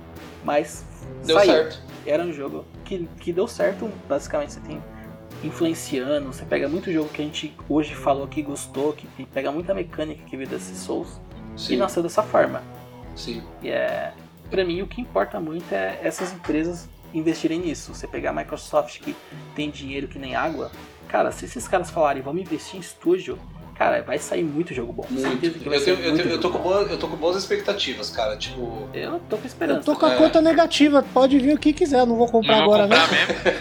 Speaker 1: Mas
Speaker 2: Deu
Speaker 1: saiu.
Speaker 2: certo.
Speaker 1: Era um jogo que, que deu certo, basicamente você tem influenciando, você pega muito jogo que a gente hoje falou que gostou, que pega muita mecânica que veio desses Souls
Speaker 2: Sim.
Speaker 1: e nasceu dessa forma.
Speaker 2: Sim.
Speaker 1: E é, pra mim o que importa muito é essas empresas investirem nisso. Você pegar a Microsoft que tem dinheiro que nem água, cara, se esses caras falarem vamos investir em estúdio, cara, vai sair muito jogo bom.
Speaker 2: Muito. Eu,
Speaker 1: sair
Speaker 2: tenho- eu,
Speaker 1: muito
Speaker 2: tenho- eu tô com boas, eu tô com boas expectativas, cara. Tipo.
Speaker 1: Eu tô com esperança.
Speaker 3: Eu tô com a
Speaker 2: É.
Speaker 3: conta negativa, pode vir o que quiser, eu não vou comprar
Speaker 5: Não vou
Speaker 3: agora
Speaker 5: comprar
Speaker 3: mesmo.
Speaker 5: mesmo.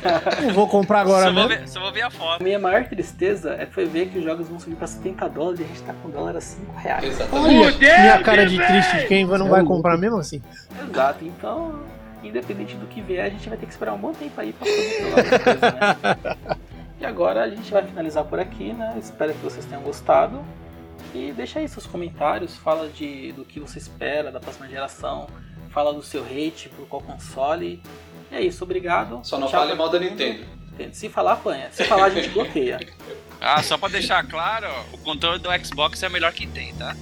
Speaker 3: Não vou comprar agora
Speaker 5: só, vou
Speaker 3: mesmo.
Speaker 5: ver, só vou ver a foto.
Speaker 1: Minha maior tristeza é foi ver que os jogos vão subir pra 70 dólares e a gente tá com dólar a 5 reais.
Speaker 2: Exatamente.
Speaker 3: Olha, minha cara de triste de quem não vai comprar mesmo assim.
Speaker 1: Exato, então, independente do que vier, a gente vai ter que esperar um bom tempo aí pra poder coisas, né? E agora a gente vai finalizar por aqui, né? Espero que vocês tenham gostado. E deixa aí seus comentários, fala de, do que você espera da próxima geração, fala do seu hate por qual console. E é isso, obrigado.
Speaker 2: Só não
Speaker 1: Tchau
Speaker 2: fale mal da
Speaker 1: mundo.
Speaker 2: Nintendo.
Speaker 1: Se falar, apanha. Se falar, a gente bloqueia.
Speaker 5: Ah, só pra deixar claro, o controle do Xbox é o melhor que tem, tá?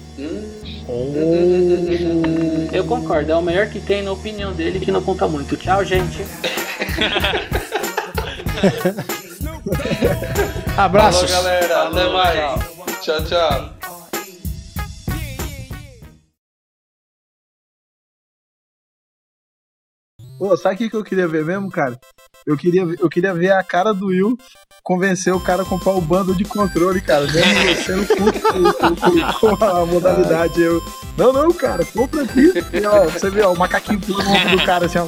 Speaker 1: Eu concordo, é o melhor que tem na opinião dele, que não conta muito. Tchau, gente.
Speaker 3: Abraços.
Speaker 14: Falou, galera. Até mais. Tchau, tchau.
Speaker 4: Pô, sabe o que, que eu queria ver mesmo, cara? Eu queria, eu queria ver a cara do Will convencer o cara a comprar o bando de controle, cara. Mesmo sendo puto com, com- com a modalidade. Eu, não, não, cara, compra aqui. E, ó, você vê, ó, o macaquinho pulando no ombro do cara assim, ó.